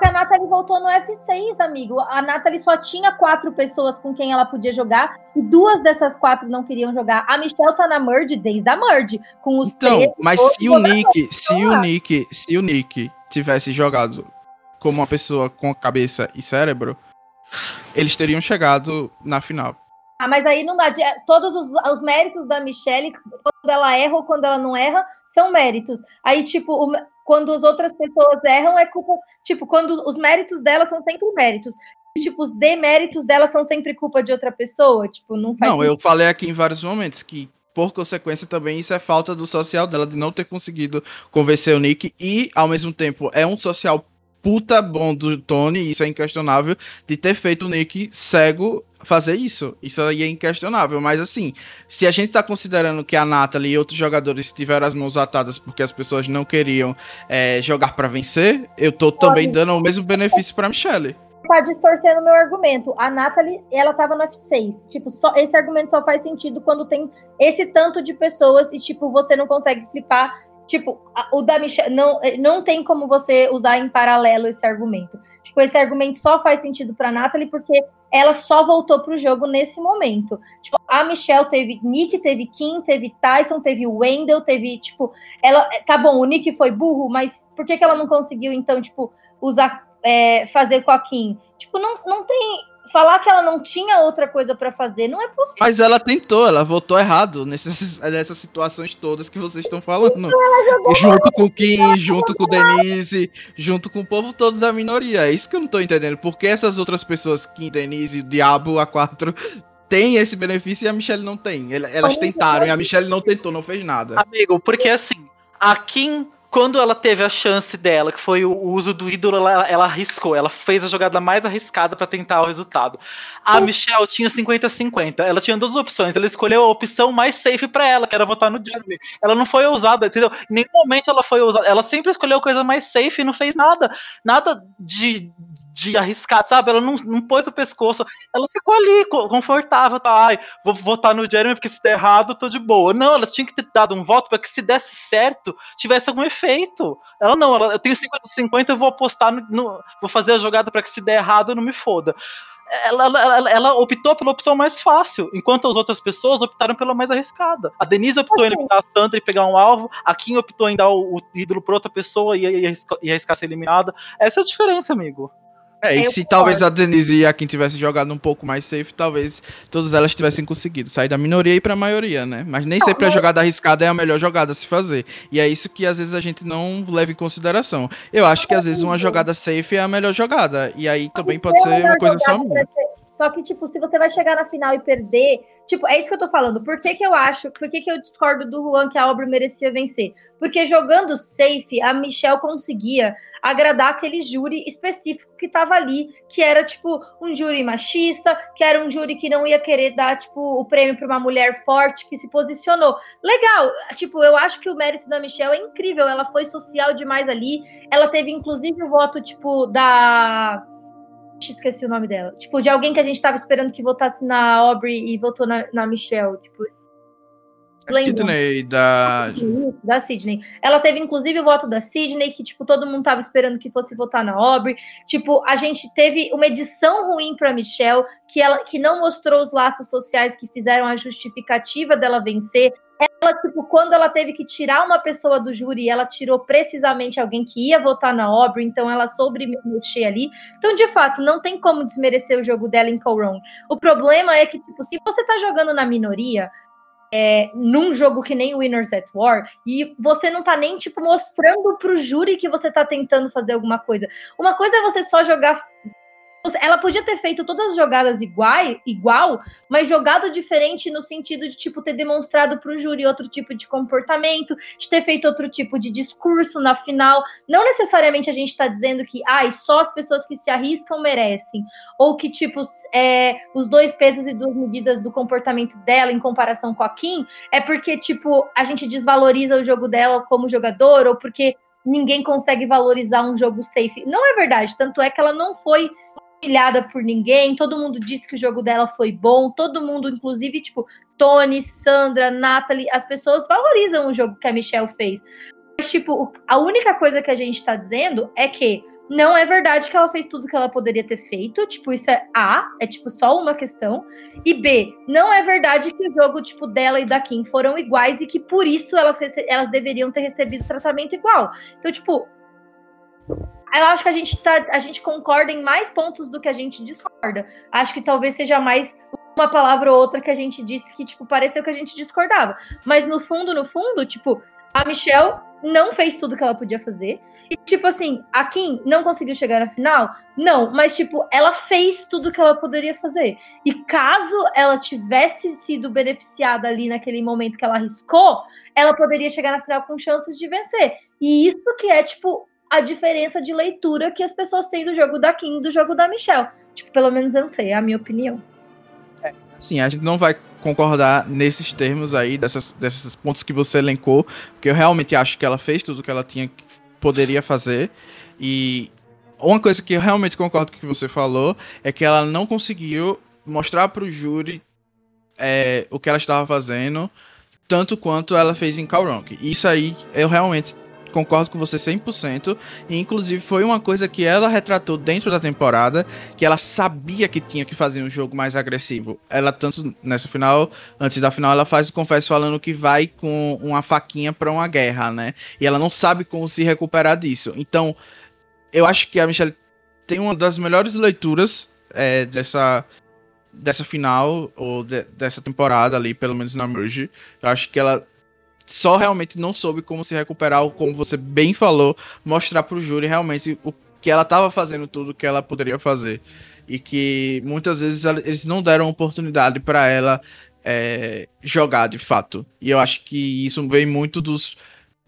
A Nathalie voltou no F6, amigo. A Nathalie só tinha quatro pessoas com quem ela podia jogar e duas dessas quatro não queriam jogar. A Michelle tá na Merge desde a Merge, com os então, três. Mas se o Nick, se o Nick, se o Nick tivesse jogado como uma pessoa com cabeça e cérebro, eles teriam chegado na final. Ah, mas aí não dá. De, todos os, os, méritos da Michelle, quando ela erra ou quando ela não erra, são méritos. Aí, tipo, o, quando as outras pessoas erram, é culpa. Tipo, quando os méritos dela são sempre méritos. Tipo, os deméritos dela são sempre culpa de outra pessoa. Tipo, não faz. Não, sentido. eu falei aqui em vários momentos que por consequência também isso é falta do social dela de não ter conseguido convencer o Nick e ao mesmo tempo é um social puta bom do Tony, isso é inquestionável, de ter feito o Nick cego fazer isso. Isso aí é inquestionável. Mas assim, se a gente tá considerando que a Natalie e outros jogadores tiveram as mãos atadas porque as pessoas não queriam é, jogar para vencer, eu tô também dando o mesmo benefício pra Michelle. Tá distorcendo meu argumento. A Natalie, ela tava no F6. Tipo, só, esse argumento só faz sentido quando tem esse tanto de pessoas e, tipo, você não consegue flipar Tipo, o da Michelle, não, não tem como você usar em paralelo esse argumento. Tipo, esse argumento só faz sentido pra Natalie porque ela só voltou pro jogo nesse momento. Tipo, a Michelle teve Nick, teve Kim, teve Tyson, teve Wendell, teve, tipo, ela. Tá bom, o Nick foi burro, mas por que, que ela não conseguiu, então, tipo, usar, é, fazer com a Kim? Tipo, não, não tem falar que ela não tinha outra coisa para fazer não é possível. Mas ela tentou, ela votou errado nessas, nessas situações todas que vocês estão falando. Junto com o Kim, junto com o Denise, junto com o povo todo da minoria. É isso que eu não tô entendendo. Por que essas outras pessoas, Kim, Denise, Diabo, A4, tem esse benefício e a Michelle não tem. Elas tentaram e a Michelle não tentou, não fez nada. Amigo, porque assim, a Kim quando ela teve a chance dela, que foi o uso do ídolo, ela, ela arriscou. Ela fez a jogada mais arriscada para tentar o resultado. A Michelle tinha 50-50. Ela tinha duas opções. Ela escolheu a opção mais safe para ela, que era votar no Jeremy. Ela não foi ousada, entendeu? Em nenhum momento ela foi ousada. Ela sempre escolheu a coisa mais safe e não fez nada. Nada de de arriscar, sabe? Ela não, não pôs o pescoço, ela ficou ali, confortável, tá? Ai, vou votar no Jeremy porque se der errado, tô de boa. Não, ela tinha que ter dado um voto para que se desse certo, tivesse algum efeito. Ela não, ela, eu tenho 50-50, eu vou apostar no, no, Vou fazer a jogada para que se der errado, eu não me foda. Ela, ela, ela, optou pela opção mais fácil, enquanto as outras pessoas optaram pela mais arriscada. A Denise optou em eliminar a Sandra e pegar um alvo, a Kim optou em dar o, o ídolo para outra pessoa e, e, arriscar, e arriscar ser eliminada. Essa é a diferença, amigo. É, e se talvez a Denise e a Kim tivessem jogado um pouco mais safe, talvez todas elas tivessem conseguido sair da minoria e pra maioria, né? Mas nem não, sempre a jogada arriscada é a melhor jogada a se fazer. E é isso que às vezes a gente não leva em consideração. Eu acho que às vezes uma jogada safe é a melhor jogada. E aí também pode ser uma coisa só minha. Só que, tipo, se você vai chegar na final e perder, tipo, é isso que eu tô falando. Por que, que eu acho, por que, que eu discordo do Juan que a Aubrey merecia vencer? Porque jogando safe, a Michelle conseguia agradar aquele júri específico que tava ali, que era tipo um júri machista, que era um júri que não ia querer dar tipo o prêmio para uma mulher forte que se posicionou. Legal, tipo, eu acho que o mérito da Michelle é incrível, ela foi social demais ali. Ela teve inclusive o voto tipo da esqueci o nome dela. Tipo, de alguém que a gente tava esperando que votasse na Aubrey e votou na, na Michelle. Tipo, Sidney, da. Da Sidney. Ela teve, inclusive, o voto da Sidney, que, tipo, todo mundo tava esperando que fosse votar na Aubrey. Tipo, a gente teve uma edição ruim pra Michelle, que, ela, que não mostrou os laços sociais que fizeram a justificativa dela vencer. Ela, tipo, quando ela teve que tirar uma pessoa do júri, ela tirou precisamente alguém que ia votar na Aubrey, então ela soube mexer ali. Então, de fato, não tem como desmerecer o jogo dela em Call O problema é que, tipo, se você tá jogando na minoria, é, num jogo que nem Winners at War e você não tá nem tipo mostrando pro júri que você tá tentando fazer alguma coisa. Uma coisa é você só jogar ela podia ter feito todas as jogadas igual, igual, mas jogado diferente no sentido de tipo ter demonstrado para o júri outro tipo de comportamento, de ter feito outro tipo de discurso na final. Não necessariamente a gente está dizendo que ah, só as pessoas que se arriscam merecem, ou que tipo é, os dois pesos e duas medidas do comportamento dela em comparação com a Kim é porque tipo a gente desvaloriza o jogo dela como jogador ou porque ninguém consegue valorizar um jogo safe. Não é verdade, tanto é que ela não foi humilhada por ninguém, todo mundo disse que o jogo dela foi bom, todo mundo, inclusive, tipo, Tony, Sandra, Natalie, as pessoas valorizam o jogo que a Michelle fez. Mas, tipo, a única coisa que a gente tá dizendo é que não é verdade que ela fez tudo que ela poderia ter feito. Tipo, isso é A, é tipo só uma questão. E B, não é verdade que o jogo, tipo, dela e da Kim foram iguais e que por isso elas, elas deveriam ter recebido tratamento igual. Então, tipo, eu acho que a gente, tá, a gente concorda em mais pontos do que a gente discorda. Acho que talvez seja mais uma palavra ou outra que a gente disse que, tipo, pareceu que a gente discordava. Mas no fundo, no fundo, tipo, a Michelle não fez tudo que ela podia fazer. E, tipo assim, a Kim não conseguiu chegar na final? Não, mas, tipo, ela fez tudo que ela poderia fazer. E caso ela tivesse sido beneficiada ali naquele momento que ela arriscou, ela poderia chegar na final com chances de vencer. E isso que é, tipo, a diferença de leitura que as pessoas têm do jogo da Kim e do jogo da Michelle. Tipo, pelo menos eu não sei, é a minha opinião. É, sim, a gente não vai concordar nesses termos aí, dessas, desses pontos que você elencou, porque eu realmente acho que ela fez tudo o que ela tinha poderia fazer. E uma coisa que eu realmente concordo com o que você falou é que ela não conseguiu mostrar para o júri é, o que ela estava fazendo, tanto quanto ela fez em Calronk. Isso aí eu realmente concordo com você 100%. E inclusive foi uma coisa que ela retratou dentro da temporada, que ela sabia que tinha que fazer um jogo mais agressivo. Ela tanto nessa final, antes da final, ela faz o confesso falando que vai com uma faquinha para uma guerra, né? E ela não sabe como se recuperar disso. Então, eu acho que a Michelle tem uma das melhores leituras é, dessa dessa final ou de, dessa temporada ali, pelo menos na Merge. Eu acho que ela só realmente não soube como se recuperar, ou como você bem falou, mostrar pro júri realmente o que ela estava fazendo tudo que ela poderia fazer. e que muitas vezes eles não deram oportunidade para ela é, jogar de fato. E eu acho que isso vem muito dos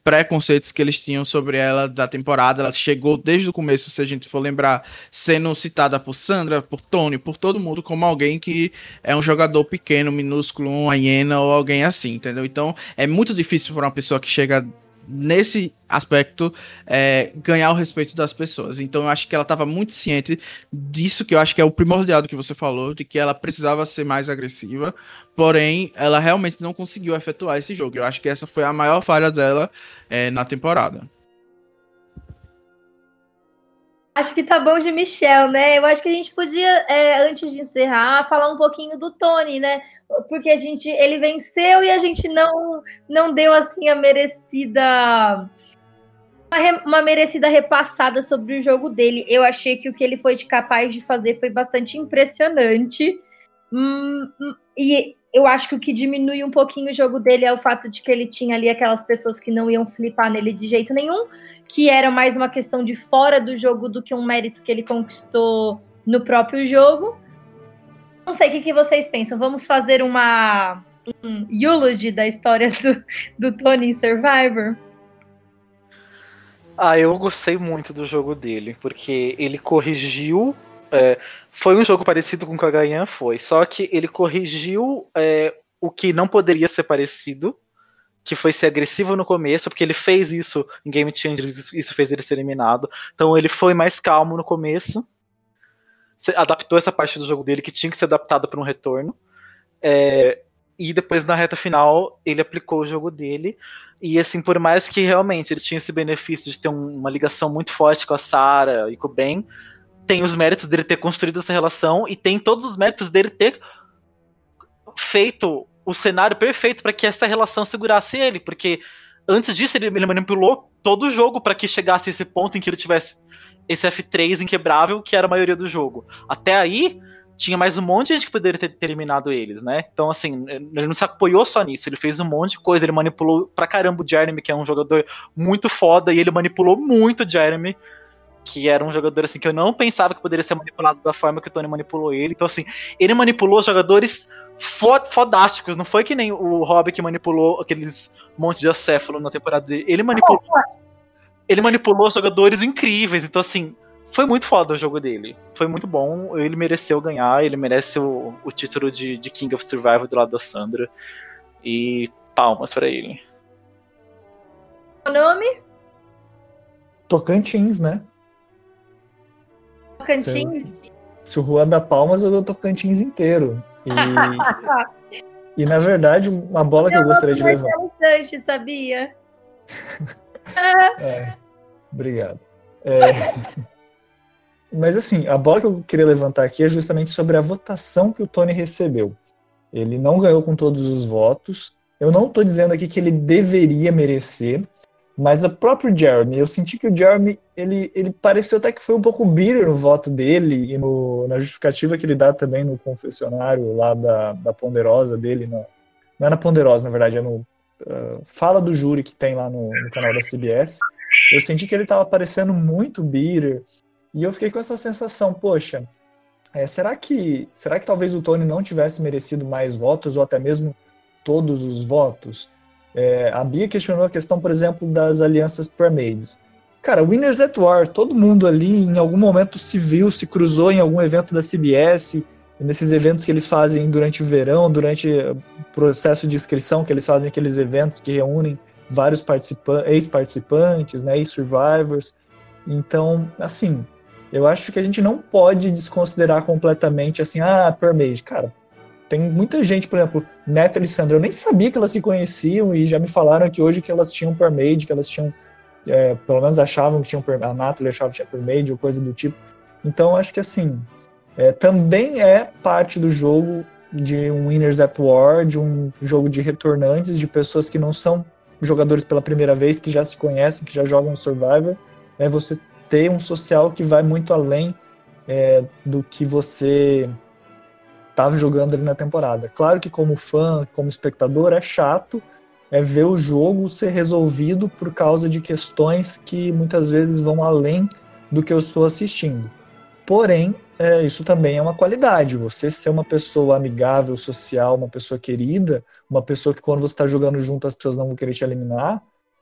preconceitos que eles tinham sobre ela da temporada. Ela chegou desde o começo, se a gente for lembrar, sendo citada por Sandra, por Tony, por todo mundo, como alguém que é um jogador pequeno, minúsculo, uma hiena ou alguém assim, entendeu? Então é muito difícil para uma pessoa que chega nesse aspecto é, ganhar o respeito das pessoas. Então eu acho que ela estava muito ciente disso que eu acho que é o primordial do que você falou, de que ela precisava ser mais agressiva, porém ela realmente não conseguiu efetuar esse jogo. Eu acho que essa foi a maior falha dela é, na temporada. Acho que tá bom de Michel, né? Eu acho que a gente podia, é, antes de encerrar, falar um pouquinho do Tony, né? Porque a gente ele venceu e a gente não não deu assim a merecida uma, uma, merecida repassada sobre o jogo dele. Eu achei que o que ele foi de capaz de fazer foi bastante impressionante. Hum, hum, e eu acho que o que diminui um pouquinho o jogo dele é o fato de que ele tinha ali aquelas pessoas que não iam flipar nele de jeito nenhum, que era mais uma questão de fora do jogo do que um mérito que ele conquistou no próprio jogo. Não sei o que, que vocês pensam. Vamos fazer uma um eulogy da história do, do Tony em Survivor? Ah, eu gostei muito do jogo dele, porque ele corrigiu. É, foi um jogo parecido com o que a Gayan foi, só que ele corrigiu é, o que não poderia ser parecido, que foi ser agressivo no começo, porque ele fez isso em Game Changers, isso fez ele ser eliminado. Então ele foi mais calmo no começo adaptou essa parte do jogo dele que tinha que ser adaptada para um retorno. É, e depois na reta final ele aplicou o jogo dele. E assim, por mais que realmente ele tinha esse benefício de ter um, uma ligação muito forte com a Sarah e com o Ben, tem os méritos dele ter construído essa relação e tem todos os méritos dele ter feito o cenário perfeito para que essa relação segurasse ele, porque antes disso ele, ele manipulou todo o jogo para que chegasse esse ponto em que ele tivesse esse F3 inquebrável, que era a maioria do jogo. Até aí, tinha mais um monte de gente que poderia ter, terminado eles, né? Então, assim, ele não se apoiou só nisso, ele fez um monte de coisa, ele manipulou pra caramba o Jeremy, que é um jogador muito foda, e ele manipulou muito o Jeremy, que era um jogador assim que eu não pensava que poderia ser manipulado da forma que o Tony manipulou ele. Então, assim, ele manipulou jogadores fodásticos, não foi que nem o Rob que manipulou aqueles monte de acéfalo na temporada dele. Ele manipulou ele manipulou jogadores incríveis. Então, assim, foi muito foda o jogo dele. Foi muito bom. Ele mereceu ganhar. Ele merece o, o título de, de, King of Survival do lado da Sandra. E palmas para ele. O nome? Tocantins, né? Tocantins? Se, se o Juan dá palmas, eu dou Tocantins inteiro. E, e na verdade, uma bola que eu, gostaria de levar. Sanches, sabia? é, obrigado. É, mas assim, a bola que eu queria levantar aqui é justamente sobre a votação que o Tony recebeu. Ele não ganhou com todos os votos. Eu não estou dizendo aqui que ele deveria merecer, mas o próprio Jeremy, eu senti que o Jeremy, ele, ele pareceu até que foi um pouco bitter no voto dele e no, na justificativa que ele dá também no confessionário lá da, da Ponderosa dele, não é na Ponderosa, na verdade, é no uh, fala do júri que tem lá no, no, canal da CBS, eu senti que ele estava parecendo muito bitter, e eu fiquei com essa sensação, poxa, é, será que será que talvez o Tony não tivesse merecido mais votos, ou até mesmo todos os votos? É, a Bia questionou a questão, por exemplo, das alianças pre-mades. Cara, Winners at War, todo mundo ali em algum momento se viu, se cruzou em algum evento da CBS, nesses eventos que eles fazem durante o verão, durante o processo de inscrição, que eles fazem aqueles eventos que reúnem vários ex-participantes, né, ex-survivors. Então, assim, eu acho que a gente não pode desconsiderar completamente assim, ah, Permade, cara, tem muita gente, por exemplo, Neta e Sandra, eu nem sabia que elas se conheciam e já me falaram que hoje que elas tinham Permade, que elas tinham, é, pelo menos achavam que tinham, a Natalie achava que tinha Permade ou coisa do tipo. Então, acho que assim, é, também é parte do jogo de um Winners at War, de um jogo de retornantes, de pessoas que não são jogadores pela primeira vez, que já se conhecem, que já jogam Survivor. É você ter um social que vai muito além é, do que você estava jogando ali na temporada. Claro que como fã, como espectador, é chato é ver o jogo ser resolvido por causa de questões que muitas vezes vão além do que eu estou assistindo. Porém, é, isso também é uma qualidade. Você ser uma pessoa amigável, social, uma pessoa querida, uma pessoa que quando você está jogando junto as pessoas não vão querer te eliminar,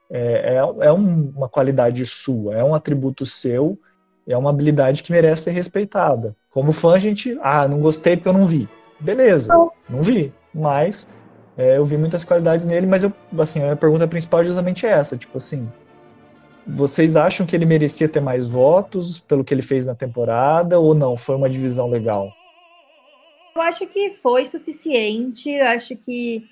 é, é, é um, uma qualidade sua, é um atributo seu, é uma habilidade que merece ser respeitada. Como fã, a gente, ah, não gostei porque eu não vi. Beleza, não vi, mas é, eu vi muitas qualidades nele, mas eu, assim, a pergunta principal é justamente essa, tipo assim, vocês acham que ele merecia ter mais votos pelo que ele fez na temporada ou não? Foi uma divisão legal? Eu acho que foi suficiente. Eu acho que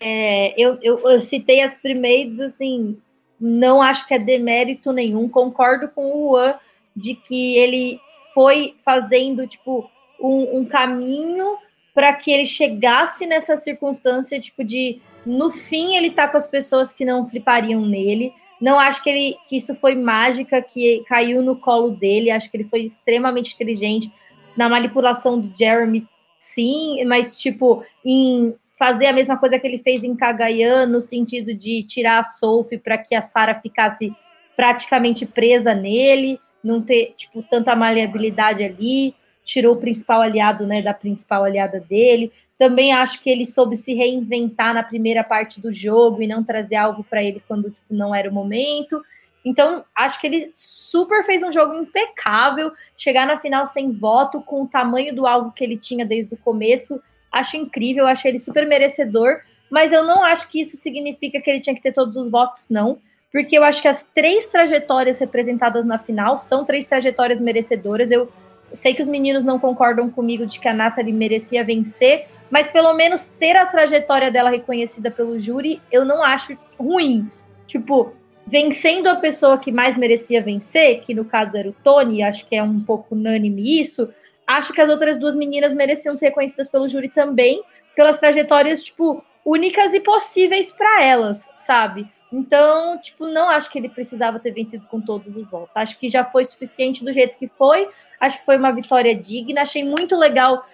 é, eu, eu, eu, citei as primeiras, assim, não acho que é demérito nenhum. Concordo com o Juan de que ele foi fazendo tipo um, um caminho para que ele chegasse nessa circunstância, tipo, de no fim ele tá com as pessoas que não flipariam nele. Não acho que, ele, que isso foi mágica que caiu no colo dele. Acho que ele foi extremamente inteligente na manipulação do Jeremy, sim, mas tipo, em fazer a mesma coisa que ele fez em Kagayan, no sentido de tirar a Sophie para que a Sarah ficasse praticamente presa nele, não ter tipo tanta maleabilidade ali, tirou o principal aliado, né, da principal aliada dele. Também acho que ele soube se reinventar na primeira parte do jogo e não trazer algo para ele quando tipo, não era o momento. Então, acho que ele super fez um jogo impecável. Chegar na final sem voto, com o tamanho do alvo que ele tinha desde o começo, acho incrível, acho ele super merecedor. Mas eu não acho que isso significa que ele tinha que ter todos os votos, não. Porque eu acho que as três trajetórias representadas na final são três trajetórias merecedoras. Eu sei que os meninos não concordam comigo de que a Nathalie merecia vencer, mas pelo menos ter a trajetória dela reconhecida pelo júri, eu não acho ruim. Tipo, vencendo a pessoa que mais merecia vencer, que no caso era o Tony, acho que é um pouco unânime isso, acho que as outras duas meninas mereciam ser reconhecidas pelo júri também, pelas trajetórias, tipo, únicas e possíveis para elas, sabe? Então, tipo, não acho que ele precisava ter vencido com todos os votos. Acho que já foi suficiente do jeito que foi. Acho que foi uma vitória digna. Achei muito legal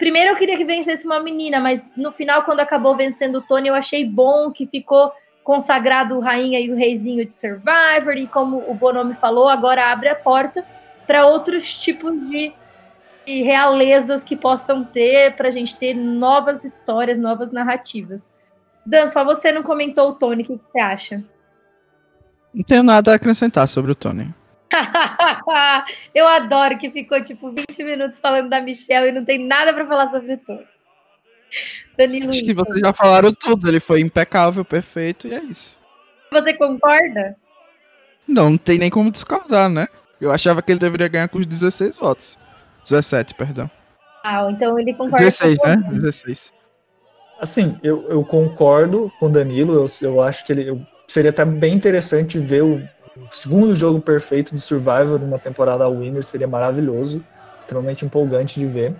Primeiro eu queria que vencesse uma menina, mas no final, quando acabou vencendo o Tony, eu achei bom que ficou consagrado o rainha e o reizinho de Survivor, e como o Bonomi falou, agora abre a porta para outros tipos de, de, realezas que possam ter, para a gente ter novas histórias, novas narrativas. Dan, só você não comentou o Tony, o que você acha? Não tenho nada a acrescentar sobre o Tony. eu adoro que ficou tipo 20 minutos falando da Michelle e não tem nada para falar sobre tudo. Danilo. Acho que vocês já falaram tudo. Ele foi impecável, perfeito e é isso. Você concorda? Não, não tem nem como discordar, né? Eu achava que ele deveria ganhar com os 16 votos. 17, perdão. Ah, então ele concorda 16, com né? 16. Assim, eu, eu concordo com o Danilo. Eu, eu acho que ele eu, seria até bem interessante ver o o segundo jogo perfeito de Survivor numa temporada winner seria maravilhoso, extremamente empolgante de ver.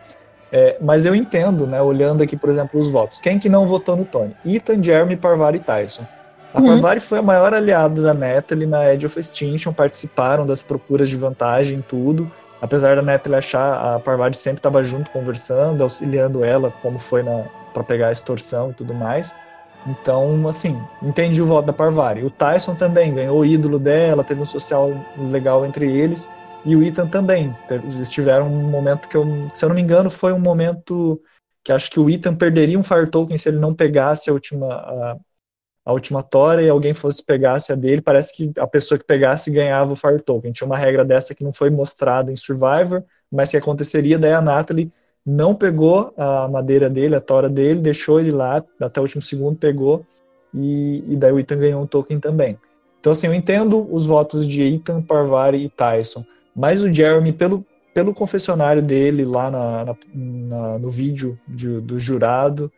É, mas eu entendo, né, olhando aqui, por exemplo, os votos. Quem que não votou no Tony? Ethan, Jeremy, Parvari e Tyson. A uhum. Parvari foi a maior aliada da Natalie na Edge of Extinction, participaram das procuras de vantagem em tudo. Apesar da Natalie achar, a Parvari sempre estava junto, conversando, auxiliando ela, como foi para pegar a extorsão e tudo mais. Então, assim, entendi o voto da Parvari. O Tyson também ganhou o ídolo dela, teve um social legal entre eles. E o Ethan também. Eles tiveram um momento que eu, se eu não me engano, foi um momento que acho que o Ethan perderia um Fire Token se ele não pegasse a última, a, a última Tora e alguém fosse pegasse a dele. Parece que a pessoa que pegasse ganhava o Fire Token. Tinha uma regra dessa que não foi mostrada em Survivor, mas que aconteceria. Daí a Natalie não pegou a madeira dele, a tora dele, deixou ele lá até o último segundo, pegou e, e daí o Ethan ganhou um token também. Então, assim, eu entendo os votos de Ethan, Parvari e Tyson, mas o Jeremy, pelo, pelo confessionário dele lá na, na, na no vídeo de, do jurado,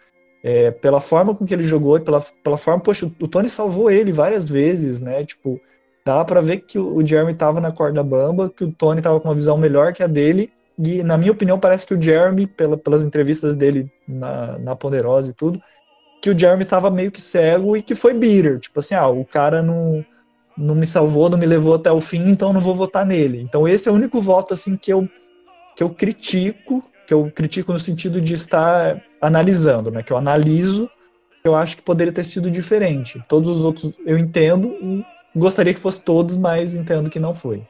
é, pela forma com que ele jogou, pela, pela forma, poxa, o Tony salvou ele várias vezes, né? Tipo, dá para ver que o, Jeremy tava na corda bamba, que o Tony tava com uma visão melhor que a dele, e, na minha opinião, parece que o Jeremy, pela, pelas entrevistas dele na, na Poderosa e tudo, que o Jeremy estava meio que cego e que foi bitter. Tipo assim, ah, o cara não, não me salvou, não me levou até o fim, então não vou votar nele. Então esse é o único voto, assim, que eu, que eu critico, que eu critico no sentido de estar analisando, né? Que eu analiso, eu acho que poderia ter sido diferente. Todos os outros eu entendo e gostaria que fosse todos, mas entendo que não foi.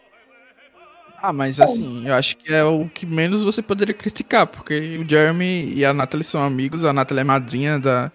Ah, mas assim, eu acho que é o que menos você poderia criticar, porque o Jeremy e a Natalie são amigos, a Natalie é madrinha da,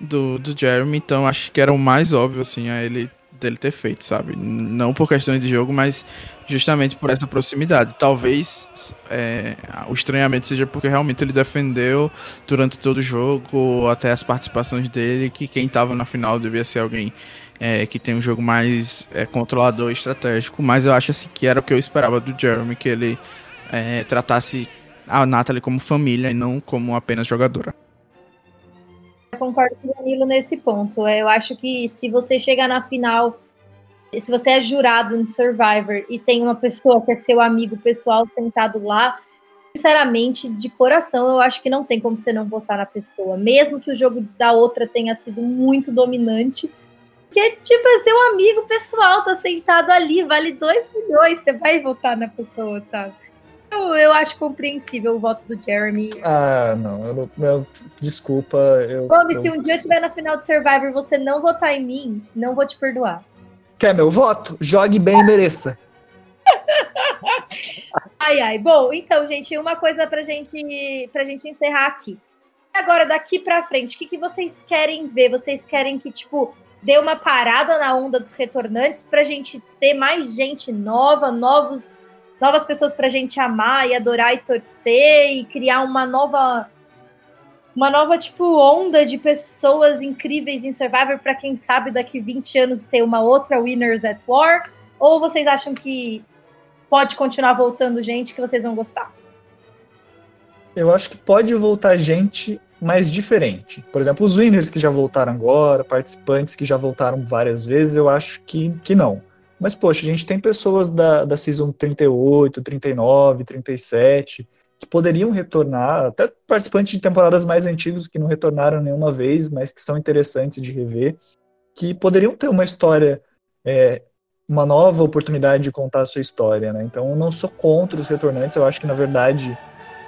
do, do Jeremy, então acho que era o mais óbvio, assim, a ele dele ter feito, sabe? Não por questões de jogo, mas justamente por essa proximidade. Talvez é, o estranhamento seja porque realmente ele defendeu durante todo o jogo, até as participações dele, que quem estava na final devia ser alguém é, que tem um jogo mais é, controlador estratégico. Mas eu acho assim, que era o que eu esperava do Jeremy, que ele é, tratasse a Natalie como família e não como apenas jogadora. Eu concordo com o Danilo nesse ponto. Eu acho que se você chegar na final, se você é jurado em Survivor e tem uma pessoa que é seu amigo pessoal sentado lá, sinceramente, de coração, eu acho que não tem como você não votar na pessoa. Mesmo que o jogo da outra tenha sido muito dominante. Porque, tipo, é seu amigo pessoal, tá sentado ali, vale 2 milhões, você vai votar na pessoa, sabe? Eu, eu acho compreensível o voto do Jeremy. Ah, não, eu, eu desculpa. Eu, Gomes, eu, se um dia eu estiver na final de Survivor e você não votar em mim, não vou te perdoar. Quer meu voto? Jogue bem e mereça. ai, ai. Bom, então, gente, uma coisa pra gente, pra gente encerrar aqui. Agora, daqui pra frente, o que, que vocês querem ver? Vocês querem que, tipo, dê uma parada na onda dos retornantes pra gente ter mais gente nova, novos novas pessoas para a gente amar e adorar e torcer e criar uma nova uma nova tipo onda de pessoas incríveis em Survivor para quem sabe daqui 20 anos ter uma outra Winners at War ou vocês acham que pode continuar voltando gente que vocês vão gostar? Eu acho que pode voltar gente mais diferente. Por exemplo, os winners que já voltaram agora, participantes que já voltaram várias vezes, eu acho que, que não. Mas, poxa, a gente tem pessoas da, da Season 38, 39, 37, que poderiam retornar, até participantes de temporadas mais antigas que não retornaram nenhuma vez, mas que são interessantes de rever, que poderiam ter uma história, é, uma nova oportunidade de contar a sua história, né? Então, eu não sou contra os retornantes, eu acho que, na verdade,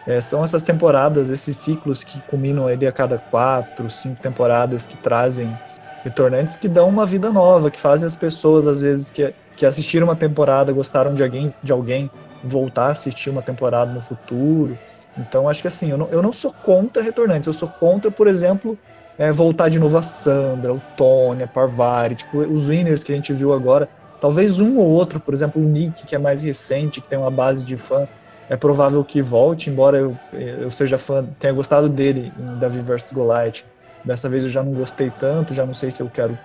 é, são essas temporadas, esses ciclos que culminam ali a cada quatro, cinco temporadas que trazem retornantes que dão uma vida nova, que fazem as pessoas, às vezes, que, que assistiram uma temporada, gostaram de alguém, de alguém voltar a assistir uma temporada no futuro. Então, acho que assim, eu não, eu não sou contra retornantes, eu sou contra, por exemplo, é, voltar de novo a Sandra, o Tony, a Parvari, tipo, os winners que a gente viu agora. Talvez um ou outro, por exemplo, o Nick, que é mais recente, que tem uma base de fã, é provável que volte, embora eu, eu seja fã, tenha gostado dele em Davi vs Goliath. Dessa vez eu já não gostei tanto, já não sei se eu quero,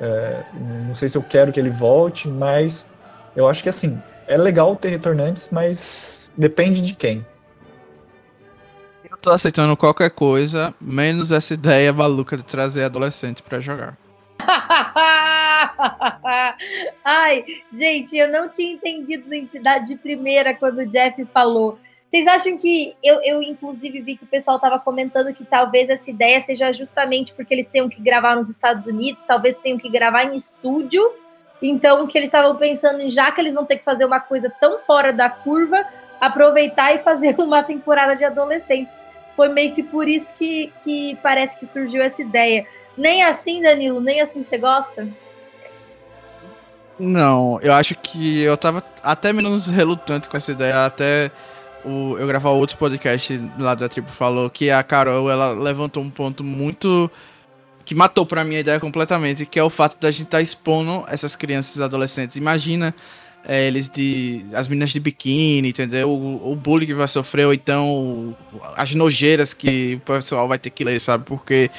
é, não sei se eu quero que ele volte, mas eu acho que assim é legal ter retornantes, mas depende de quem. Eu tô aceitando qualquer coisa, menos essa ideia maluca de trazer adolescente para jogar. Ai, gente, eu não tinha entendido de primeira quando o Jeff falou. Vocês acham que eu, eu inclusive vi que o pessoal estava comentando que talvez essa ideia seja justamente porque eles tenham que gravar nos Estados Unidos, talvez tenham que gravar em estúdio, então que eles estavam pensando em já que eles vão ter que fazer uma coisa tão fora da curva, aproveitar e fazer uma temporada de adolescentes. Foi meio que por isso que, que parece que surgiu essa ideia. Nem assim, Danilo, nem assim você gosta? Não, eu acho que eu tava até menos relutante com essa ideia, até o, eu gravar outro podcast lá da tribo falou que a Carol ela levantou um ponto muito que matou pra mim a ideia completamente, que é o fato da gente estar tá expondo essas crianças e adolescentes. Imagina é, eles de. as meninas de biquíni, entendeu? O, o bullying que vai sofrer, ou então as nojeiras que o pessoal vai ter que ler, sabe? Porque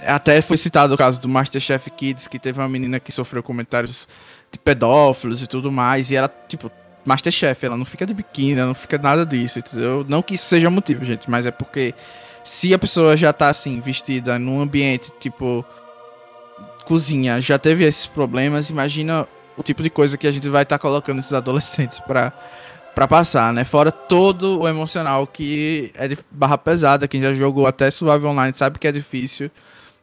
até foi citado o caso do Masterchef Kids, que teve uma menina que sofreu comentários de pedófilos e tudo mais, e ela, tipo, Masterchef, ela não fica de biquíni, ela não fica nada disso, entendeu? Não que isso seja motivo, gente, mas é porque se a pessoa já tá assim, vestida num ambiente tipo cozinha, já teve esses problemas, imagina o tipo de coisa que a gente vai estar tá colocando esses adolescentes pra, pra passar, né? Fora todo o emocional que é de barra pesada, quem já jogou até Survival Online sabe que é difícil.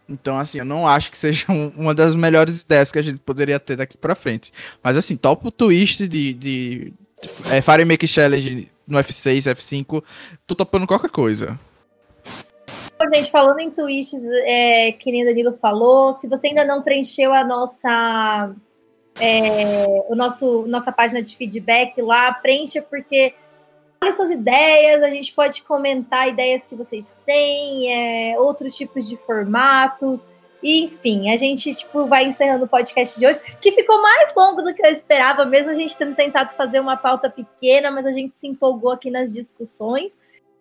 Então, assim, eu não acho que seja uma das melhores ideias que a gente poderia ter daqui pra frente. Mas, assim, top o twist de, de, é, Fire Make Challenge no F6, F5, tô topando qualquer coisa. Gente, falando em twists, é, que nem o Danilo falou, se você ainda não preencheu a nossa é, o nosso nossa página de feedback lá, preencha porque suas ideias, a gente pode comentar ideias que vocês têm, é, outros tipos de formatos. Enfim, a gente tipo, vai encerrando o podcast de hoje, que ficou mais longo do que eu esperava, mesmo a gente tendo tentado fazer uma pauta pequena, mas a gente se empolgou aqui nas discussões.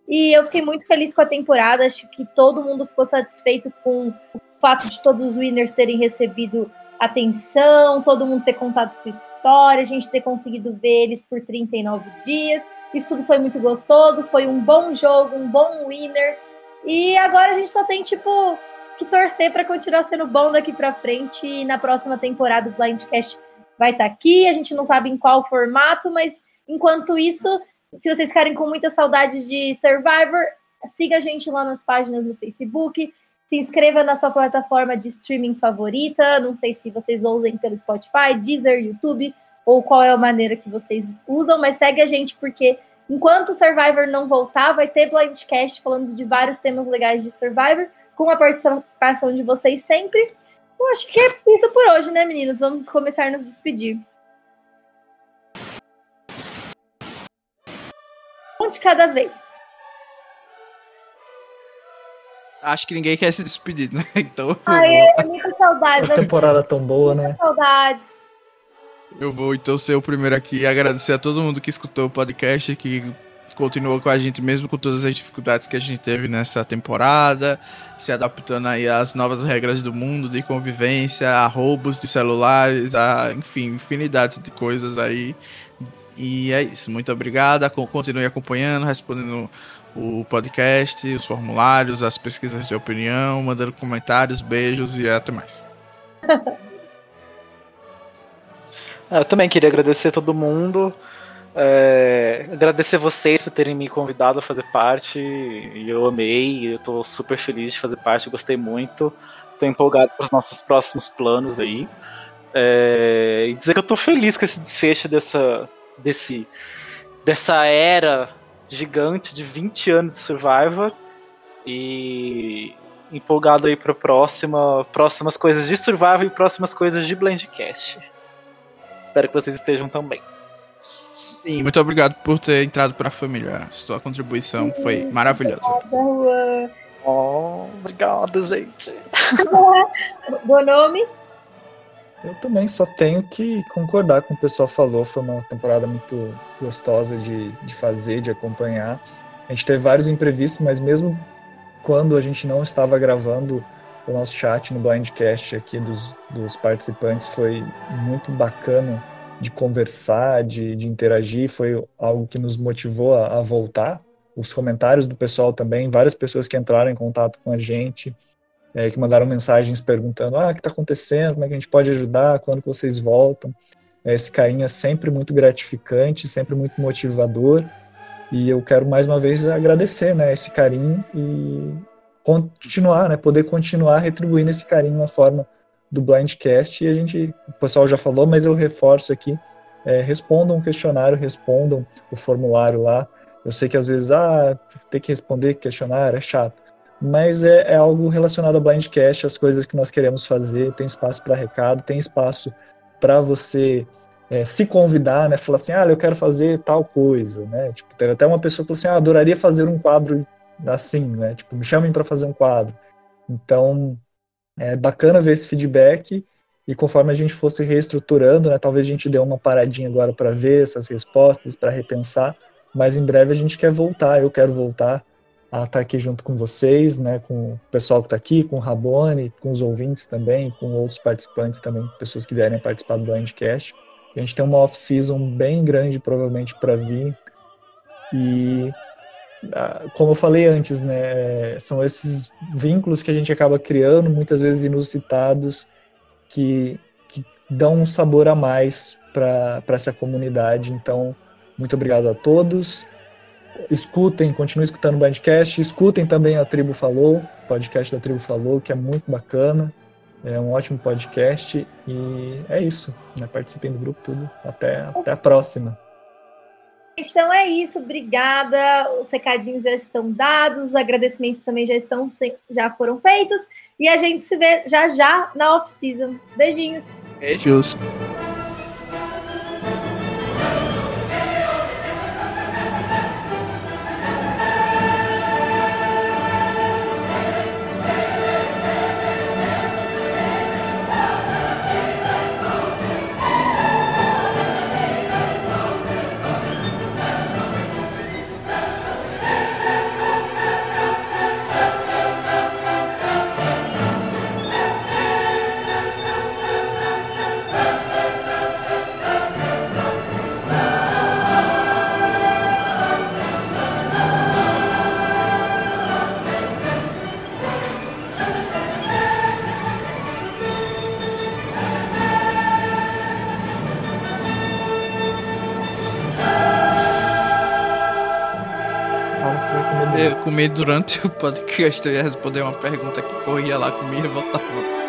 E eu fiquei muito feliz com a temporada, acho que todo mundo ficou satisfeito com o fato de todos os winners terem recebido atenção, todo mundo ter contado sua história, a gente ter conseguido ver eles por 39 dias. Isso tudo foi muito gostoso, foi um bom jogo, um bom winner. E agora a gente só tem, tipo, que torcer para continuar sendo bom daqui para frente. E na próxima temporada o Blindcast vai estar tá aqui. A gente não sabe em qual formato, mas enquanto isso, se vocês ficarem com muita saudade de Survivor, siga a gente lá nas páginas no Facebook. Se inscreva na sua plataforma de streaming favorita. Não sei se vocês ouvem pelo Spotify, Deezer, YouTube ou qual é a maneira que vocês usam, mas segue a gente porque enquanto o Survivor não voltar, vai ter Blindcast falando de vários temas legais de Survivor com a participação de vocês sempre. Eu acho que é isso por hoje, né, meninos? Vamos começar a nos despedir. Um de cada vez. Acho que ninguém quer se despedir, né? Então. Ai, é, muita saudade. A temporada tão boa, muita né? Saudades. Eu vou então ser o primeiro aqui e agradecer a todo mundo que escutou o podcast, que continuou com a gente mesmo com todas as dificuldades que a gente teve nessa temporada, se adaptando aí às novas regras do mundo de convivência, a roubos de celulares, a, enfim, infinidade de coisas aí. E é isso. Muito obrigado. Continue acompanhando, respondendo o podcast, os formulários, as pesquisas de opinião, mandando comentários, beijos e até mais. Eu também queria agradecer todo mundo. É, agradecer vocês por terem me convidado a fazer parte. E eu amei, eu tô super feliz de fazer parte, gostei muito. Tô empolgado para os nossos próximos planos aí. É, e dizer que eu tô feliz com esse desfecho dessa, desse, dessa era gigante de 20 anos de Survivor. E empolgado aí para próxima, próximas coisas de Survivor e próximas coisas de Blendcast. Espero que vocês estejam também. Sim, muito obrigado por ter entrado para a família. Sua contribuição foi maravilhosa. Oh, obrigado, gente. Bom nome? Eu também só tenho que concordar com o que o pessoal falou. Foi uma temporada muito gostosa de, de fazer, de acompanhar. A gente teve vários imprevistos, mas mesmo quando a gente não estava gravando, o nosso chat no Blindcast aqui dos, dos participantes foi muito bacana de conversar, de, de interagir, foi algo que nos motivou a, a, voltar. Os comentários do pessoal também, várias pessoas que entraram em contato com a gente, é, que mandaram mensagens perguntando: ah, o que está acontecendo, como é que a gente pode ajudar, quando que vocês voltam. É, esse carinho é sempre muito gratificante, sempre muito motivador. E eu quero mais uma vez agradecer né, esse carinho e continuar, né, poder continuar retribuindo esse carinho na forma do Blindcast. E a gente, o pessoal já falou, mas eu reforço aqui, é, respondam o questionário, respondam o formulário lá. Eu sei que às vezes, ah, ter que responder questionário é chato, mas é, é algo relacionado ao Blindcast, as coisas que nós queremos fazer, tem espaço para recado, tem espaço para você é, se convidar, né, falar assim, ah, eu quero fazer tal coisa, né, tipo, teve até uma pessoa que falou assim, ah, adoraria fazer um quadro assim, né, tipo, me chamem para fazer um quadro. Então, é bacana ver esse feedback e conforme a gente fosse reestruturando, né, talvez a gente dê uma paradinha agora para ver essas respostas, para repensar, mas em breve a gente quer voltar, eu quero voltar a estar tá aqui junto com vocês, né, com o pessoal que está aqui, com o Rabone, com os ouvintes também, com outros participantes também, pessoas que vierem participar do Blindcast. A gente tem uma off-season bem grande, provavelmente, para vir. E como eu falei antes, né, são esses vínculos que a gente acaba criando, muitas vezes inusitados, que, que dão um sabor a mais para essa comunidade. Então, muito obrigado a todos. Escutem, continuem escutando o Bandcast, escutem também a Tribo Falou, podcast da Tribo Falou, que é muito bacana. É um ótimo podcast e é isso. Né? Participem do grupo, tudo. Até, até a próxima. Então é isso, obrigada. Os recadinhos já estão dados, os agradecimentos também já estão já foram feitos e a gente se vê já já na off season. Beijinhos. Beijos. Comer durante o podcast, eu ia responder uma pergunta que corria lá comigo e voltava.